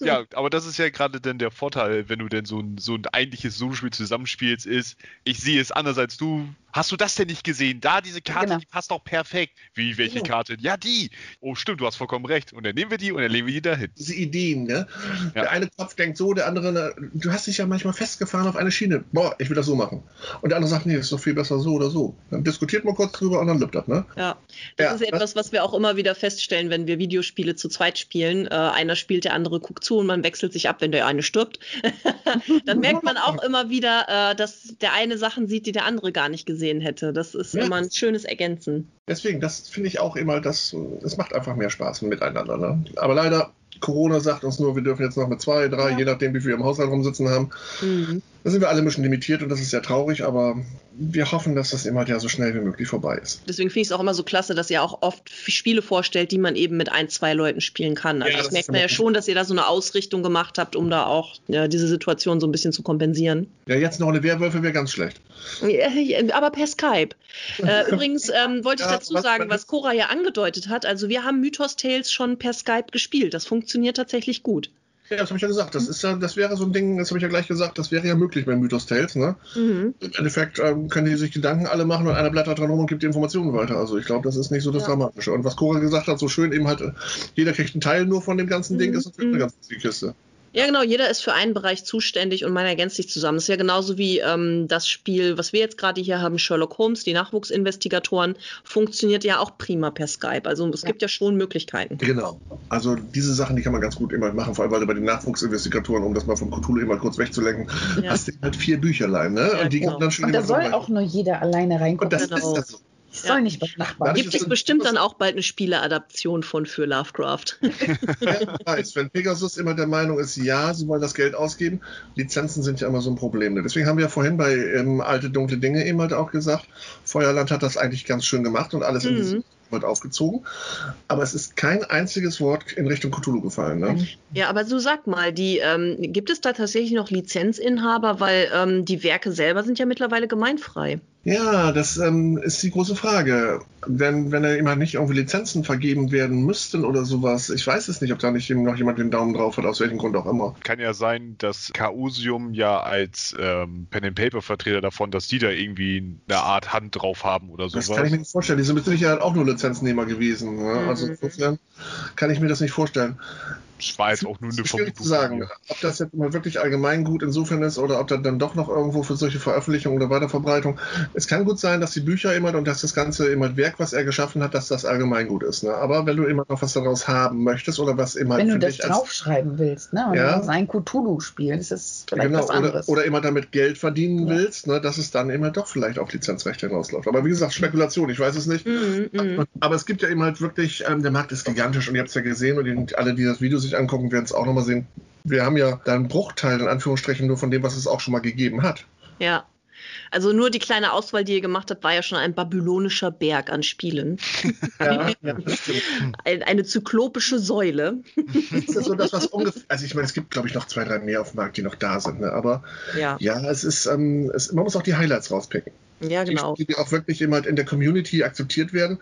Speaker 2: Ja, aber das ist ja gerade dann der Vorteil, wenn du denn so ein, so ein eigentliches Solospiel zusammenspielst, ist, ich sehe es anders als du. Hast du das denn nicht gesehen? Da, diese Karte,
Speaker 6: Genau.
Speaker 2: die passt doch perfekt. Wie, welche
Speaker 6: Ja.
Speaker 2: Karte? Ja, die. Oh, stimmt, du hast vollkommen recht. Und dann nehmen wir die und dann legen wir die dahin.
Speaker 5: diese Ideen, ne?
Speaker 2: Ja.
Speaker 5: Der eine Kopf denkt so, der andere, du hast dich ja manchmal festgefahren auf eine Schiene. Boah, ich will das so machen. Und der andere sagt, nee, ist doch viel besser so oder so. Dann diskutiert man kurz drüber und dann lübt das, ne?
Speaker 1: Ja, das
Speaker 5: Ja,
Speaker 1: ist etwas, was wir auch immer wieder feststellen, wenn wir Videospiele zu zweit spielen. Äh, einer spielt, der andere guckt zu und man wechselt sich ab, wenn der eine stirbt. Dann merkt man auch immer wieder, äh, dass der eine Sachen sieht, die der andere gar nicht gesehen hätte. Das ist
Speaker 5: Ja.
Speaker 1: immer ein schönes Ergänzen.
Speaker 5: Deswegen, das finde ich auch immer, das, es macht einfach mehr Spaß miteinander, ne? Aber leider, Corona sagt uns nur, wir dürfen jetzt noch mit zwei, drei,
Speaker 6: Ja.
Speaker 5: je nachdem, wie viel wir im Haushalt rumsitzen haben.
Speaker 1: Mhm.
Speaker 5: Da sind wir alle ein bisschen limitiert und das ist sehr traurig, aber wir hoffen, dass das immer ja so schnell wie möglich vorbei ist.
Speaker 1: Deswegen finde ich es auch immer so klasse, dass ihr auch oft Spiele vorstellt, die man eben mit ein, zwei Leuten spielen kann. Also
Speaker 5: Ja,
Speaker 1: das,
Speaker 5: das
Speaker 1: merkt man ja schon, dass ihr da so eine Ausrichtung gemacht habt, um da auch ja, diese Situation so ein bisschen zu kompensieren.
Speaker 5: Ja, jetzt noch eine Werwölfe wäre ganz schlecht.
Speaker 1: Aber per Skype. Äh, übrigens ähm, wollte ich dazu
Speaker 5: was-
Speaker 1: sagen,
Speaker 5: was-
Speaker 1: was Cora ja angedeutet hat. Also wir haben Mythos Tales schon per Skype gespielt. Das funktioniert tatsächlich gut.
Speaker 5: Ja, das habe ich ja gesagt. Das ist ja, das wäre so ein Ding, das habe ich ja gleich gesagt, das wäre ja möglich bei Mythos Tales, ne?
Speaker 1: Mhm.
Speaker 5: Im Endeffekt ähm, können die sich Gedanken alle machen und einer blättert dran rum und gibt die Informationen weiter. Also ich glaube, das ist nicht so das
Speaker 1: Ja.
Speaker 5: Dramatische. Und was Cora gesagt hat, so schön eben halt, äh, jeder kriegt einen Teil nur von dem ganzen Ding,
Speaker 1: Mhm.
Speaker 5: ist natürlich
Speaker 1: Mhm.
Speaker 5: eine ganz die Kiste.
Speaker 1: Ja, genau. Jeder ist für einen Bereich zuständig und man ergänzt sich zusammen. Das ist ja genauso wie ähm, das Spiel, was wir jetzt gerade hier haben, Sherlock Holmes, die Nachwuchsinvestigatoren, funktioniert ja auch prima per Skype. Also es
Speaker 6: Ja.
Speaker 1: gibt ja schon Möglichkeiten.
Speaker 5: Genau. Also diese Sachen, die kann man ganz gut immer machen, vor allem weil du bei den Nachwuchsinvestigatoren, um das mal von Cthulhu immer kurz wegzulenken,
Speaker 1: Ja.
Speaker 5: hast du halt vier Bücherlein, ne?
Speaker 1: Ja,
Speaker 5: und die
Speaker 1: genau.
Speaker 5: dann schon
Speaker 6: Und da soll
Speaker 5: vorbei.
Speaker 6: auch nur jeder alleine reingucken.
Speaker 5: Und das
Speaker 1: Genau.
Speaker 5: ist das so.
Speaker 6: Soll
Speaker 1: Ja.
Speaker 6: nicht bei Nachbarn.
Speaker 1: Gibt es bestimmt dann auch bald eine Spieleadaption von für Lovecraft.
Speaker 5: Ich weiß, wenn Pegasus immer der Meinung ist, ja, sie wollen das Geld ausgeben, Lizenzen sind ja immer so ein Problem. Deswegen haben wir ja vorhin bei ähm, Alte Dunkle Dinge eben halt auch gesagt, Feuerland hat das eigentlich ganz schön gemacht und alles in
Speaker 1: Mhm.
Speaker 5: diesem wird aufgezogen. Aber es ist kein einziges Wort in Richtung Cthulhu gefallen. Ne?
Speaker 1: Ja, aber so sag mal, die, ähm, gibt es da tatsächlich noch Lizenzinhaber, weil ähm, die Werke selber sind ja mittlerweile gemeinfrei.
Speaker 5: Ja, das ähm, ist die große Frage. Wenn, wenn da immer nicht irgendwie Lizenzen vergeben werden müssten oder sowas, ich weiß es nicht, ob da nicht noch jemand den Daumen drauf hat, aus welchem Grund auch immer.
Speaker 2: Kann ja sein, dass Chaosium ja als ähm, Pen-and-Paper-Vertreter davon, dass die da irgendwie eine Art Hand drauf haben oder
Speaker 5: Das
Speaker 2: sowas.
Speaker 5: kann ich mir nicht vorstellen. Die sind mit Sicherheit auch nur Lizenznehmer gewesen. Ne? Also
Speaker 1: Mhm.
Speaker 5: insofern kann ich mir das nicht vorstellen.
Speaker 2: Das war jetzt auch nur eine Vermutung.
Speaker 5: zu sagen, ob das jetzt mal wirklich allgemeingut insofern ist oder ob das dann doch noch irgendwo für solche Veröffentlichungen oder Weiterverbreitung. Es kann gut sein, dass die Bücher immer und dass das ganze immer Werk, was er geschaffen hat, dass das allgemeingut ist. Ne? Aber wenn du immer noch was daraus haben möchtest oder was immer
Speaker 6: Wenn du das
Speaker 5: als
Speaker 6: draufschreiben willst, ne? Und
Speaker 5: Ja.
Speaker 6: das ist ein Cthulhu-Spiel, das ist vielleicht
Speaker 5: Genau,
Speaker 6: was
Speaker 5: oder,
Speaker 6: anderes.
Speaker 5: oder immer damit Geld verdienen
Speaker 6: Ja.
Speaker 5: willst, ne, dass es dann immer doch vielleicht auf Lizenzrechte hinausläuft. Aber wie gesagt, Spekulation, ich weiß es nicht.
Speaker 1: Mhm, mhm.
Speaker 5: Aber es gibt ja eben halt wirklich, ähm, der Markt ist gigantisch und ihr habt es ja gesehen und alle, die das Video sich angucken, werden es auch nochmal sehen. Wir haben ja da einen Bruchteil in Anführungsstrichen nur von dem, was es auch schon mal gegeben hat.
Speaker 1: Ja. Also nur die kleine Auswahl, die ihr gemacht habt, war ja schon ein babylonischer Berg an Spielen.
Speaker 5: Ja, ja.
Speaker 1: Ein, eine zyklopische Säule.
Speaker 5: Das ist so das, was ungefähr. Also ich meine, es gibt, glaube ich, noch zwei, drei mehr auf dem Markt, die noch da sind. Ne? Aber
Speaker 1: Ja,
Speaker 5: ja, es ist, ähm, es, man muss auch die Highlights rauspicken.
Speaker 1: Ja genau.
Speaker 5: Die, die auch wirklich halt in der Community akzeptiert werden.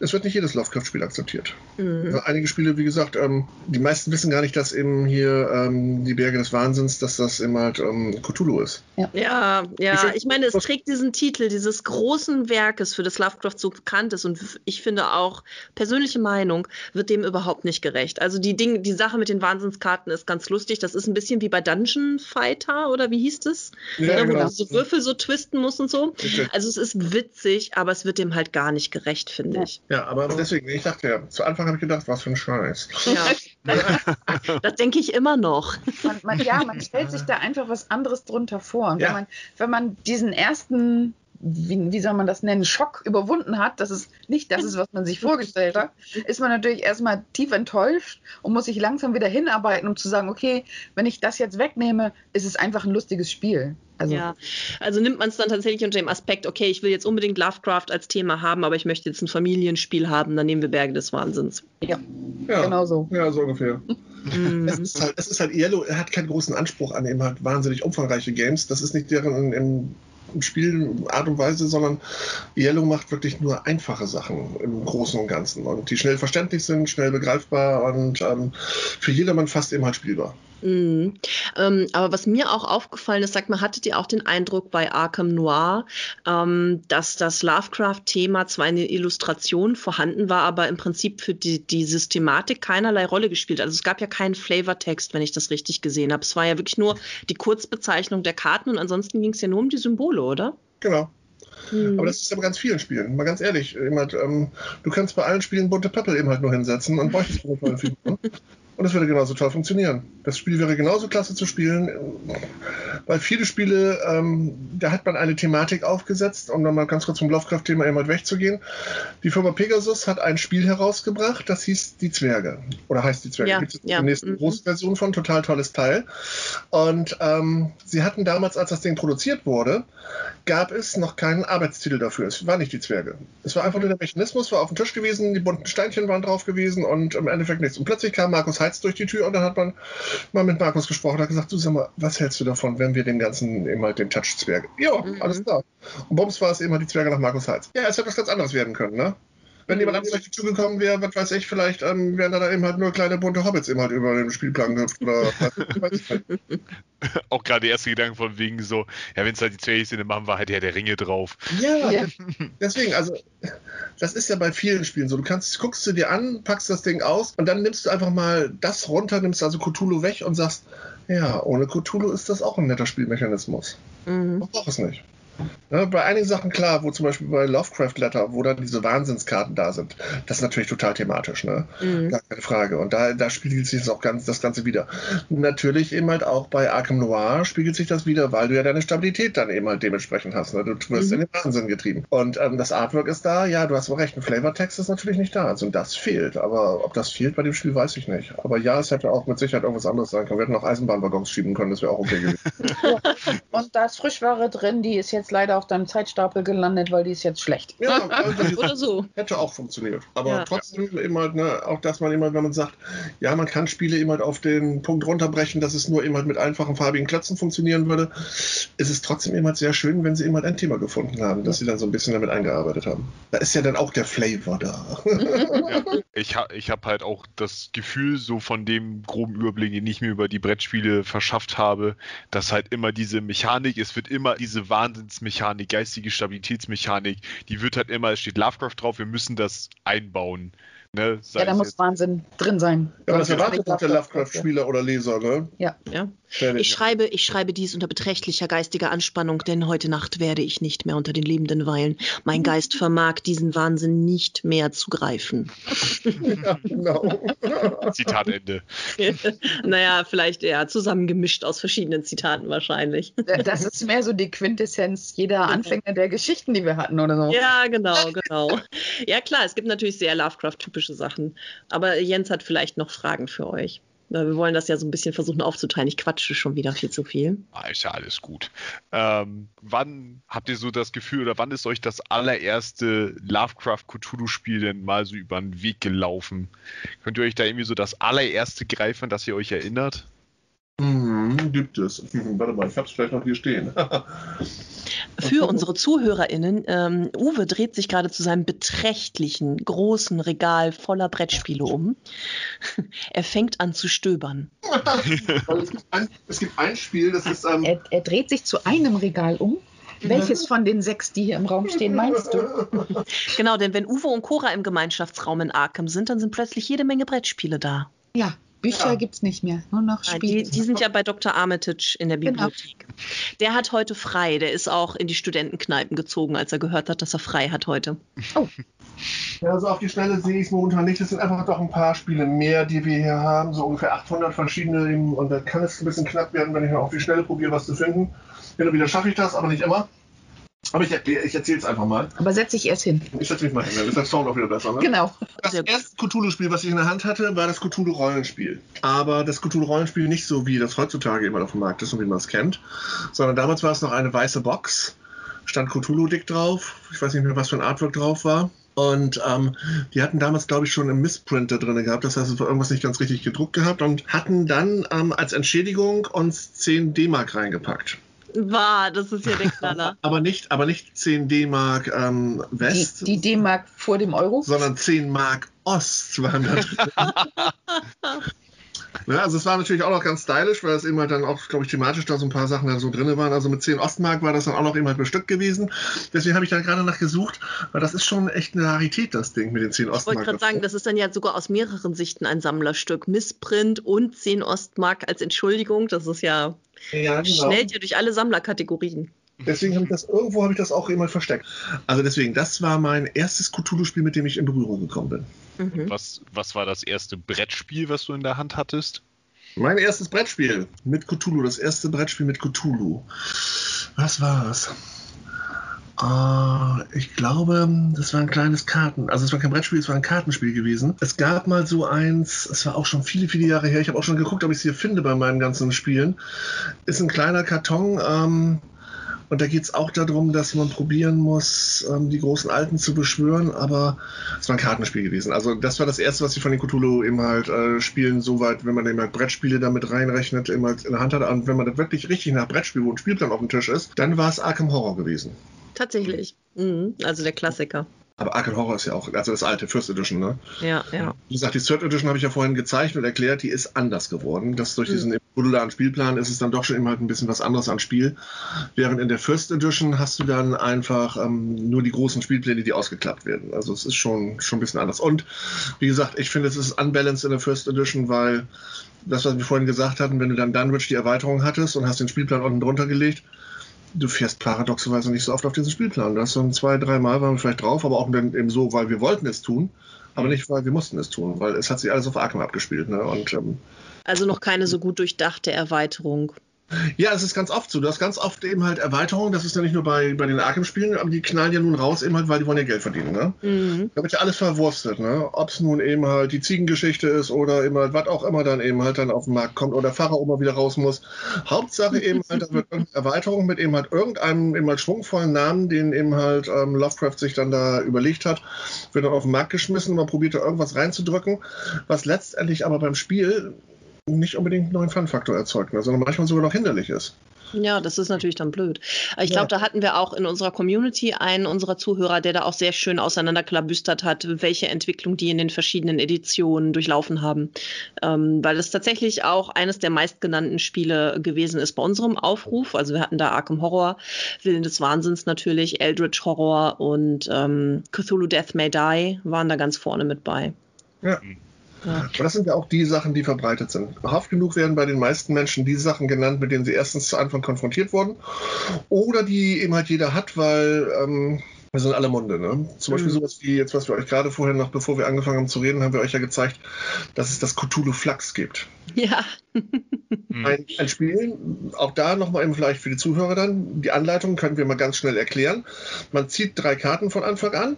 Speaker 5: Es wird nicht jedes Lovecraft-Spiel akzeptiert.
Speaker 1: Mhm.
Speaker 5: Ja, Einige Spiele, wie gesagt, ähm, die meisten wissen gar nicht, dass eben hier ähm, die Berge des Wahnsinns, dass das eben halt ähm, Cthulhu ist.
Speaker 1: Ja,
Speaker 5: Wie
Speaker 1: ja,
Speaker 5: schön-
Speaker 1: ich meine, es trägt diesen Titel dieses großen Werkes, für das Lovecraft so bekannt ist und ich finde auch, persönliche Meinung, wird dem überhaupt nicht gerecht. Also die Dinge, die Sache mit den Wahnsinnskarten ist ganz lustig. Das ist ein bisschen wie bei Dungeon Fighter oder wie hieß das?
Speaker 5: Ja,
Speaker 1: Ne, wo
Speaker 5: genau.
Speaker 1: du so Würfel so twisten musst und so.
Speaker 5: Richtig.
Speaker 1: Also es ist witzig, aber es wird dem halt gar nicht gerecht, finde ich.
Speaker 5: Ja, aber deswegen, ich dachte ja, zu Anfang habe ich gedacht, was für ein Scheiß.
Speaker 1: Ja. das denke ich immer noch.
Speaker 6: man, man, ja, man stellt sich da einfach was anderes drunter vor. Und
Speaker 5: Ja.
Speaker 6: wenn, man, wenn man diesen ersten wie, wie soll man das nennen, Schock überwunden hat, dass es nicht das ist, was man sich vorgestellt hat, ist man natürlich erstmal tief enttäuscht und muss sich langsam wieder hinarbeiten, um zu sagen, okay, wenn ich das jetzt wegnehme, ist es einfach ein lustiges Spiel.
Speaker 1: Also, ja, also nimmt man es dann tatsächlich unter dem Aspekt, okay, ich will jetzt unbedingt Lovecraft als Thema haben, aber ich möchte jetzt ein Familienspiel haben, dann nehmen wir Berge des Wahnsinns.
Speaker 6: Ja,
Speaker 5: Ja,
Speaker 6: genau so.
Speaker 5: Ja, so ungefähr.
Speaker 1: Mhm.
Speaker 5: Es ist halt, es ist halt Yellow, er hat keinen großen Anspruch an, eben halt wahnsinnig umfangreiche Games. Das ist nicht deren im, im Spiel Art und Weise, sondern Yellow macht wirklich nur einfache Sachen im Großen und Ganzen und die schnell verständlich sind, schnell begreifbar und ähm, für jedermann fast eben halt spielbar.
Speaker 1: Mhm. Ähm, aber was mir auch aufgefallen ist, sag mal, hattet ihr auch den Eindruck bei Arkham Noir, ähm, dass das Lovecraft-Thema zwar in den Illustrationen vorhanden war, aber im Prinzip für die, die Systematik keinerlei Rolle gespielt. Also es gab ja keinen Flavortext, wenn ich das richtig gesehen habe. Es war ja wirklich nur die Kurzbezeichnung der Karten und ansonsten ging es ja nur um die Symbole, oder?
Speaker 5: Genau.
Speaker 1: Mhm.
Speaker 5: Aber das ist ja bei ganz vielen Spielen. Mal ganz ehrlich, halt, ähm, du kannst bei allen Spielen bunte Pöppel eben halt nur hinsetzen und tollen Figuren. Und es würde genauso toll funktionieren. Das Spiel wäre genauso klasse zu spielen, weil viele Spiele, ähm, da hat man eine Thematik aufgesetzt, um dann mal ganz kurz vom Lovecraft-Thema eben halt wegzugehen. Die Firma Pegasus hat ein Spiel herausgebracht, das hieß Die Zwerge. Oder heißt Die Zwerge.
Speaker 1: Ja,
Speaker 5: Gibt es
Speaker 1: ja,
Speaker 5: die nächste
Speaker 1: mhm.
Speaker 5: große Version von, total tolles Teil. Und ähm, sie hatten damals, als das Ding produziert wurde, gab es noch keinen Arbeitstitel dafür. Es war nicht die Zwerge. Es war einfach nur der Mechanismus, war auf dem Tisch gewesen, die bunten Steinchen waren drauf gewesen und im Endeffekt nichts. Und plötzlich kam Markus Heitz durch die Tür und dann hat man mal mit Markus gesprochen und hat gesagt, du sag mal, was hältst du davon, wenn wir den ganzen eben halt den Touch-Zwerge? Ja,
Speaker 1: Mhm.
Speaker 5: alles klar. Und bums war es halt die Zwerge nach Markus Heitz. Ja, es hätte was ganz anderes werden können, ne? Wenn jemand anderes durch die Tür gekommen wäre, was weiß ich, vielleicht ähm, wären da dann eben halt nur kleine bunte Hobbits eben halt über den Spielplan gehüpft oder was weiß ich halt.
Speaker 2: Auch gerade der erste Gedanke von wegen so, ja, wenn es halt die Zwerge sind, dann machen wir halt ja der Ringe drauf.
Speaker 5: Ja,
Speaker 6: Ja.
Speaker 5: deswegen, also das ist ja bei vielen Spielen so. Du kannst, guckst du dir an, packst das Ding aus und dann nimmst du einfach mal das runter, nimmst also Cthulhu weg und sagst, ja, ohne Cthulhu ist das auch ein netter Spielmechanismus.
Speaker 1: Mhm.
Speaker 5: Man braucht es nicht. Ja, bei einigen Sachen klar, wo zum Beispiel bei Lovecraft Letter, wo dann diese Wahnsinnskarten da sind, das ist natürlich total thematisch, ne?
Speaker 1: Mhm.
Speaker 5: Gar keine Frage. Und da, da spiegelt sich das auch ganz, das Ganze wieder. Natürlich eben halt auch bei Arkham Noir spiegelt sich das wieder, weil du ja deine Stabilität dann eben halt dementsprechend hast. Ne? Du wirst
Speaker 1: Mhm.
Speaker 5: in den Wahnsinn getrieben. Und ähm, das Artwork ist da, ja, du hast wohl recht, ein Flavortext ist natürlich nicht da. Also das fehlt. Aber ob das fehlt bei dem Spiel, weiß ich nicht. Aber ja, es hätte auch mit Sicherheit irgendwas anderes sein können. Wir hätten auch Eisenbahnwaggons schieben können, das wäre auch okay gewesen.
Speaker 6: Und da ist Frischware drin, die ist jetzt leider auf deinem Zeitstapel gelandet, weil die ist jetzt schlecht.
Speaker 5: ja, also,
Speaker 1: Oder so.
Speaker 5: hätte auch funktioniert. Aber
Speaker 1: Ja.
Speaker 5: trotzdem halt, ne, auch dass man immer, wenn man sagt, ja, man kann Spiele halt auf den Punkt runterbrechen, dass es nur eben halt mit einfachen farbigen Klötzen funktionieren würde, ist es trotzdem halt sehr schön, wenn sie halt ein Thema gefunden haben, dass sie dann so ein bisschen damit eingearbeitet haben. Da ist ja dann auch der Flavor da.
Speaker 2: Ja, ich ha ich habe halt auch das Gefühl, so von dem groben Überblick, den ich mir über die Brettspiele verschafft habe, dass halt immer diese Mechanik, es wird immer diese Wahnsinnsmechanik, geistige Stabilitätsmechanik, die wird halt immer, es steht Lovecraft drauf, wir müssen das einbauen. Ne?
Speaker 6: Ja, da muss
Speaker 2: jetzt-
Speaker 6: Wahnsinn drin sein.
Speaker 5: Ja, aber das erwartet doch der Lovecraft-Spieler oder Leser, ne?
Speaker 6: Ja.
Speaker 1: Ja. Ich schreibe, ich schreibe dies unter beträchtlicher geistiger Anspannung, denn heute Nacht werde ich nicht mehr unter den Lebenden weilen. Mein Geist vermag diesen Wahnsinn nicht mehr zu greifen.
Speaker 5: ja, genau.
Speaker 2: Zitat Ende.
Speaker 1: naja, vielleicht eher zusammengemischt aus verschiedenen Zitaten wahrscheinlich.
Speaker 6: Das ist mehr so die Quintessenz jeder Anfänge der Geschichten, die wir hatten oder so.
Speaker 1: Ja, genau, genau. Ja, klar, es gibt natürlich sehr Lovecraft-typische Sachen. Aber Jens hat vielleicht noch Fragen für euch. Wir wollen das ja so ein bisschen versuchen aufzuteilen. Ich quatsche schon wieder viel zu viel.
Speaker 2: Ah, ist ja alles gut. Ähm, wann habt ihr so das Gefühl oder wann ist euch das allererste Lovecraft Cthulhu-Spiel denn mal so über den Weg gelaufen? Könnt ihr euch da irgendwie so das allererste greifen, dass ihr euch erinnert?
Speaker 5: Mhm, gibt es. Mhm, warte mal, ich hab's vielleicht noch hier stehen.
Speaker 1: Für unsere ZuhörerInnen, ähm, Uwe dreht sich gerade zu seinem beträchtlichen, großen Regal voller Brettspiele um. er fängt an zu stöbern.
Speaker 5: Es, gibt ein, es gibt ein Spiel, das ist. Ähm,
Speaker 6: Er, er dreht sich zu einem Regal um. Welches von den sechs, die hier im Raum stehen, meinst du?
Speaker 1: Genau, denn wenn Uwe und Cora im Gemeinschaftsraum in Arkham sind, dann sind plötzlich jede Menge Brettspiele da.
Speaker 6: Ja, Bücher
Speaker 5: Ja.
Speaker 6: gibt's nicht mehr, nur noch Spiele.
Speaker 1: Die, die sind ja bei Dr. Armitage in der
Speaker 6: Genau.
Speaker 1: Bibliothek. Der hat heute frei. Der ist auch in die Studentenkneipen gezogen, als er gehört hat, dass er frei hat heute.
Speaker 5: Ja, so auf die Schnelle sehe ich es momentan nicht. Es sind einfach doch ein paar Spiele mehr, die wir hier haben. So ungefähr 800 verschiedene. Und da kann es ein bisschen knapp werden, wenn ich noch auf die Schnelle probiere, was zu finden. Hin und wieder schaffe ich das, aber nicht immer. Aber ich, ich erzähle es einfach mal.
Speaker 6: Aber setz dich erst hin.
Speaker 5: Ich setze mich mal hin, dann ist der Sound auch wieder besser. Ne?
Speaker 6: Genau.
Speaker 5: Das erste Cthulhu-Spiel, was ich in der Hand hatte, war das Cthulhu-Rollenspiel. Aber das Cthulhu-Rollenspiel nicht so, wie das heutzutage immer auf dem Markt ist und wie man es kennt, sondern damals war es noch eine weiße Box, stand Cthulhu dick drauf. Ich weiß nicht mehr, was für ein Artwork drauf war. Und ähm, die hatten damals, glaube ich, schon einen Missprint da drin gehabt. Das heißt, es war irgendwas nicht ganz richtig gedruckt gehabt und hatten dann ähm, als Entschädigung uns 10 D-Mark reingepackt.
Speaker 1: War, das ist ja der Knaller.
Speaker 5: Aber nicht, aber nicht 10 D-Mark ähm, West,
Speaker 6: die D-Mark vor dem Euro.
Speaker 5: sondern 10 Mark Ost waren da drin. Ja, also es war natürlich auch noch ganz stylisch, weil es eben halt dann auch, glaube ich, thematisch da so ein paar Sachen da so drin waren. Also mit 10 Ostmark war das dann auch noch eben halt bestückt gewesen. Deswegen habe ich da gerade nach gesucht, weil das ist schon echt eine Rarität, das Ding mit den 10
Speaker 1: Ich wollte
Speaker 5: Ostmark.
Speaker 1: gerade sagen, das ist dann ja sogar aus mehreren Sichten ein Sammlerstück. Missprint und 10 Ostmark als Entschuldigung. Das ist ja,
Speaker 5: ja, genau.
Speaker 1: schnellt ja durch alle Sammlerkategorien.
Speaker 5: Deswegen habe ich das, irgendwo habe ich das auch halt versteckt. Also deswegen, das war mein erstes Cthulhu-Spiel, mit dem ich in Berührung gekommen bin.
Speaker 1: Mhm.
Speaker 2: Was, was war das erste Brettspiel, was du in der Hand hattest?
Speaker 5: Mein erstes Brettspiel mit Cthulhu, das erste Brettspiel mit Cthulhu. Was war Ah, ich glaube, das war ein kleines Karten. Also es war kein Brettspiel, es war ein Kartenspiel gewesen. Es gab mal so eins, es war auch schon viele, viele Jahre her. Ich habe auch schon geguckt, ob ich es hier finde bei meinen ganzen Spielen. Ist ein kleiner Karton. Ähm, und da geht es auch darum, dass man probieren muss, ähm, die großen Alten zu beschwören, aber es war ein Kartenspiel gewesen. Also das war das erste, was ich von den Cthulhu eben halt äh, Spielen soweit, wenn man eben halt Brettspiele damit reinrechnet, eben halt in der Hand hat. Und wenn man das wirklich richtig nach Brettspiel, wo ein Spielplan auf dem Tisch ist, dann war es Arkham Horror gewesen.
Speaker 1: Tatsächlich. Mhm. Also der Klassiker.
Speaker 5: Aber Arkham Horror ist ja auch, also das alte First Edition, ne?
Speaker 1: Ja, ja.
Speaker 5: Wie gesagt, die Third Edition habe ich ja vorhin gezeigt und erklärt, die ist anders geworden. Das durch diesen modularen Spielplan ist es dann doch schon immer halt ein bisschen was anderes an Spiel. Während in der First Edition hast du dann einfach ähm, nur die großen Spielpläne, die ausgeklappt werden. Also es ist schon, schon ein bisschen anders. Und wie gesagt, ich finde, es ist unbalanced in der First Edition, weil das, was wir vorhin gesagt hatten, wenn du dann Dunwich die Erweiterung hattest und hast den Spielplan unten drunter gelegt, du fährst paradoxerweise nicht so oft auf diesen Spielplan. Das ein zwei, drei Mal waren wir vielleicht drauf, aber auch dann eben so, weil wir wollten es tun, aber nicht, weil wir mussten es tun, weil es hat sich alles auf Arkham abgespielt. Ne? Und ähm,
Speaker 1: Also noch keine so gut durchdachte Erweiterung.
Speaker 5: Ja, es ist ganz oft so. Du hast ganz oft eben halt Erweiterungen. Das ist ja nicht nur bei, bei den Arkham-Spielen, aber die knallen ja nun raus, eben halt, weil die wollen ja Geld verdienen. Ne?
Speaker 1: Mhm.
Speaker 5: Da wird ja alles verwurstet, ne? Ob es nun eben halt die Ziegengeschichte ist oder eben halt was auch immer dann eben halt dann auf den Markt kommt oder Pfarrer immer wieder raus muss. Hauptsache eben halt, da wird irgendeine Erweiterung mit eben halt irgendeinem eben halt schwungvollen Namen, den eben halt ähm, Lovecraft sich dann da überlegt hat, wird dann auf den Markt geschmissen und man probiert da irgendwas reinzudrücken, was letztendlich aber beim Spiel nicht unbedingt einen neuen Fun-Faktor erzeugt, ne, sondern manchmal sogar noch hinderlich ist.
Speaker 1: Ja, das ist natürlich dann blöd. Ich
Speaker 5: Ja.
Speaker 1: glaube, da hatten wir auch in unserer Community einen unserer Zuhörer, der da auch sehr schön auseinanderklabüstert hat, welche Entwicklung die in den verschiedenen Editionen durchlaufen haben. Ähm, weil es tatsächlich auch eines der meistgenannten Spiele gewesen ist bei unserem Aufruf. Also wir hatten da Arkham Horror, Willen des Wahnsinns natürlich, Eldritch Horror und ähm, Cthulhu Death May Die waren da ganz vorne mit bei.
Speaker 5: Ja.
Speaker 1: Ja.
Speaker 5: Und das sind ja auch die Sachen, die verbreitet sind. Oft genug werden bei den meisten Menschen die Sachen genannt, mit denen sie erstens zu Anfang konfrontiert wurden oder die eben halt jeder hat, weil ähm, wir sind alle Munde. Ne? Zum Beispiel
Speaker 1: Mhm.
Speaker 5: sowas wie jetzt, was wir euch gerade vorhin noch, bevor wir angefangen haben zu reden, haben wir euch ja gezeigt, dass es das Cthulhu Flux gibt.
Speaker 1: Ja.
Speaker 2: Hm.
Speaker 5: Ein, ein Spiel, auch da nochmal eben vielleicht für die Zuhörer dann, die Anleitung können wir mal ganz schnell erklären. Man zieht drei Karten von Anfang an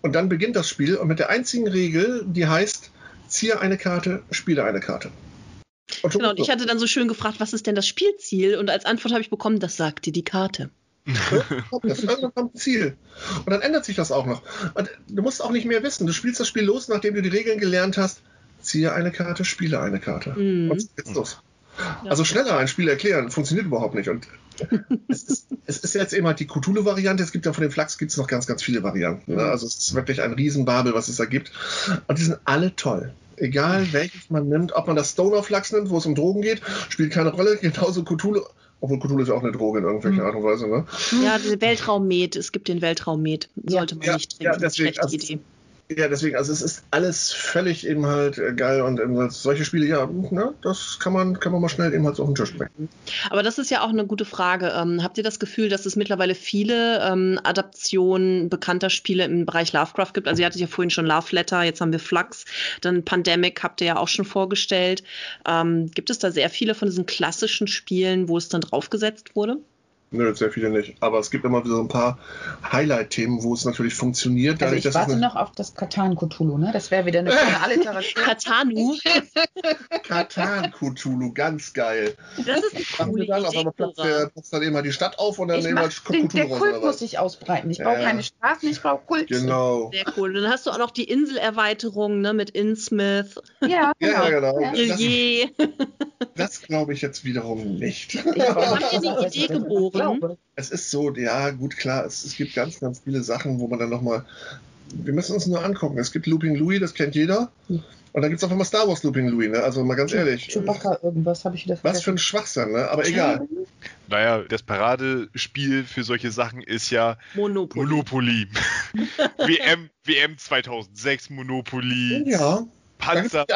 Speaker 5: und dann beginnt das Spiel und mit der einzigen Regel, die heißt, ziehe eine Karte, spiele eine Karte. Und
Speaker 1: Genau, und ich hatte dann so schön gefragt, was ist denn das Spielziel? Und als Antwort habe ich bekommen, das sagt dir die Karte.
Speaker 5: Das, kommt ein Ziel. Und dann ändert sich das auch noch. Und du musst auch nicht mehr wissen. Du spielst das Spiel los, nachdem du die Regeln gelernt hast. Ziehe eine Karte, spiele eine Karte.
Speaker 1: Mhm.
Speaker 5: Und geht's los. Also schneller ein Spiel erklären, funktioniert überhaupt nicht. Und es ist, es ist jetzt eben halt die Cthulhu-Variante. Es gibt ja von den Flachs gibt's noch ganz, ganz viele Varianten. Ne? Also es ist wirklich ein Riesenbabel, was es da gibt. Und die sind alle toll. Egal welches man nimmt, ob man das Stoner-Flachs nimmt, wo es um Drogen geht, spielt keine Rolle. Genauso Cthulhu, obwohl Cthulhu ist ja auch eine Droge in irgendwelcher
Speaker 1: Mhm.
Speaker 5: Art und Weise. Ne?
Speaker 1: Ja, der Weltraummet, es gibt den Weltraummet. Sollte man
Speaker 5: Ja,
Speaker 1: nicht
Speaker 5: ja,
Speaker 1: trinken.
Speaker 5: deswegen,
Speaker 1: Schlechte
Speaker 5: also-
Speaker 1: Idee.
Speaker 5: Ja, deswegen, also es ist alles völlig eben halt äh, geil und solche Spiele, ja, ne, das kann man, kann man mal schnell eben halt so auf den Tisch bringen.
Speaker 1: Aber das ist ja auch eine gute Frage. Ähm, habt ihr das Gefühl, dass es mittlerweile viele ähm, Adaptionen bekannter Spiele im Bereich Lovecraft gibt? Also ihr hattet ja vorhin schon Love Letter, jetzt haben wir Flux, dann Pandemic habt ihr ja auch schon vorgestellt. Ähm, gibt es da sehr viele von diesen klassischen Spielen, wo es dann draufgesetzt wurde?
Speaker 5: Nö, sehr viele nicht. Aber es gibt immer wieder so ein paar Highlight-Themen, wo es natürlich funktioniert.
Speaker 6: Also ich warte
Speaker 5: eine
Speaker 6: noch auf das Katan Cthulhu, ne? Das wäre wieder eine kleine Alliteration.
Speaker 1: Katanu,
Speaker 5: Katan Cthulhu, ganz geil.
Speaker 1: das ist eine coole
Speaker 5: wir dann, auf
Speaker 1: Idee,
Speaker 5: platzt, der, platzt dann eben mal die Stadt auf und dann
Speaker 6: Ich
Speaker 5: nehmen wir
Speaker 6: der
Speaker 5: Cthulhu raus.
Speaker 6: Kult muss sich ausbreiten. Ich brauche
Speaker 5: Ja.
Speaker 6: keine Straßen, ich brauche Kult.
Speaker 5: Genau.
Speaker 1: Sehr cool. Und dann hast du auch noch die Inselerweiterung ne, mit Innsmouth,
Speaker 6: Ja,
Speaker 5: Ja, genau.
Speaker 6: Ja.
Speaker 5: Das,
Speaker 1: Rillier.
Speaker 5: das glaube ich jetzt wiederum nicht.
Speaker 6: Ich
Speaker 1: Haben wir die Idee geboren?
Speaker 5: Es ist so, ja, gut, klar, es, es gibt ganz, ganz viele Sachen, wo man dann nochmal. Wir müssen uns nur angucken. Es gibt Looping Louis, das kennt jeder. Und dann gibt es auch immer Star Wars Looping Louis, ne? Also mal ganz ehrlich.
Speaker 6: Chewbacca, irgendwas habe ich wieder
Speaker 5: Was für ein Schwachsinn, ne? Aber egal.
Speaker 2: Naja, das Paradespiel für solche Sachen ist ja
Speaker 1: Monopoly.
Speaker 2: Monopoly. WM, WM 2006 Monopoly.
Speaker 5: Ja.
Speaker 2: Panzer,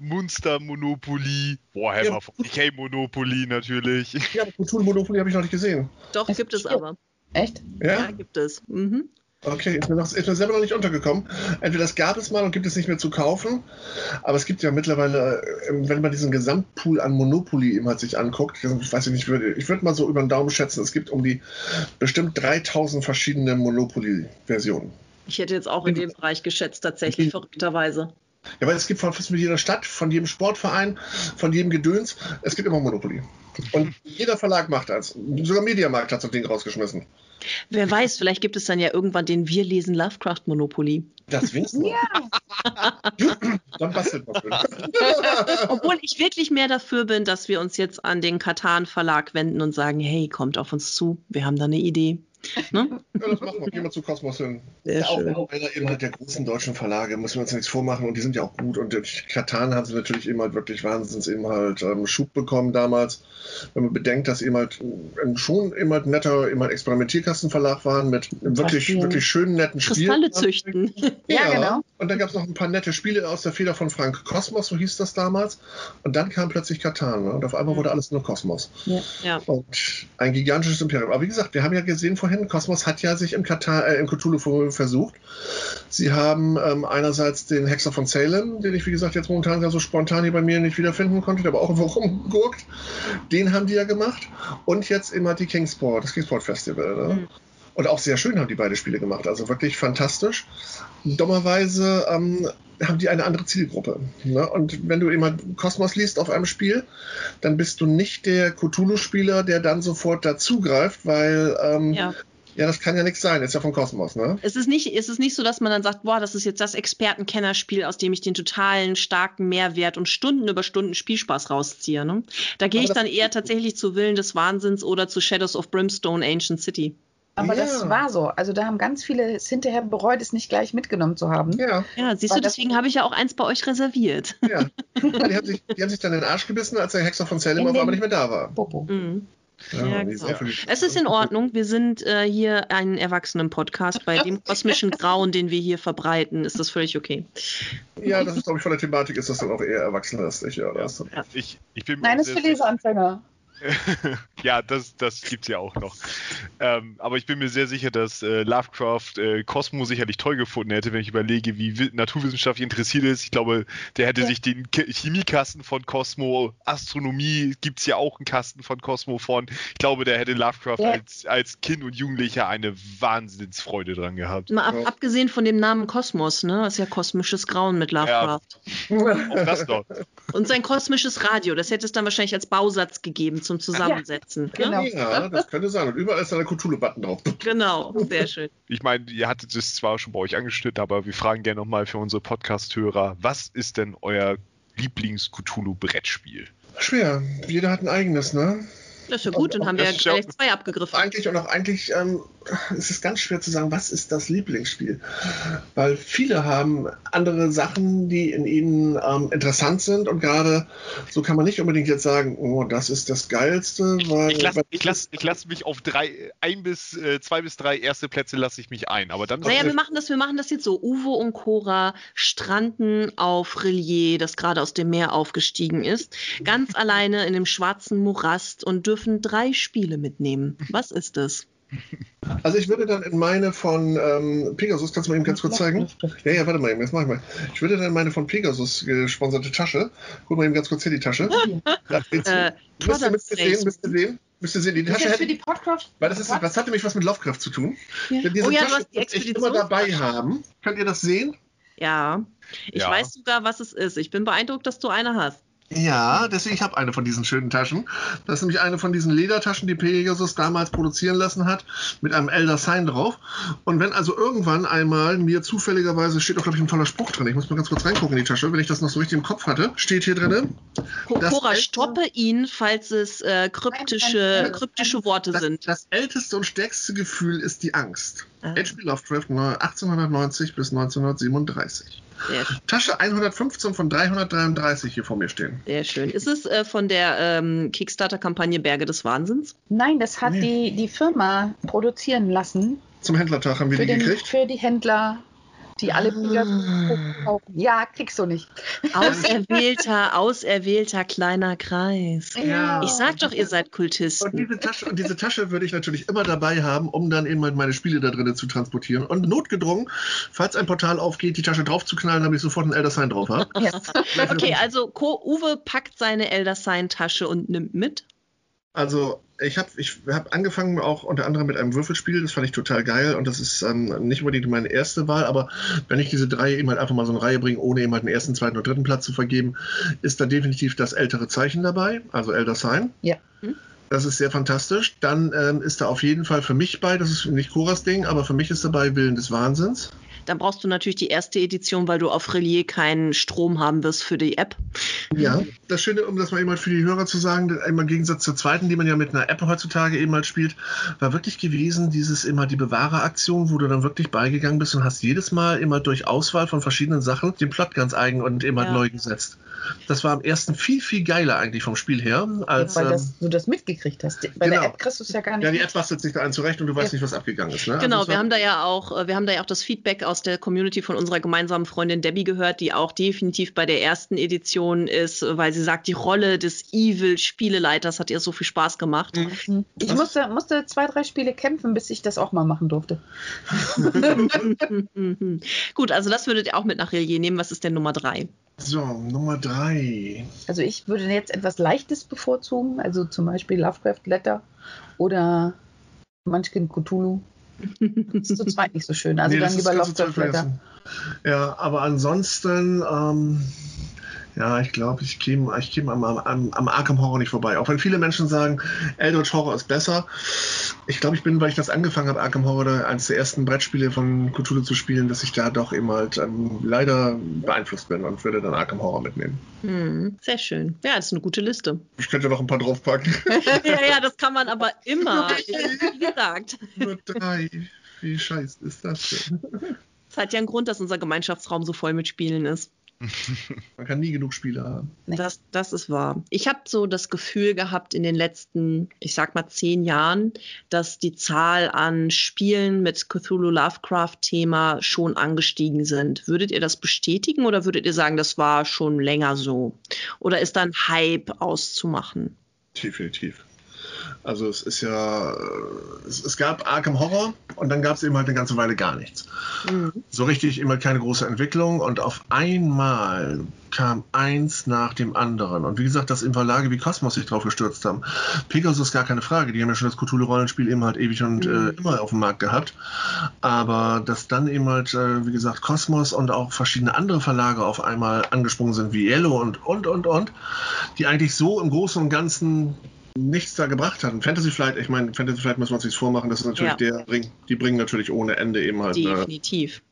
Speaker 2: Munster Monopoly. Warhammer
Speaker 5: Ja.
Speaker 2: 40k Monopoly natürlich.
Speaker 5: Ja, aber Cthulhu Monopoly habe ich noch nicht gesehen.
Speaker 1: Doch,
Speaker 6: Es
Speaker 1: gibt es aber.
Speaker 6: Echt?
Speaker 1: Ja,
Speaker 5: Ja?
Speaker 1: gibt es. Mhm.
Speaker 5: Okay, ist mir, noch, ist mir selber noch nicht untergekommen. Entweder das gab es mal und gibt es nicht mehr zu kaufen, aber es gibt ja mittlerweile, äh, wenn man diesen Gesamtpool an Monopoly eben halt sich anguckt, ich weiß nicht, ich würde ich würde mal so über den Daumen schätzen, es gibt um die bestimmt 3000 verschiedene Monopoly-Versionen.
Speaker 1: Ich hätte jetzt auch in dem Bereich geschätzt, tatsächlich, verrückterweise.
Speaker 5: Ja, weil es gibt von fast mit jeder Stadt, von jedem Sportverein, von jedem Gedöns, es gibt immer Monopoly. Und jeder Verlag macht das. Sogar Mediamarkt hat so ein Ding rausgeschmissen.
Speaker 1: Wer weiß, vielleicht gibt es dann ja irgendwann den Wir lesen Lovecraft Monopoly.
Speaker 5: Das wär's noch.
Speaker 6: Ja.
Speaker 5: Dann bastelt man schön.
Speaker 1: Obwohl ich wirklich mehr dafür bin, dass wir uns jetzt an den Katan Verlag wenden und sagen, hey, kommt auf uns zu, wir haben da eine Idee. Ne?
Speaker 5: Ja, das machen wir. Gehen wir zu Kosmos hin.
Speaker 1: Sehr
Speaker 5: ja, auch,
Speaker 1: schön.
Speaker 5: auch einer eben halt der großen deutschen Verlage, müssen wir uns nichts vormachen. Und die sind ja auch gut. Und durch Katan haben sie natürlich eben halt wirklich wahnsinns eben halt ähm, Schub bekommen damals. Wenn man bedenkt, dass eben halt ein, schon eben halt netter eben halt Experimentierkastenverlag waren mit wirklich, wirklich schönen, netten Spielen.
Speaker 1: Kristalle züchten.
Speaker 6: Ja, genau.
Speaker 5: Und dann gab es noch ein paar nette Spiele aus der Feder von Frank Kosmos, so hieß das damals. Und dann kam plötzlich Katan. Ne? Und auf einmal wurde alles nur Kosmos.
Speaker 1: Ja.
Speaker 5: Und ein gigantisches Imperium. Aber wie gesagt, wir haben ja gesehen vorhin, Kosmos hat ja sich im, Katar, äh, im Cthulhu versucht. Sie haben ähm, einerseits den Hexer von Salem, den ich wie gesagt jetzt momentan so spontan hier bei mir nicht wiederfinden konnte, der aber auch irgendwo rumgurkt. Den haben die ja gemacht. Und jetzt immer die Kingsport, das Kingsport Festival. Ne?
Speaker 1: Mhm.
Speaker 5: Und auch sehr schön haben die beide Spiele gemacht. Also wirklich fantastisch. Dummerweise ähm, haben die eine andere Zielgruppe. Ne? Und wenn du immer Kosmos liest auf einem Spiel, dann bist du nicht der Cthulhu-Spieler, der dann sofort dazugreift, weil ähm, ja.
Speaker 1: Ja.
Speaker 5: das kann ja nichts sein, ist ja von Kosmos, ne?
Speaker 1: Es ist, nicht, es ist nicht so, dass man dann sagt, boah, das ist jetzt das Expertenkennerspiel, aus dem ich den totalen, starken Mehrwert und Stunden über Stunden Spielspaß rausziehe. Ne? Da gehe ich dann eher tatsächlich zu Willen des Wahnsinns oder zu Shadows of Brimstone Ancient City.
Speaker 6: Aber
Speaker 5: Ja.
Speaker 6: das war so. Also da haben ganz viele es hinterher bereut, es nicht gleich mitgenommen zu haben.
Speaker 5: Ja,
Speaker 1: Ja, siehst du,
Speaker 6: das-
Speaker 1: deswegen habe ich ja auch eins bei euch reserviert.
Speaker 5: ja. die, haben sich, die haben sich dann in den Arsch gebissen, als der Hexer von Salem auf einmal nicht mehr da war.
Speaker 6: Popo.
Speaker 1: Mhm. Ja,
Speaker 5: die
Speaker 1: genau. Es ist in Ordnung. Wir sind äh, hier ein Erwachsenen-Podcast. Bei dem kosmischen Grauen, den wir hier verbreiten, ist das völlig okay.
Speaker 5: Ja, das ist, glaube ich, von der Thematik ist das dann auch eher erwachsenlastig. Ja, das
Speaker 2: Ich, ich bin
Speaker 6: Nein,
Speaker 2: auch
Speaker 6: ist für Leseanfänger.
Speaker 2: ja, das, das gibt's ja auch noch. Ähm, aber ich bin mir sehr sicher, dass äh, Lovecraft äh, Cosmo sicherlich toll gefunden hätte, wenn ich überlege, wie wi- naturwissenschaftlich interessiert ist. Ich glaube, der hätte
Speaker 6: Ja.
Speaker 2: sich den Ke- Chemiekasten von Cosmo, Astronomie gibt's ja auch einen Kasten von Cosmo von. Ich glaube, der hätte Lovecraft
Speaker 6: Ja.
Speaker 2: als, als Kind und Jugendlicher eine Wahnsinnsfreude dran gehabt.
Speaker 1: Mal ab,
Speaker 5: Ja.
Speaker 1: abgesehen von dem Namen Kosmos, ne? Das ist ja kosmisches Grauen mit Lovecraft.
Speaker 2: Auch das noch.
Speaker 1: Und sein kosmisches Radio, das hätte es dann wahrscheinlich als Bausatz gegeben zum Zusammensetzen. Ne?
Speaker 6: Genau.
Speaker 5: Ja, das könnte sein. Und überall ist da der Cthulhu-Button drauf.
Speaker 1: Genau, sehr schön.
Speaker 2: Ich meine, ihr hattet es zwar schon bei euch angeschnitten, aber wir fragen gerne nochmal für unsere Podcast-Hörer, was ist denn euer Lieblings-Cthulhu-Brettspiel?
Speaker 5: Schwer. Jeder hat ein eigenes, ne?
Speaker 1: Das ist ja gut, dann haben wir ja gleich zwei abgegriffen.
Speaker 5: Eigentlich und auch eigentlich ähm, es ist ganz schwer zu sagen, was ist das Lieblingsspiel. Weil viele haben andere Sachen, die in ihnen ähm, interessant sind und gerade so kann man nicht unbedingt jetzt sagen, oh, das ist das Geilste, weil.
Speaker 2: Ich lasse ich lass, ich lass mich auf drei, ein bis äh, zwei bis drei erste Plätze lasse ich mich ein. Aber dann
Speaker 1: Naja, wir machen das, wir machen das jetzt so. Uwe und Cora stranden auf Rillier, das gerade aus dem Meer aufgestiegen ist, ganz alleine in dem schwarzen Morast und dürfen drei Spiele mitnehmen. Was ist das?
Speaker 5: Also ich würde dann in meine von ähm, Pegasus, kannst du mal eben ganz kurz zeigen? Ja, ja, warte mal eben, jetzt mach ich mal. Ich würde dann in meine von Pegasus gesponserte Tasche, guck mal eben ganz kurz hier die Tasche. Da.
Speaker 1: Äh,
Speaker 5: Müsst ihr,
Speaker 1: Product
Speaker 5: müsst ihr sehen, müsst ihr sehen? Müsst ihr sehen, die
Speaker 6: Das ist
Speaker 5: Tasche
Speaker 6: für
Speaker 5: hätte,
Speaker 6: die Podcast.
Speaker 5: weil das, ist, das hat nämlich was mit Lovecraft zu tun.
Speaker 1: Ja.
Speaker 5: Wenn diese
Speaker 1: Oh ja, du
Speaker 5: Tasche
Speaker 1: hast die
Speaker 5: ich immer dabei haben. Könnt ihr das sehen?
Speaker 1: Ja, ich
Speaker 2: Ja.
Speaker 1: weiß sogar, was es ist. Ich bin beeindruckt, dass du eine hast.
Speaker 5: Ja, deswegen ich habe eine von diesen schönen Taschen. Das ist nämlich eine von diesen Ledertaschen, die Pegasus damals produzieren lassen hat, mit einem Elder Sign drauf. Und wenn also irgendwann einmal mir zufälligerweise steht auch glaube ich ein toller Spruch drin. Ich muss mal ganz kurz reingucken in die Tasche, wenn ich das noch so richtig im Kopf hatte, steht hier drin.
Speaker 1: Cora, stoppe ihn, falls es äh, kryptische, kryptische Worte
Speaker 5: Das,
Speaker 1: sind.
Speaker 5: das älteste und stärkste Gefühl ist die Angst.
Speaker 1: Ah.
Speaker 5: H.P. Lovecraft 1890 bis 1937. Tasche 115 von 333 hier vor mir stehen.
Speaker 1: sehr schön. Ist es äh, von der ähm, Kickstarter-Kampagne Berge des Wahnsinns?
Speaker 6: Nein, das hat
Speaker 5: Nee.
Speaker 6: die, die Firma produzieren lassen
Speaker 5: Zum Händlertag haben wir
Speaker 6: für,
Speaker 5: die
Speaker 6: den,
Speaker 5: gekriegt.
Speaker 6: für die Händler, die alle Pegasus kaufen. Ja, kriegst du nicht.
Speaker 1: Auserwählter, auserwählter kleiner Kreis.
Speaker 5: Ja.
Speaker 1: Ich sag doch, ihr seid
Speaker 5: Und
Speaker 1: Kultisten.
Speaker 5: diese, Tasche, und diese Tasche würde ich natürlich immer dabei haben, um dann eben meine Spiele da drinnen zu transportieren. Und notgedrungen, falls ein Portal aufgeht, die Tasche draufzuknallen, damit ich sofort einen Elder Sign drauf habe.
Speaker 6: Yes.
Speaker 1: Okay, also Ko Uwe packt seine Elder Sign-Tasche und nimmt mit.
Speaker 5: Also ich habe ich hab angefangen auch unter anderem mit einem Würfelspiel, das fand ich total geil und das ist ähm, nicht unbedingt meine erste Wahl, aber wenn ich diese drei eben halt einfach mal so eine Reihe bringe, ohne eben halt den ersten, zweiten und dritten Platz zu vergeben, ist da definitiv das ältere Zeichen dabei, also Elder Sign.
Speaker 6: Ja.
Speaker 1: Hm.
Speaker 5: Das ist sehr fantastisch. Dann ähm, ist da auf jeden Fall für mich bei, das ist nicht Coras Ding, aber für mich ist dabei Willen des Wahnsinns.
Speaker 1: Dann brauchst du natürlich die erste Edition, weil du auf Relier keinen Strom haben wirst für die App.
Speaker 5: Ja, das Schöne, um das mal eben halt für die Hörer zu sagen, im Gegensatz zur zweiten, die man ja mit einer App heutzutage eben halt spielt, war wirklich gewesen, dieses immer die Bewahreraktion, wo du dann wirklich beigegangen bist und hast jedes Mal immer durch Auswahl von verschiedenen Sachen den Plot ganz eigen und immer
Speaker 1: Ja.
Speaker 5: neu gesetzt. Das war am ersten viel, viel geiler eigentlich vom Spiel her, als.
Speaker 6: Weil
Speaker 5: ähm,
Speaker 6: das, du das mitgekriegt hast. Bei
Speaker 5: Genau.
Speaker 6: der App kriegst du es ja gar nicht.
Speaker 5: ja, die. App bastelt sich da einen zurecht und du weißt
Speaker 6: Ja.
Speaker 5: nicht, was abgegangen ist. Ne? Also
Speaker 1: Genau,
Speaker 5: es
Speaker 1: wir
Speaker 5: war-
Speaker 1: haben da ja auch, äh, wir haben da ja auch das Feedback aus der Community von unserer gemeinsamen Freundin Debbie gehört, die auch definitiv bei der ersten Edition ist, weil sie sagt, die Rolle des Evil-Spieleleiters hat ihr so viel Spaß gemacht.
Speaker 5: Mhm.
Speaker 6: Ich musste, musste zwei, drei Spiele kämpfen, bis ich das auch mal machen durfte.
Speaker 1: Gut, also das würdet ihr auch mit nach Relier nehmen. Was ist denn Nummer drei?
Speaker 5: So, Nummer drei.
Speaker 6: Also ich würde jetzt etwas Leichtes bevorzugen, also zum Beispiel Lovecraft Letter oder Munchkin Cthulhu. Das ist zu zweit nicht so schön. Also
Speaker 5: Nee,
Speaker 6: dann lieber
Speaker 5: vergessen. Ja, aber ansonsten, ähm, ja, ich glaube, ich käme ich käme am, am, am Arkham Horror nicht vorbei. Auch wenn viele Menschen sagen, Eldritch Horror ist besser. Ich glaube, ich bin, weil ich das angefangen habe, Arkham Horror, eines der ersten Brettspiele von Cthulhu zu spielen, dass ich da doch eben halt ähm, leider beeinflusst bin und würde dann Arkham Horror mitnehmen.
Speaker 1: Hm, sehr schön. Ja, das ist eine gute Liste.
Speaker 5: Ich könnte noch ein paar draufpacken.
Speaker 1: ja, ja, das kann man aber immer. Wie gesagt.
Speaker 5: Nur drei. Wie scheiße ist das denn?
Speaker 1: Es hat ja einen Grund, dass unser Gemeinschaftsraum so voll mit Spielen ist.
Speaker 5: Man kann nie genug Spiele haben.
Speaker 1: Das, das ist wahr. Ich habe so das Gefühl gehabt in den letzten, ich sag mal, zehn Jahren, dass die Zahl an Spielen mit Cthulhu Lovecraft-Thema schon angestiegen sind. Würdet ihr das bestätigen oder würdet ihr sagen, das war schon länger so? Oder ist da ein Hype auszumachen?
Speaker 5: Definitiv. Also es ist ja, äh, es, es gab Arkham Horror und dann gab es eben halt eine ganze Weile gar nichts.
Speaker 1: Mhm.
Speaker 5: So richtig immer keine große Entwicklung und auf einmal kam eins nach dem anderen. Und wie gesagt, dass im Verlage wie Cosmos sich drauf gestürzt haben. Pegasus gar keine Frage, die haben ja schon das Cthulhu-Rollenspiel eben halt ewig und
Speaker 1: Mhm.
Speaker 5: äh, immer auf dem Markt gehabt. Aber dass dann eben halt, äh, wie gesagt, Cosmos und auch verschiedene andere Verlage auf einmal angesprungen sind, wie Yellow und, und, und, und, die eigentlich so im Großen und Ganzen nichts da gebracht hatten. Fantasy Flight, ich meine, Fantasy Flight muss man sich vormachen, das ist natürlich
Speaker 1: Ja.
Speaker 5: der, die bringen natürlich ohne Ende eben halt. Äh,
Speaker 1: Definitiv.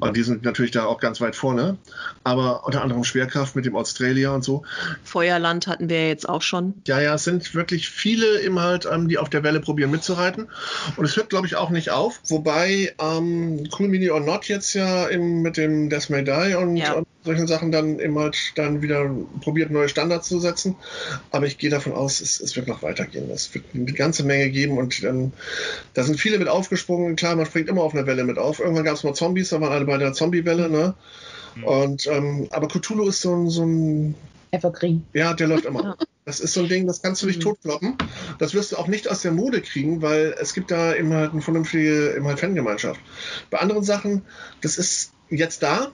Speaker 5: Und die sind natürlich da auch ganz weit vorne. Aber unter anderem Schwerkraft mit dem Australia und so.
Speaker 1: Feuerland hatten wir ja jetzt auch schon.
Speaker 5: Ja, ja, es sind wirklich viele immer halt, ähm, die auf der Welle probieren mitzureiten. Und es hört, glaube ich, auch nicht auf. Wobei ähm, Cool Mini or Not jetzt ja eben mit dem Death May Die und,
Speaker 1: Ja.
Speaker 5: und solchen Sachen dann eben halt dann wieder probiert, neue Standards zu setzen. Aber ich gehe davon aus, es, es wird noch weitergehen. Es wird eine ganze Menge geben und dann, da sind viele mit aufgesprungen. Klar, man springt immer auf einer Welle mit auf. Irgendwann gab es mal Zombies, da waren alle bei der Zombie-Welle, ne? Und, ähm, aber Cthulhu ist so ein, so ein
Speaker 6: Evergreen.
Speaker 5: ja, der läuft immer. Das ist so ein Ding, das kannst du nicht
Speaker 1: Mhm.
Speaker 5: totkloppen. Das wirst du auch nicht aus der Mode kriegen, weil es gibt da eben halt eine vernünftige eben halt Fangemeinschaft. Bei anderen Sachen, das ist jetzt da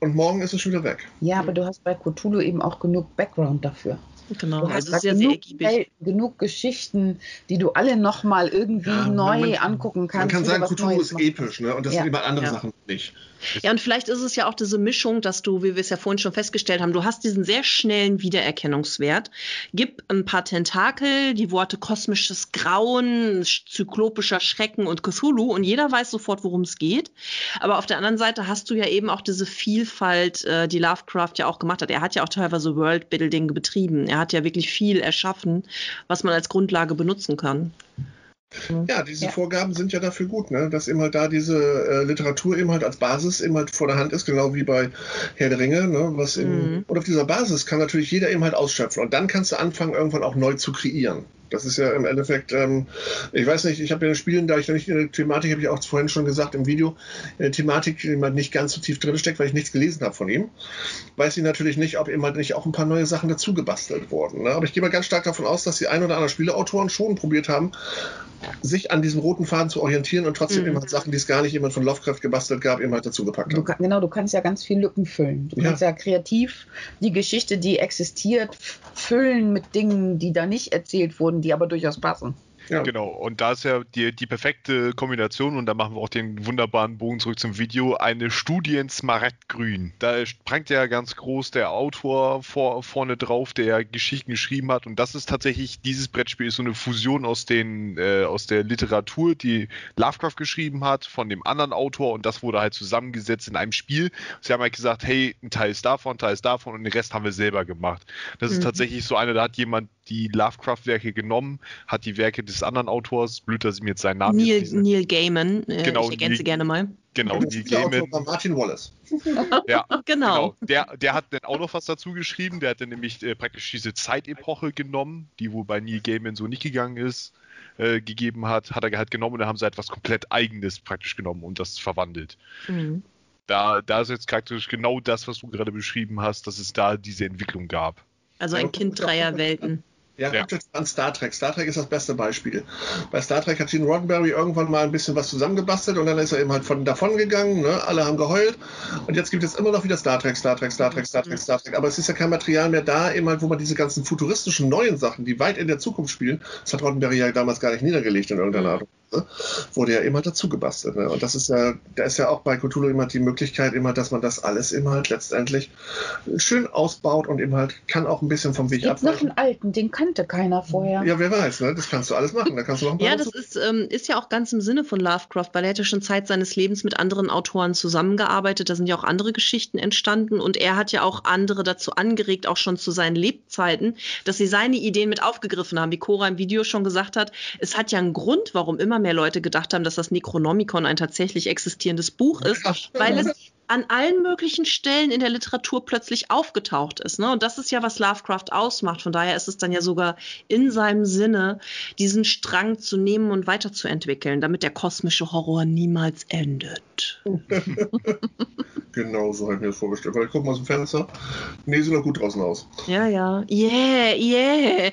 Speaker 5: und morgen ist es schon wieder weg.
Speaker 6: Ja, aber du hast bei Cthulhu eben auch genug Background dafür.
Speaker 1: Genau,
Speaker 6: Du hast
Speaker 1: also sehr, sehr
Speaker 6: genug,
Speaker 1: ergiebig.
Speaker 6: Welten, genug Geschichten, die du alle nochmal irgendwie
Speaker 5: Ja,
Speaker 6: neu
Speaker 5: man-
Speaker 6: angucken kannst.
Speaker 5: Man kann sagen,
Speaker 6: Neues
Speaker 5: ist
Speaker 6: machen
Speaker 5: episch, ne? Und das
Speaker 6: Ja.
Speaker 5: sind immer andere
Speaker 1: Ja.
Speaker 5: Sachen nicht.
Speaker 1: Ja, und vielleicht ist es ja auch diese Mischung, dass du, wie wir es ja vorhin schon festgestellst haben, du hast diesen sehr schnellen Wiedererkennungswert. Gib ein paar Tentakel, die Worte kosmisches Grauen, zyklopischer Schrecken und Cthulhu und jeder weiß sofort, worum es geht. Aber auf der anderen Seite hast du ja eben auch diese Vielfalt, äh, die Lovecraft ja auch gemacht hat. Er hat ja auch teilweise Worldbuilding betrieben. Er hat ja wirklich viel erschaffen, was man als Grundlage benutzen kann.
Speaker 5: Ja, diese
Speaker 6: Ja.
Speaker 5: Vorgaben sind ja dafür gut, ne? dass eben halt da diese äh, Literatur eben halt als Basis eben halt vor der Hand ist, genau wie bei Herr der Ringe. Ne? Was in,
Speaker 1: Mhm.
Speaker 5: Und auf dieser Basis kann natürlich jeder eben halt ausschöpfen. Und dann kannst du anfangen, irgendwann auch neu zu kreieren. Das ist ja im Endeffekt, ähm, ich weiß nicht, ich habe ja in Spielen, da ich da nicht in der Thematik, habe ich auch vorhin schon gesagt im Video, in der Thematik die man nicht ganz so tief drin steckt, weil ich nichts gelesen habe von ihm, weiß ich natürlich nicht, ob halt nicht auch ein paar neue Sachen dazu gebastelt wurden. Ne? Aber ich gehe mal ganz stark davon aus, dass die ein oder anderen Spieleautoren schon probiert haben, sich an diesem roten Faden zu orientieren und trotzdem
Speaker 1: Mhm.
Speaker 5: halt Sachen, die es gar nicht jemand von Lovecraft gebastelt gab, eben halt dazu gepackt
Speaker 6: Du
Speaker 5: haben.
Speaker 6: kann, genau, du kannst ja ganz viel Lücken füllen. Du
Speaker 5: Ja.
Speaker 6: kannst ja kreativ die Geschichte, die existiert, füllen mit Dingen, die da nicht erzählt wurden, die aber durchaus passen.
Speaker 5: Ja.
Speaker 2: Genau, und da ist ja die, die perfekte Kombination, und da machen wir auch den wunderbaren Bogen zurück zum Video, eine Studie in Smaragdgrün. Da prangt ja ganz groß der Autor vor, vorne drauf, der Geschichten geschrieben hat, und das ist tatsächlich, dieses Brettspiel ist so eine Fusion aus, den, äh, aus der Literatur, die Lovecraft geschrieben hat, von dem anderen Autor, und das wurde halt zusammengesetzt in einem Spiel. Sie haben halt gesagt, hey, ein Teil ist davon, ein Teil ist davon, und den Rest haben wir selber gemacht. Das ist
Speaker 1: Mhm.
Speaker 2: tatsächlich so eine, da hat jemand die Lovecraft-Werke genommen, hat die Werke des anderen Autors, blöd, dass ich mir jetzt seinen Namen
Speaker 1: Neil,
Speaker 2: jetzt
Speaker 1: Neil Gaiman, äh,
Speaker 2: Genau,
Speaker 1: ich ergänze
Speaker 2: Neil-
Speaker 1: gerne mal.
Speaker 2: Genau, Neil Gaiman.
Speaker 5: Martin Wallace.
Speaker 2: Ja,
Speaker 1: Genau.
Speaker 2: genau. Der, der hat dann auch noch was dazu geschrieben. Der hat dann nämlich äh, praktisch diese Zeitepoche genommen, die wohl bei Neil Gaiman so nicht gegangen ist, äh, gegeben hat, hat er halt genommen und da haben sie etwas komplett Eigenes praktisch genommen und das verwandelt.
Speaker 1: Mhm.
Speaker 2: Da, da ist jetzt praktisch genau das, was du gerade beschrieben hast, dass es da diese Entwicklung gab.
Speaker 1: Also ein Kind dreier. Welten.
Speaker 5: Ja,
Speaker 2: Ja.
Speaker 5: guckt euch an Star Trek. Star Trek ist das beste Beispiel. Bei Star Trek hat Gene Roddenberry irgendwann mal ein bisschen was zusammengebastelt und dann ist er eben halt von davon gegangen. Ne? Alle haben geheult. Und jetzt gibt es immer noch wieder Star Trek, Star Trek, Star Trek, Star Trek, Star Trek. Aber es ist ja kein Material mehr da, eben halt, wo man diese ganzen futuristischen neuen Sachen, die weit in der Zukunft spielen, das hat Roddenberry ja damals gar nicht niedergelegt in irgendeiner Art und Weise, wurde ja immer dazu gebastelt. Ne? Und das ist ja, da ist ja auch bei Cthulhu immer die Möglichkeit, immer, dass man das alles immer halt letztendlich schön ausbaut und eben halt kann auch ein bisschen vom Weg
Speaker 6: Gibt noch einen alten, den kannte keiner vorher.
Speaker 5: Ja, wer weiß, ne? Das kannst du alles machen. Da kannst du noch
Speaker 1: Ja, das ist, ähm, ist ja auch ganz im Sinne von Lovecraft, weil er hätte schon Zeit seines Lebens mit anderen Autoren zusammengearbeitet. Da sind ja auch andere Geschichten entstanden und er hat ja auch andere dazu angeregt, auch schon zu seinen Lebzeiten, dass sie seine Ideen mit aufgegriffen haben. Wie Cora im Video schon gesagt hat, es hat ja einen Grund, warum immer mehr Leute gedacht haben, dass das Necronomicon ein tatsächlich existierendes Buch ist, weil es an allen möglichen Stellen in der Literatur plötzlich aufgetaucht ist. Ne? Und das ist ja, was Lovecraft ausmacht. Von daher ist es dann ja sogar in seinem Sinne, diesen Strang zu nehmen und weiterzuentwickeln, damit der kosmische Horror niemals endet.
Speaker 5: Genau so habe ich mir das vorgestellt. Weil ich gucke mal aus dem Fenster. Nee, sieht noch gut draußen aus.
Speaker 1: Ja, ja. Yeah, yeah.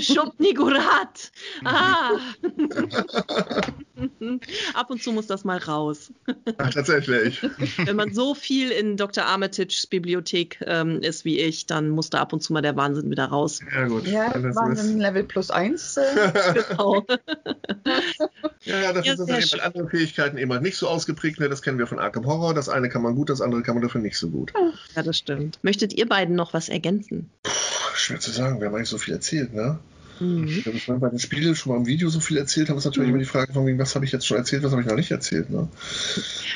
Speaker 1: Schubnigurat. Ah. Ab und zu muss das mal raus.
Speaker 5: Ach, tatsächlich.
Speaker 1: Wenn man so viel in Dr. Armitage's Bibliothek ähm, ist wie ich, dann muss da ab und zu mal der Wahnsinn wieder raus.
Speaker 5: Ja, gut.
Speaker 6: Ja,
Speaker 5: das ist.
Speaker 6: ein Level plus eins. Äh,
Speaker 1: Genau.
Speaker 5: ja, ja, dafür
Speaker 1: Ja,
Speaker 5: sind
Speaker 1: sehr
Speaker 5: dann eben
Speaker 1: schön.
Speaker 5: andere Fähigkeiten eben halt nicht so ausgeprägt. Ne? Das kennen wir von Arkham Horror. Das eine kann man gut, das andere kann man dafür nicht so gut.
Speaker 1: Ja, das stimmt. Möchtet ihr beiden noch was ergänzen?
Speaker 5: Puh, schwer zu sagen. Wir haben eigentlich so viel erzählt, ne?
Speaker 1: Mhm.
Speaker 5: Wenn wir bei den Spielen schon mal im Video so viel erzählt haben, ist natürlich
Speaker 1: Mhm.
Speaker 5: immer die Frage von wegen, was habe ich jetzt schon erzählt, was habe ich noch nicht erzählt, ne?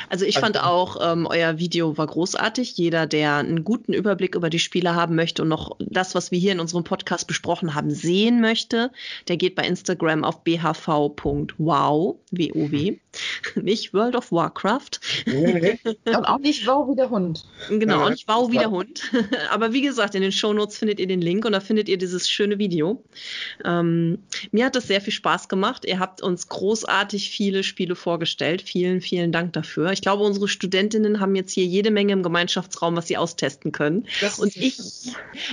Speaker 1: Also ich fand auch, ähm, euer Video war großartig. Jeder, der einen guten Überblick über die Spiele haben möchte und noch das, was wir hier in unserem Podcast besprochen haben, sehen möchte, der geht bei Instagram auf bhv.wow, W-O-W, nicht World of Warcraft.
Speaker 5: Nee, nee.
Speaker 6: und auch nicht wow wie der Hund.
Speaker 1: Genau, und ich wow wie der Hund. Aber wie gesagt, in den Shownotes findet ihr den Link und da findet ihr dieses schöne Video. Ähm, mir hat das sehr viel Spaß gemacht. Ihr habt uns großartig viele Spiele vorgestellt. Vielen, vielen Dank dafür. Ich glaube, unsere Studentinnen haben jetzt hier jede Menge im Gemeinschaftsraum, was sie austesten können.
Speaker 5: Das
Speaker 1: Und ich,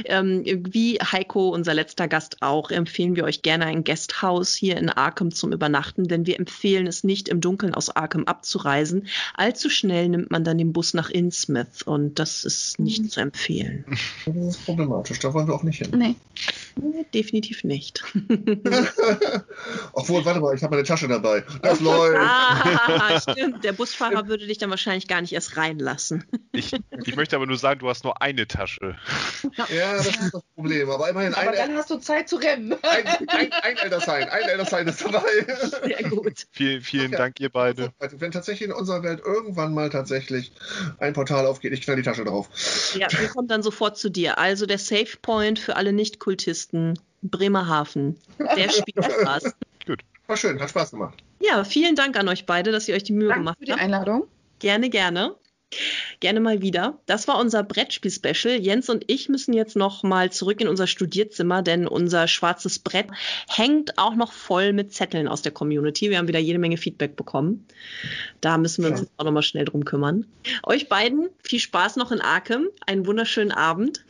Speaker 1: ähm, wie Heiko, unser letzter Gast auch, empfehlen wir euch gerne ein Guesthouse hier in Arkham zum Übernachten, denn wir empfehlen es nicht im
Speaker 4: Dunkeln aus Arkham abzureisen. Allzu schnell nimmt man dann den Bus nach Innsmouth und das ist nicht
Speaker 6: Mhm.
Speaker 4: zu empfehlen.
Speaker 5: Das ist problematisch, da wollen wir auch nicht hin.
Speaker 6: Nee.
Speaker 4: Nee, Definitiv nicht.
Speaker 5: Obwohl, warte mal, ich habe meine Tasche dabei. Das läuft.
Speaker 4: ah, stimmt. Der Busfahrer würde dich dann wahrscheinlich gar nicht erst reinlassen.
Speaker 3: Ich, ich möchte aber nur sagen, du hast nur eine Tasche.
Speaker 5: Ja, das ist das Problem. Aber immerhin
Speaker 6: Aber dann hast du Zeit zu rennen.
Speaker 5: ein, ein, ein Eldersign. Ein Eldersign ist dabei.
Speaker 4: Sehr gut.
Speaker 3: Vielen, vielen
Speaker 5: Okay.
Speaker 3: Dank, ihr beide.
Speaker 5: Also, wenn tatsächlich in unserer Welt irgendwann mal tatsächlich ein Portal aufgeht, ich knall die Tasche drauf.
Speaker 4: Ja, wir kommen dann sofort zu dir. Also der Safe Point für alle Nicht-Kultisten, Bremerhaven. Der Spielspaß.
Speaker 5: War schön, hat Spaß gemacht.
Speaker 4: Ja, vielen Dank an euch beide, dass ihr euch die Mühe
Speaker 6: Danke
Speaker 4: gemacht
Speaker 6: für die
Speaker 4: habt.
Speaker 6: Einladung.
Speaker 4: Gerne, gerne. Gerne mal wieder. Das war unser Brettspiel-Special. Jens und ich müssen jetzt noch mal zurück in unser Studierzimmer, denn unser schwarzes Brett hängt auch noch voll mit Zetteln aus der Community. Wir haben wieder jede Menge Feedback bekommen. Da müssen wir uns
Speaker 5: Ja.
Speaker 4: jetzt auch noch mal schnell drum kümmern. Euch beiden viel Spaß noch in Arkham. Einen wunderschönen Abend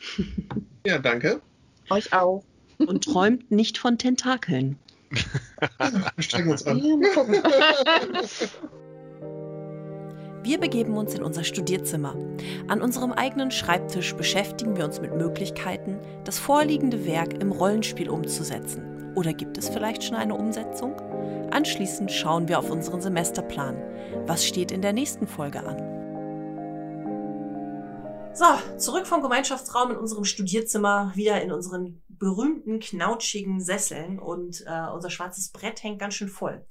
Speaker 5: Ja, danke.
Speaker 6: Euch auch.
Speaker 4: und träumt nicht von Tentakeln.
Speaker 5: Wir strengen uns an.
Speaker 6: Ja, mal gucken.
Speaker 1: Wir begeben uns in unser Studierzimmer. An unserem eigenen Schreibtisch beschäftigen wir uns mit Möglichkeiten, das vorliegende Werk im Rollenspiel umzusetzen. Oder gibt es vielleicht schon eine Umsetzung? Anschließend schauen wir auf unseren Semesterplan. Was steht in der nächsten Folge an? So, zurück vom Gemeinschaftsraum in unserem Studierzimmer, wieder in unseren berühmten, knautschigen Sesseln und äh, unser schwarzes Brett hängt ganz schön voll.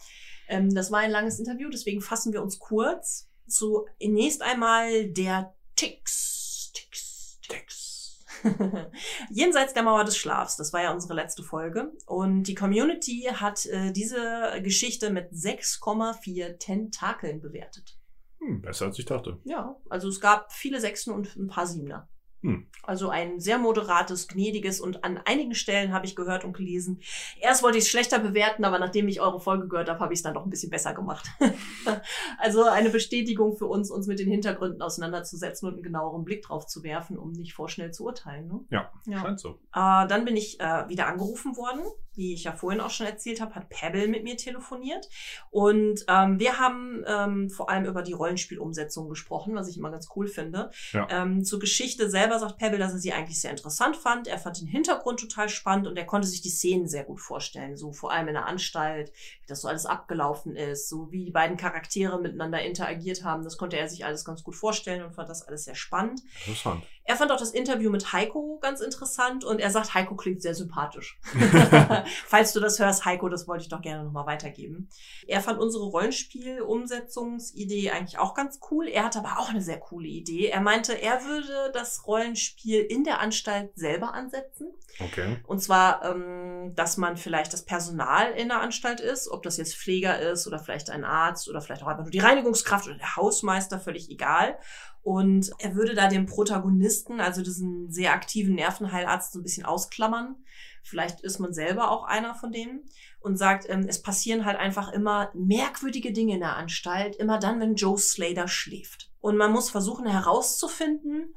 Speaker 1: Ähm, das war ein langes Interview, deswegen fassen wir uns kurz. Zunächst einmal der Tix. Tix. Tix. Jenseits der Mauer des Schlafs, das war ja unsere letzte Folge. Und die Community hat äh, diese Geschichte mit 6,4 Tentakeln bewertet.
Speaker 2: Hm, besser als ich dachte.
Speaker 1: Ja, also es gab viele Sechsen und ein paar Siebener.
Speaker 2: Hm.
Speaker 1: Also ein sehr moderates, gnädiges und an einigen Stellen habe ich gehört und gelesen. Erst wollte ich es schlechter bewerten, aber nachdem ich eure Folge gehört habe, habe ich es dann doch ein bisschen besser gemacht. also eine Bestätigung für uns, uns mit den Hintergründen auseinanderzusetzen und einen genaueren Blick drauf zu werfen, um nicht vorschnell zu urteilen. Ne?
Speaker 2: Ja,
Speaker 1: Ja.
Speaker 2: scheint so.
Speaker 1: Äh, dann bin ich äh, wieder angerufen worden. Wie ich ja vorhin auch schon erzählt habe, hat Pebble mit mir telefoniert. Und ähm, wir haben ähm, vor allem über die Rollenspielumsetzung gesprochen, was ich immer ganz cool finde.
Speaker 2: Ja.
Speaker 1: Ähm, zur Geschichte selber sagt Pebble, dass er sie eigentlich sehr interessant fand. Er fand den Hintergrund total spannend und er konnte sich die Szenen sehr gut vorstellen. So vor allem in der Anstalt, wie das so alles abgelaufen ist, so wie die beiden Charaktere miteinander interagiert haben. Das konnte er sich alles ganz gut vorstellen und fand das alles sehr spannend.
Speaker 2: Interessant.
Speaker 1: Er fand auch das Interview mit Heiko ganz interessant und er sagt, Heiko klingt sehr sympathisch. Falls du das hörst, Heiko, das wollte ich doch gerne nochmal weitergeben. Er fand unsere Rollenspiel-Umsetzungsidee eigentlich auch ganz cool. Er hatte aber auch eine sehr coole Idee. Er meinte, er würde das Rollenspiel in der Anstalt selber ansetzen.
Speaker 2: Okay.
Speaker 1: Und zwar, ähm, dass man vielleicht das Personal in der Anstalt ist, ob das jetzt Pfleger ist oder vielleicht ein Arzt oder vielleicht auch einfach nur die Reinigungskraft oder der Hausmeister, völlig egal. Und er würde da den Protagonisten, also diesen sehr aktiven Nervenheilarzt, so ein bisschen ausklammern. Vielleicht ist man selber auch einer von denen und sagt, ähm, es passieren halt einfach immer merkwürdige Dinge in der Anstalt, immer dann, wenn Joe Slater schläft. Und man muss versuchen herauszufinden,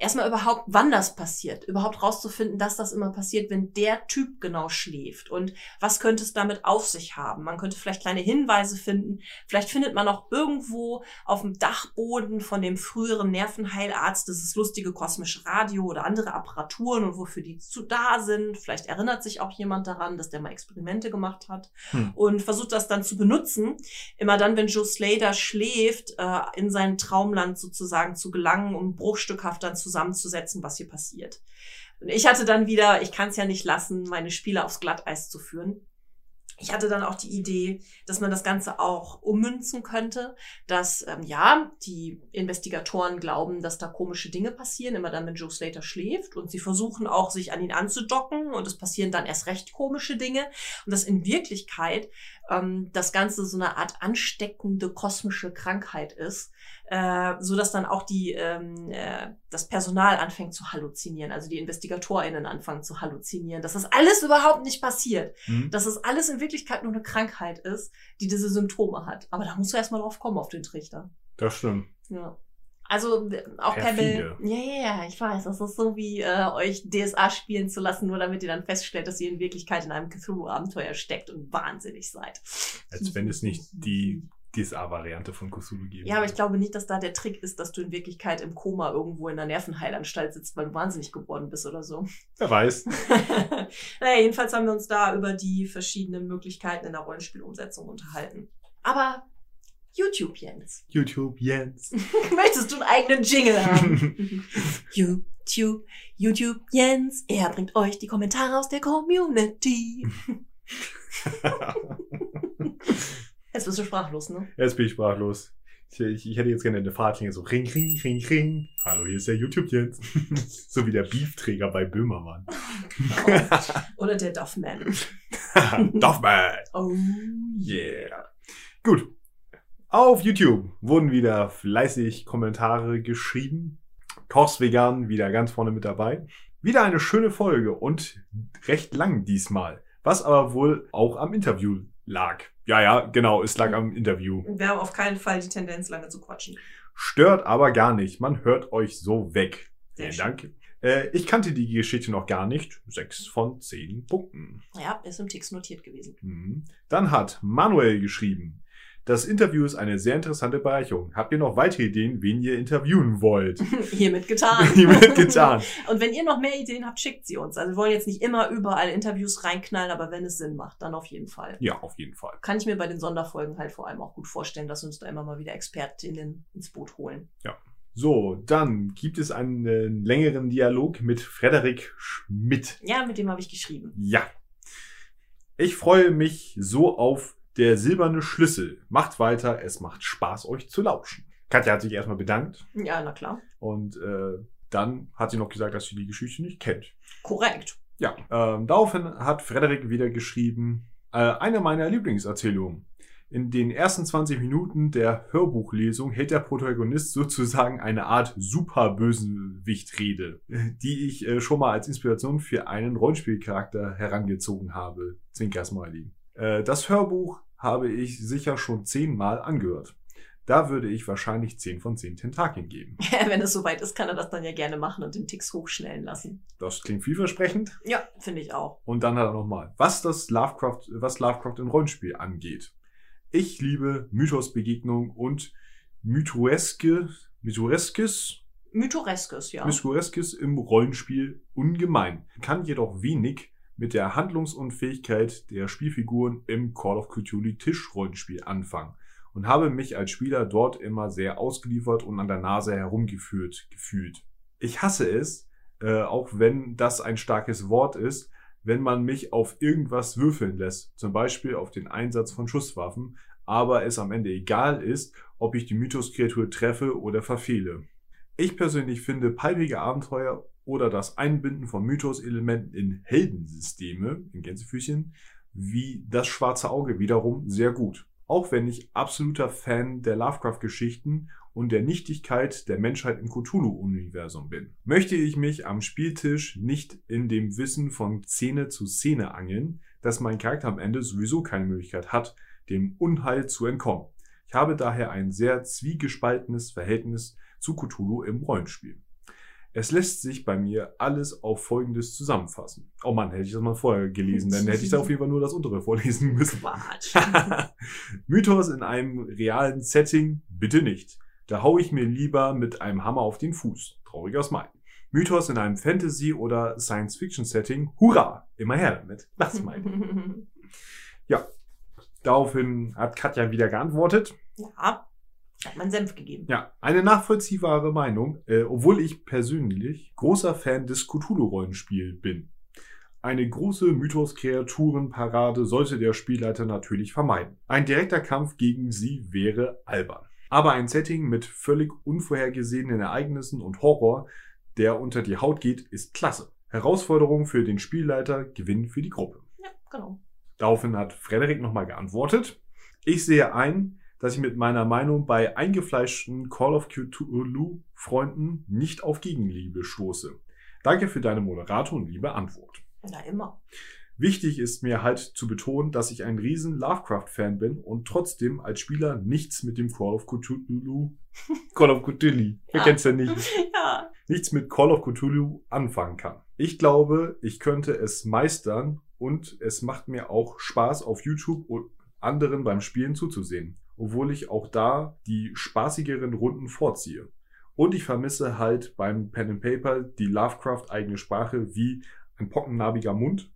Speaker 1: erstmal überhaupt, wann das passiert, überhaupt rauszufinden, dass das immer passiert, wenn der Typ genau schläft und was könnte es damit auf sich haben. Man könnte vielleicht kleine Hinweise finden, vielleicht findet man auch irgendwo auf dem Dachboden von dem früheren Nervenheilarzt dieses lustige kosmische Radio oder andere Apparaturen und wofür die zu da sind. Vielleicht erinnert sich auch jemand daran, dass der mal Experimente gemacht hat
Speaker 2: Hm.
Speaker 1: und versucht das dann zu benutzen, immer dann, wenn Joe Slater schläft, äh, in sein Traumland sozusagen zu gelangen, um bruchstückhaft dann zusammenzusetzen, was hier passiert. Und ich hatte dann wieder, ich kann es ja nicht lassen, meine Spiele aufs Glatteis zu führen. Ich hatte dann auch die Idee, dass man das Ganze auch ummünzen könnte, dass, ähm, ja, die Investigatoren glauben, dass da komische Dinge passieren, immer dann, wenn Joe Slater schläft und sie versuchen auch, sich an ihn anzudocken und es passieren dann erst recht komische Dinge und dass in Wirklichkeit ähm, das Ganze so eine Art ansteckende kosmische Krankheit ist, äh, so dass dann auch die ähm, äh, das Personal anfängt zu halluzinieren, also die InvestigatorInnen anfangen zu halluzinieren, dass das alles überhaupt nicht passiert,
Speaker 2: Hm?
Speaker 1: dass es alles in Wirklichkeit nur eine Krankheit ist, die diese Symptome hat. Aber da musst du erstmal drauf kommen auf den Trichter.
Speaker 2: Das stimmt.
Speaker 1: Ja. Also auch
Speaker 2: Perfide.
Speaker 1: Pebble. Ja, ja, ja, ich weiß. Das ist so wie äh, euch DSA spielen zu lassen, nur damit ihr dann feststellt, dass ihr in Wirklichkeit in einem Cthulhu-Abenteuer steckt und wahnsinnig seid.
Speaker 2: Als wenn es nicht die DSA-Variante von Cthulhu geben.
Speaker 1: Ja, aber ich glaube nicht, dass da der Trick ist, dass du in Wirklichkeit im Koma irgendwo in einer Nervenheilanstalt sitzt, weil du wahnsinnig geworden bist oder so.
Speaker 2: Wer weiß.
Speaker 1: naja, jedenfalls haben wir uns da über die verschiedenen Möglichkeiten in der Rollenspielumsetzung unterhalten. Aber YouTube, Jens.
Speaker 2: YouTube, Jens.
Speaker 1: Möchtest du einen eigenen Jingle haben? YouTube, YouTube, Jens. Er bringt euch die Kommentare aus der Community. Jetzt bist du sprachlos, ne?
Speaker 2: Jetzt bin ich sprachlos. Ich, ich, ich hätte jetzt gerne eine Fahrtlinge so ring, ring, ring, ring. Hallo, hier ist der YouTube Jens. so wie der Beefträger bei Böhmermann.
Speaker 1: Oder der Duffman.
Speaker 2: Duffman.
Speaker 1: Oh
Speaker 2: Yeah. Gut. Auf YouTube wurden wieder fleißig Kommentare geschrieben. Kochs Vegan wieder ganz vorne mit dabei. Wieder eine schöne Folge und recht lang diesmal. Was aber wohl auch am Interview lag. Ja, ja, genau, es lag am Interview.
Speaker 1: Wir haben auf keinen Fall die Tendenz, lange zu quatschen.
Speaker 2: Stört aber gar nicht. Man hört euch so weg.
Speaker 1: Sehr
Speaker 2: Vielen. Dank. Äh, ich kannte die Geschichte noch gar nicht. Sechs von zehn Punkten.
Speaker 1: Ja, ist im Text notiert gewesen.
Speaker 2: Mhm. Dann hat Manuel geschrieben. Das Interview ist eine sehr interessante Bereicherung. Habt ihr noch weitere Ideen, wen ihr interviewen wollt?
Speaker 1: Hiermit getan.
Speaker 2: Hiermit getan.
Speaker 1: Und wenn ihr noch mehr Ideen habt, schickt sie uns. Also wir wollen jetzt nicht immer überall Interviews reinknallen, aber wenn es Sinn macht, dann auf jeden Fall.
Speaker 2: Ja, auf jeden Fall.
Speaker 1: Kann ich mir bei den Sonderfolgen halt vor allem auch gut vorstellen, dass uns da immer mal wieder Expertinnen ins Boot holen.
Speaker 2: So, dann gibt es einen längeren Dialog mit Frederik Schmidt.
Speaker 1: Ja, mit dem habe ich geschrieben.
Speaker 2: Ja. Ich freue mich so auf der silberne Schlüssel. Macht weiter, es macht Spaß, euch zu lauschen. Katja hat sich erstmal bedankt
Speaker 1: Ja, na klar.
Speaker 2: und äh, dann hat sie noch gesagt, dass sie die Geschichte nicht kennt.
Speaker 1: Korrekt.
Speaker 2: Ja, ähm, daraufhin hat Frederik wieder geschrieben, äh, eine meiner Lieblingserzählungen. In den ersten 20 Minuten der Hörbuchlesung hält der Protagonist sozusagen eine Art Superbösenwichtrede, die ich äh, schon mal als Inspiration für einen Rollenspielcharakter herangezogen habe. Zwinker Smiley. Äh, das Hörbuch habe ich sicher schon zehnmal angehört. Da würde ich wahrscheinlich 10 von 10 Tentakeln geben.
Speaker 1: Wenn es soweit ist, kann er das dann ja gerne machen und den Tix hochschnellen lassen.
Speaker 2: Das klingt vielversprechend.
Speaker 1: Ja, finde ich auch.
Speaker 2: Und dann hat er nochmal, was das Lovecraft, was Lovecraft im Rollenspiel angeht. Ich liebe Mythosbegegnung und Mythoeske, Mythoreskes,
Speaker 1: Mythoreskes, ja.
Speaker 2: Mythoreskes im Rollenspiel ungemein. Kann jedoch wenig mit der Handlungsunfähigkeit der Spielfiguren im Call of Cthulhu Tischrollenspiel anfangen und habe mich als Spieler dort immer sehr ausgeliefert und an der Nase herumgeführt gefühlt. Ich hasse es, äh, auch wenn das ein starkes Wort ist, wenn man mich auf irgendwas würfeln lässt, zum Beispiel auf den Einsatz von Schusswaffen, aber es am Ende egal ist, ob ich die Mythoskreatur treffe oder verfehle. Ich persönlich finde palpige Abenteuer oder das Einbinden von Mythos-Elementen in Heldensysteme, in Gänsefüßchen, wie das schwarze Auge wiederum sehr gut. Auch wenn ich absoluter Fan der Lovecraft-Geschichten und der Nichtigkeit der Menschheit im Cthulhu-Universum bin, möchte ich mich am Spieltisch nicht in dem Wissen von Szene zu Szene angeln, dass mein Charakter am Ende sowieso keine Möglichkeit hat, dem Unheil zu entkommen. Ich habe daher ein sehr zwiegespaltenes Verhältnis zu Cthulhu im Rollenspiel. Es lässt sich bei mir alles auf Folgendes zusammenfassen. Oh Mann, hätte ich das mal vorher gelesen, dann hätte ich da auf jeden Fall nur das untere vorlesen müssen. Mythos in einem realen Setting bitte nicht. Da hau ich mir lieber mit einem Hammer auf den Fuß. Trauriger Smile. Mythos in einem Fantasy- oder Science-Fiction-Setting. Hurra! Immer her damit. Das Smile. Daraufhin hat Katja wieder geantwortet.
Speaker 1: ja, hat mein Senf gegeben.
Speaker 2: Ja, eine nachvollziehbare Meinung, äh, obwohl ich persönlich großer Fan des Cthulhu-Rollenspiel bin. Eine große Mythos-Kreaturen-Parade sollte der Spielleiter natürlich vermeiden. Ein direkter Kampf gegen sie wäre albern. Aber ein Setting mit völlig unvorhergesehenen Ereignissen und Horror, der unter die Haut geht, ist klasse. Herausforderung für den Spielleiter, Gewinn für die Gruppe.
Speaker 1: Ja, genau.
Speaker 2: Daraufhin hat Frederik nochmal geantwortet. Ich sehe ein, dass ich mit meiner Meinung bei eingefleischten Call of Cthulhu-Freunden nicht auf Gegenliebe stoße. Danke für deine Moderator und liebe Antwort.
Speaker 1: Na immer.
Speaker 2: Wichtig ist mir halt zu betonen, dass ich ein riesen Lovecraft-Fan bin und trotzdem als Spieler nichts mit dem Call of Cthulhu, Call of Cthulhu,
Speaker 1: Ja.
Speaker 2: kennt's denn nicht?
Speaker 1: Ja.
Speaker 2: nichts mit Call of Cthulhu anfangen kann. Ich glaube, ich könnte es meistern und es macht mir auch Spaß auf YouTube und anderen beim Spielen zuzusehen. Obwohl ich auch da die spaßigeren Runden vorziehe. Und ich vermisse halt beim Pen and Paper die Lovecraft-eigene Sprache wie ein pockennarbiger Mund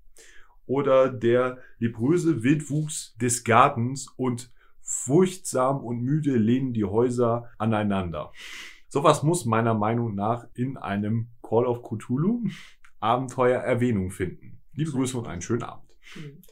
Speaker 2: oder der lebröse Wildwuchs des Gartens und furchtsam und müde lehnen die Häuser aneinander. Sowas muss meiner Meinung nach in einem Call of Cthulhu Abenteuer Erwähnung finden. Liebe Grüße und einen schönen Abend.
Speaker 1: Hm.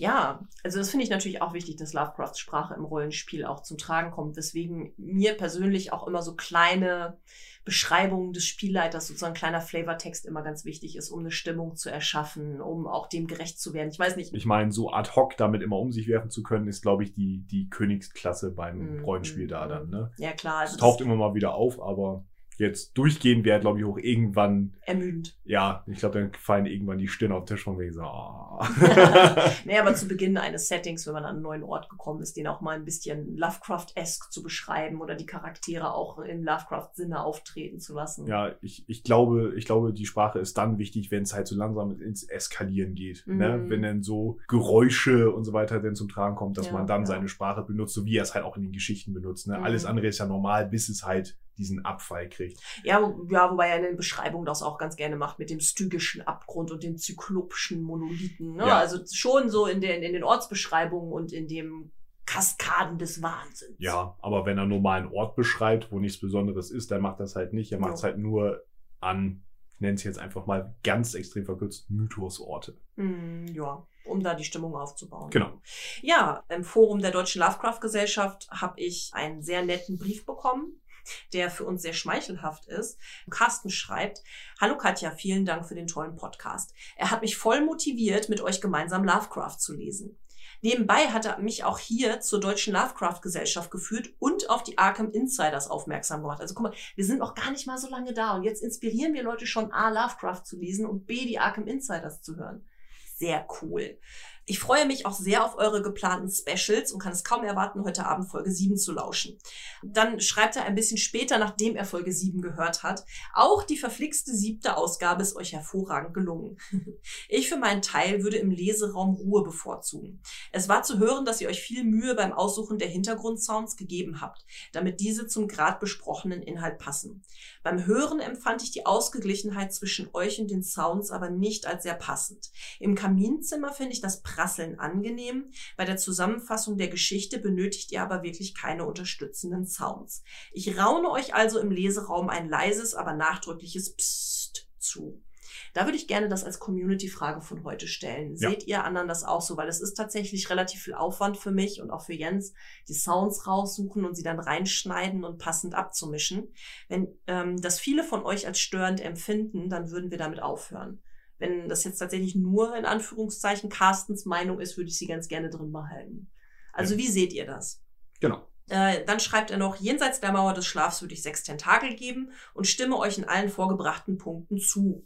Speaker 1: Ja, also das finde ich natürlich auch wichtig, dass Lovecrafts Sprache im Rollenspiel auch zum Tragen kommt, weswegen mir persönlich auch immer so kleine Beschreibungen des Spielleiters, sozusagen kleiner Flavortext immer ganz wichtig ist, um eine Stimmung zu erschaffen, um auch dem gerecht zu werden. Ich weiß nicht.
Speaker 2: Ich meine, so ad hoc damit immer um sich werfen zu können, ist, glaube ich, die, die Königsklasse beim
Speaker 1: Mm,
Speaker 2: Rollenspiel
Speaker 1: mm,
Speaker 2: da dann. Ne?
Speaker 1: Ja klar,
Speaker 2: Es
Speaker 1: also
Speaker 2: taucht
Speaker 1: das
Speaker 2: immer mal wieder auf, aber jetzt durchgehen wäre, glaube ich, auch irgendwann,
Speaker 1: ermüdend.
Speaker 2: ja, ich glaube, dann fallen irgendwann die Stirn auf den Tisch von wegen so, ah.
Speaker 1: nee, aber zu Beginn eines Settings, wenn man an einen neuen Ort gekommen ist, den auch mal ein bisschen Lovecraft-esque zu beschreiben oder die Charaktere auch in Lovecraft-Sinne auftreten zu lassen.
Speaker 2: ja, ich, ich glaube, ich glaube, die Sprache ist dann wichtig, wenn es halt so langsam ins Eskalieren geht. Ne?
Speaker 1: Mhm.
Speaker 2: Wenn dann so Geräusche und so weiter dann zum Tragen kommt, dass
Speaker 1: Ja,
Speaker 2: man dann
Speaker 1: ja.
Speaker 2: seine Sprache benutzt, so wie er es halt auch in den Geschichten benutzt. Ne?
Speaker 1: Mhm.
Speaker 2: Alles andere ist ja normal, bis es halt diesen Abfall kriegt.
Speaker 1: Ja, ja, wobei er in den Beschreibungen das auch ganz gerne macht mit dem stygischen Abgrund und den zyklopischen Monolithen. Ne?
Speaker 2: Ja.
Speaker 1: Also schon so in den, in den Ortsbeschreibungen und in dem Kaskaden des Wahnsinns.
Speaker 2: Ja, aber wenn er nur mal einen Ort beschreibt, wo nichts Besonderes ist, dann macht das halt nicht. Er macht es
Speaker 1: Ja.
Speaker 2: halt nur an, ich nenne es jetzt einfach mal ganz extrem verkürzt, Mythosorte.
Speaker 1: Hm, ja, um da die Stimmung aufzubauen.
Speaker 2: Genau.
Speaker 1: Ja, im Forum der Deutschen Lovecraft-Gesellschaft habe ich einen sehr netten Brief bekommen, der für uns sehr schmeichelhaft ist. Carsten schreibt, Hallo Katja, vielen Dank für den tollen Podcast. Er hat mich voll motiviert, mit euch gemeinsam Lovecraft zu lesen. Nebenbei hat er mich auch hier zur Deutschen Lovecraft-Gesellschaft geführt und auf die Arkham Insiders aufmerksam gemacht. Also guck mal, wir sind noch gar nicht mal so lange da und jetzt inspirieren wir Leute schon A, Lovecraft zu lesen und B, die Arkham Insiders zu hören. Sehr cool. Ich freue mich auch sehr auf eure geplanten Specials und kann es kaum erwarten, heute Abend Folge 7 zu lauschen. Dann schreibt er ein bisschen später, nachdem er Folge 7 gehört hat, auch die verflixte siebte Ausgabe ist euch hervorragend gelungen. Ich für meinen Teil würde im Leseraum Ruhe bevorzugen. Es war zu hören, dass ihr euch viel Mühe beim Aussuchen der Hintergrundsounds gegeben habt, damit diese zum grad besprochenen Inhalt passen. Beim Hören empfand ich die Ausgeglichenheit zwischen euch und den Sounds aber nicht als sehr passend. Im Kaminzimmer finde ich das Prasseln angenehm. Bei der Zusammenfassung der Geschichte benötigt ihr aber wirklich keine unterstützenden Sounds. Ich raune euch also im Leseraum ein leises, aber nachdrückliches Psst zu. Da würde ich gerne das als Community-Frage von heute stellen.
Speaker 2: Ja.
Speaker 1: Seht ihr anderen das auch so? Weil es ist tatsächlich relativ viel Aufwand für mich und auch für Jens, die Sounds raussuchen und sie dann reinschneiden und passend abzumischen. Wenn ähm, das viele von euch als störend empfinden, dann würden wir damit aufhören. Wenn das jetzt tatsächlich nur in Anführungszeichen Carstens Meinung ist, würde ich sie ganz gerne drin behalten. Also
Speaker 2: Ja.
Speaker 1: wie seht ihr das?
Speaker 2: Genau.
Speaker 1: Äh, dann schreibt er noch, jenseits der Mauer des Schlafs würde ich sechs Tentakel geben und stimme euch in allen vorgebrachten Punkten zu.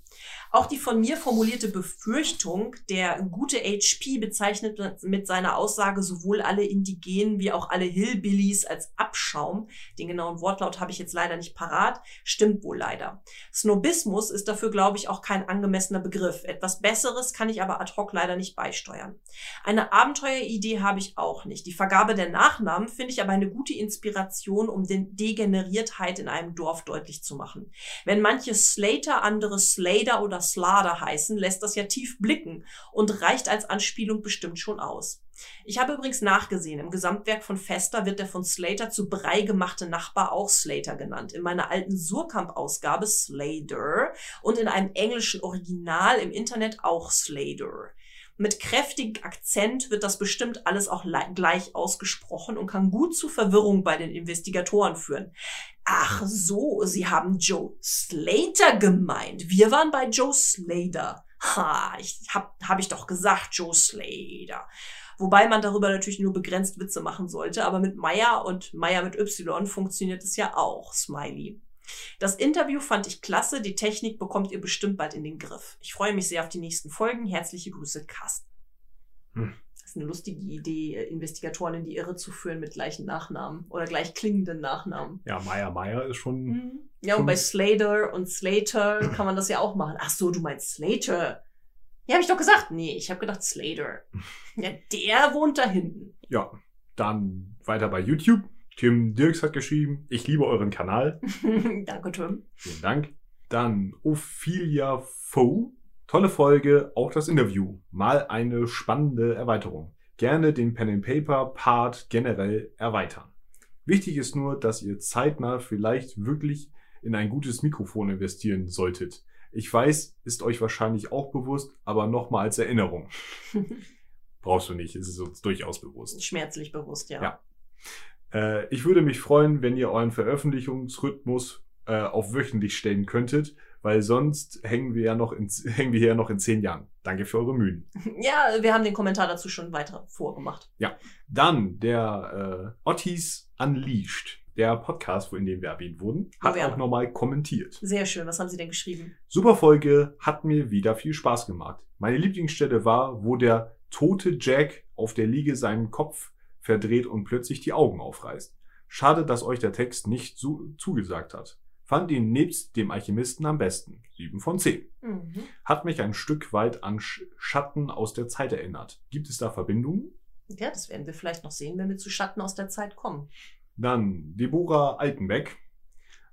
Speaker 1: Auch die von mir formulierte Befürchtung, der gute HP bezeichnet mit seiner Aussage sowohl alle Indigenen wie auch alle Hillbillies als Abschaum, den genauen Wortlaut habe ich jetzt leider nicht parat, stimmt wohl leider. Snobismus ist dafür, glaube ich, auch kein angemessener Begriff. Etwas Besseres kann ich aber ad hoc leider nicht beisteuern. Eine Abenteueridee habe ich auch nicht. Die Vergabe der Nachnamen finde ich aber eine gute Inspiration, um den Degeneriertheit in einem Dorf deutlich zu machen. Wenn manche Slater andere Slater oder Slader heißen, lässt das ja tief blicken und reicht als Anspielung bestimmt schon aus. Ich habe übrigens nachgesehen, im Gesamtwerk von Fester wird der von Slater zu Brei gemachte Nachbar auch Slater genannt. In meiner alten Surkamp-Ausgabe Slater und in einem englischen Original im Internet auch Slater. Mit kräftigem Akzent wird das bestimmt alles auch le- gleich ausgesprochen und kann gut zu Verwirrung bei den Investigatoren führen. Ach so, Sie haben Joe Slater gemeint. Wir waren bei Joe Slater. Ha, ich hab, hab ich doch gesagt, Joe Slater. Wobei man darüber natürlich nur begrenzt Witze machen sollte, aber mit Meier und Meier mit Y funktioniert es ja auch, Smiley. Das Interview fand ich klasse, die Technik bekommt ihr bestimmt bald in den Griff. Ich freue mich sehr auf die nächsten Folgen. Herzliche Grüße, Carsten.
Speaker 2: Hm.
Speaker 1: Das ist eine lustige Idee, Investigatoren in die Irre zu führen mit gleichen Nachnamen oder gleich klingenden Nachnamen.
Speaker 2: Ja, Meier Meier ist schon.
Speaker 1: Mhm. Ja, und bei Slater und Slater kann man das ja auch machen. Ach so, du meinst Slater. Ja, habe ich doch gesagt. Nee, ich habe gedacht Slater. Ja, der wohnt da hinten.
Speaker 2: Ja. Dann weiter bei YouTube. Tim Dirks hat geschrieben, ich liebe euren Kanal.
Speaker 1: Danke, Tim.
Speaker 2: Vielen Dank. Dann Ophelia Foe. Tolle Folge, auch das Interview. Mal eine spannende Erweiterung. Gerne den Pen and Paper Part generell erweitern. Wichtig ist nur, dass ihr zeitnah vielleicht wirklich in ein gutes Mikrofon investieren solltet. Ich weiß, ist euch wahrscheinlich auch bewusst, aber nochmal als Erinnerung. Brauchst du nicht, ist es uns durchaus bewusst.
Speaker 1: Schmerzlich bewusst, ja.
Speaker 2: Ja. Äh, ich würde mich freuen, wenn ihr euren Veröffentlichungsrhythmus äh, auf wöchentlich stellen könntet, weil sonst hängen wir ja noch in, hängen wir hier ja noch in zehn Jahren. Danke für eure Mühen.
Speaker 1: Ja, wir haben den Kommentar dazu schon weiter vorgemacht.
Speaker 2: Dann der äh, Ottis Unleashed, der Podcast, in dem wir erwähnt wurden, hat
Speaker 1: ja.
Speaker 2: auch nochmal kommentiert.
Speaker 1: Sehr schön. Was haben Sie denn geschrieben?
Speaker 2: Super Folge, hat mir wieder viel Spaß gemacht. Meine Lieblingsstelle war, wo der tote Jack auf der Liege seinen Kopf verdreht und plötzlich die Augen aufreißt. Schade, dass euch der Text nicht so zugesagt hat. Fand ihn nebst dem Alchemisten am besten. 7 von 10.
Speaker 1: Mhm.
Speaker 2: Hat mich ein Stück weit an Sch Schatten aus der Zeit erinnert. Gibt es da Verbindungen?
Speaker 1: Ja, das werden wir vielleicht noch sehen, wenn wir zu Schatten aus der Zeit kommen.
Speaker 2: Dann Deborah Altenbeck.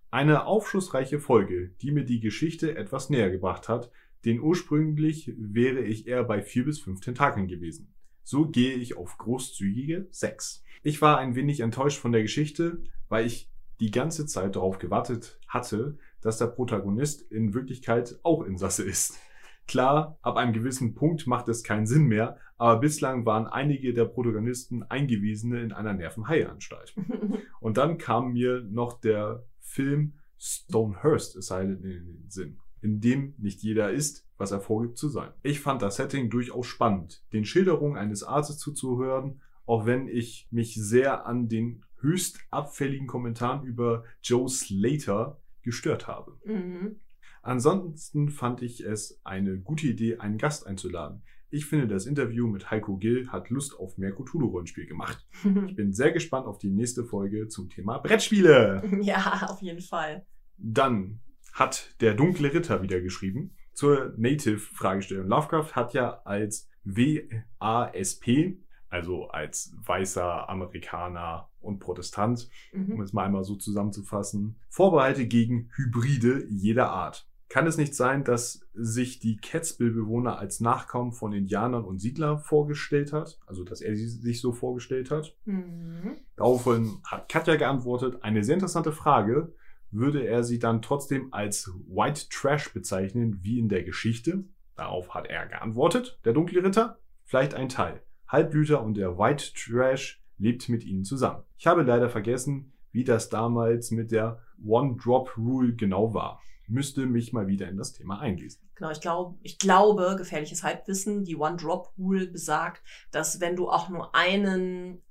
Speaker 2: Eine aufschlussreiche Folge, die mir die Geschichte etwas näher gebracht hat, denn ursprünglich wäre ich eher bei vier bis fünf Tentakeln gewesen. So gehe ich auf großzügige sechs. Ich war ein wenig enttäuscht von der Geschichte, weil ich die ganze Zeit darauf gewartet hatte, dass der Protagonist in Wirklichkeit auch Insasse ist. Klar, ab einem gewissen Punkt macht es keinen Sinn mehr, aber bislang waren einige der Protagonisten Eingewiesene in einer Nervenheilanstalt. Und dann kam mir noch der Film Stonehurst Asylum in den Sinn, in dem nicht jeder ist, was er vorgibt zu sein. Ich fand das Setting durchaus spannend, den Schilderungen eines Arztes zuzuhören, auch wenn ich mich sehr an den höchst abfälligen Kommentaren über Joe Slater gestört habe.
Speaker 1: Mhm.
Speaker 2: Ansonsten fand ich es eine gute Idee, einen Gast einzuladen. Ich finde, das Interview mit Heiko Gill hat Lust auf mehr Cthulhu-Rollenspiel gemacht. Ich bin sehr gespannt auf die nächste Folge zum Thema Brettspiele.
Speaker 1: ja, auf jeden Fall.
Speaker 2: Dann hat der dunkle Ritter wieder geschrieben zur Native-Fragestellung. Lovecraft hat ja als WASP, also als weißer Amerikaner und Protestant, um
Speaker 1: Mhm.
Speaker 2: es mal einmal so zusammenzufassen, Vorbehalte gegen Hybride jeder Art. Kann es nicht sein, dass sich die Catskill-Bewohner als Nachkommen von Indianern und Siedler vorgestellt hat? Also, dass er sie sich so vorgestellt hat?
Speaker 1: Mhm.
Speaker 2: Daraufhin hat Katja geantwortet, eine sehr interessante Frage. Würde er sie dann trotzdem als White Trash bezeichnen, wie in der Geschichte? Darauf hat er geantwortet, der dunkle Ritter. Vielleicht ein Teil. Halbblüter und der White Trash lebt mit ihnen zusammen. Ich habe leider vergessen, wie das damals mit der One-Drop-Rule genau war. Müsste mich mal wieder in das Thema einlesen.
Speaker 1: Genau, ich glaube, ich glaube, gefährliches Halbwissen, die One-Drop-Rule besagt, dass wenn du auch nur einen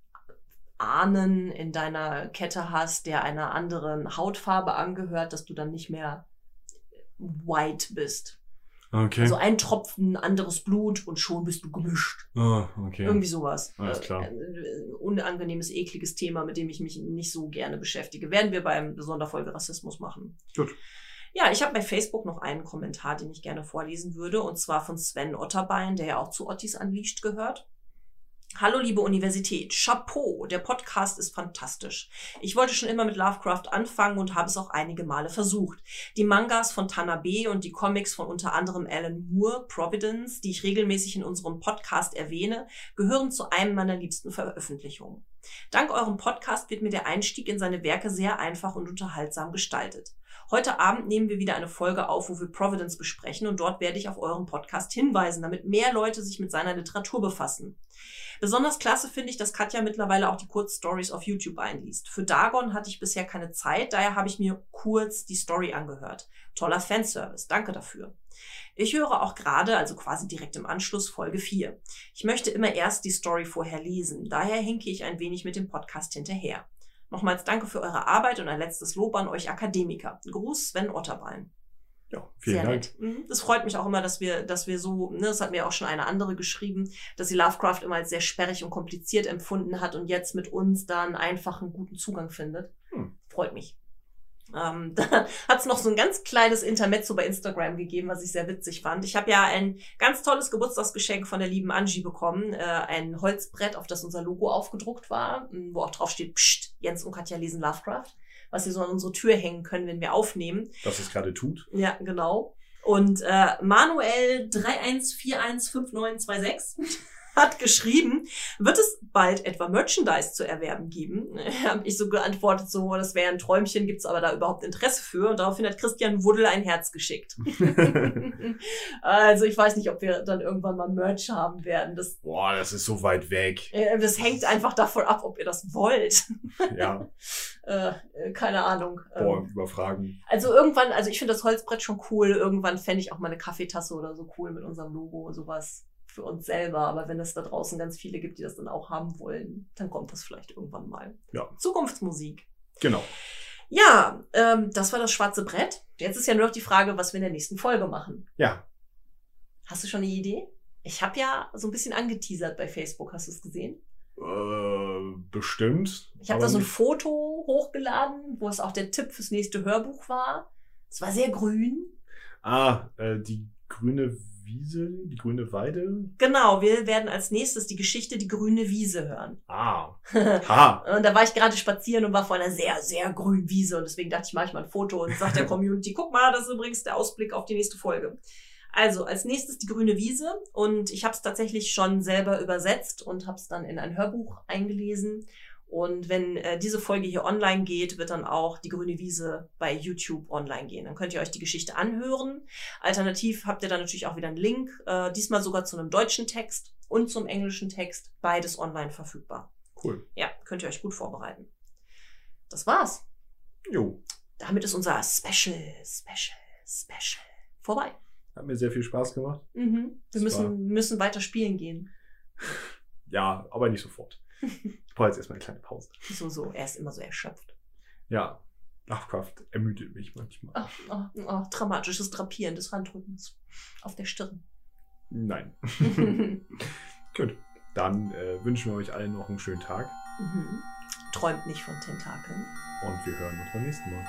Speaker 1: Ahnen in deiner Kette hast, der einer anderen Hautfarbe angehört, dass du dann nicht mehr white bist.
Speaker 2: Okay.
Speaker 1: Also ein Tropfen anderes Blut und schon bist du gemischt.
Speaker 2: Ah, okay.
Speaker 1: Irgendwie sowas.
Speaker 2: Alles klar.
Speaker 1: Äh, äh, unangenehmes, ekliges Thema, mit dem ich mich nicht so gerne beschäftige. Werden wir beim Sonderfolge Rassismus machen.
Speaker 2: Gut.
Speaker 1: Ja, ich habe bei Facebook noch einen Kommentar, den ich gerne vorlesen würde, und zwar von Sven Otterbein, der ja auch zu Ottis Unleashed gehört. Hallo liebe Universität, Chapeau, der Podcast ist fantastisch. Ich wollte schon immer mit Lovecraft anfangen und habe es auch einige Male versucht. Die Mangas von Tanabe und die Comics von unter anderem Alan Moore, Providence, die ich regelmäßig in unserem Podcast erwähne, gehören zu einem meiner liebsten Veröffentlichungen. Dank eurem Podcast wird mir der Einstieg in seine Werke sehr einfach und unterhaltsam gestaltet. Heute Abend nehmen wir wieder eine Folge auf, wo wir Providence besprechen und dort werde ich auf euren Podcast hinweisen, damit mehr Leute sich mit seiner Literatur befassen. Besonders klasse finde ich, dass Katja mittlerweile auch die Kurzstories auf YouTube einliest. Für Dagon hatte ich bisher keine Zeit, daher habe ich mir kurz die Story angehört. Toller Fanservice, danke dafür. Ich höre auch gerade, also quasi direkt im Anschluss, Folge 4. Ich möchte immer erst die Story vorher lesen, daher hinke ich ein wenig mit dem Podcast hinterher. Nochmals danke für eure Arbeit und ein letztes Lob an euch Akademiker. Gruß Sven Otterbein.
Speaker 2: Ja, vielen
Speaker 1: Sehr
Speaker 2: Dank.
Speaker 1: nett. Mhm. Das freut mich auch immer, dass wir, dass wir so, ne, das hat mir auch schon eine andere geschrieben, dass sie Lovecraft immer als sehr sperrig und kompliziert empfunden hat und jetzt mit uns da einen einfachen, guten Zugang findet.
Speaker 2: Hm.
Speaker 1: Freut mich. Ähm, da hat es noch so ein ganz kleines Intermezzo bei Instagram gegeben, was ich sehr witzig fand. Ich habe ja ein ganz tolles Geburtstagsgeschenk von der lieben Angie bekommen. Äh, ein Holzbrett, auf das unser Logo aufgedruckt war, wo auch drauf steht, Psst, Jens und Katja lesen Lovecraft, was sie so an unsere Tür hängen können, wenn wir aufnehmen.
Speaker 2: Was es gerade tut.
Speaker 1: Ja, genau. Und äh, Manuel 31415926 hat geschrieben, wird es bald etwa Merchandise zu erwerben geben? Habe ich so geantwortet, so, das wäre ein Träumchen, gibt's aber da überhaupt Interesse für? Und daraufhin hat Christian Wuddel ein Herz geschickt. also ich weiß nicht, ob wir dann irgendwann mal Merch haben werden. Das,
Speaker 2: Boah, das ist so weit weg.
Speaker 1: äh, das hängt einfach davon ab, ob ihr das wollt.
Speaker 2: Ja,
Speaker 1: äh, äh, keine Ahnung. Ähm,
Speaker 2: boah, überfragen.
Speaker 1: Also irgendwann, also ich finde das Holzbrett schon cool. Irgendwann fände ich auch mal eine Kaffeetasse oder so cool mit unserem Logo und sowas für uns selber. Aber wenn es da draußen ganz viele gibt, die das dann auch haben wollen, dann kommt das vielleicht irgendwann mal.
Speaker 2: Ja.
Speaker 1: Zukunftsmusik.
Speaker 2: Genau.
Speaker 1: Ja, ähm, das war das schwarze Brett. Jetzt ist ja nur noch die Frage, was wir in der nächsten Folge machen.
Speaker 2: Ja,
Speaker 1: Hast du schon eine Idee? Ich habe ja so ein bisschen angeteasert bei Facebook. Hast du es gesehen?
Speaker 2: äh, bestimmt.
Speaker 1: Ich habe da so ein Foto hochgeladen, wo es auch der Tipp fürs nächste Hörbuch war. Es war sehr grün.
Speaker 2: Ah, äh, die grüne Wiese, die grüne Weide.
Speaker 1: Genau, wir werden als nächstes die Geschichte Die grüne Wiese hören.
Speaker 2: Ah, ha.
Speaker 1: Und da war ich gerade spazieren und war vor einer sehr, sehr grünen Wiese. Und deswegen dachte ich, mache ich mal ein Foto und sag der Community, guck mal, das ist übrigens der Ausblick auf die nächste Folge. Also, als nächstes die grüne Wiese. Und ich habe es tatsächlich schon selber übersetzt und habe es dann in ein Hörbuch eingelesen. Und wenn äh, diese Folge hier online geht, wird dann auch die grüne Wiese bei YouTube online gehen. Dann könnt ihr euch die Geschichte anhören. Alternativ habt ihr dann natürlich auch wieder einen Link, äh, diesmal sogar zu einem deutschen Text und zum englischen Text. Beides online verfügbar.
Speaker 2: Cool.
Speaker 1: Ja, könnt ihr euch gut vorbereiten. Das war's.
Speaker 2: Jo,
Speaker 1: Damit ist unser Special, Special, Special vorbei.
Speaker 2: hat mir sehr viel Spaß gemacht.
Speaker 1: Mhm. Wir
Speaker 2: Das
Speaker 1: müssen, müssen weiter spielen gehen.
Speaker 2: Ja, aber nicht sofort. Ich brauche jetzt erstmal eine kleine Pause.
Speaker 1: So, so, er ist immer so erschöpft.
Speaker 2: Ja, Lovecraft ermüdet mich manchmal.
Speaker 1: Ach, ach, ach, dramatisches Drapieren des Handrückens auf der Stirn.
Speaker 2: Nein.
Speaker 1: mhm.
Speaker 2: Gut, dann äh, wünschen wir euch allen noch einen schönen Tag
Speaker 1: Träumt nicht von Tentakeln.
Speaker 2: und wir hören uns beim nächsten Mal.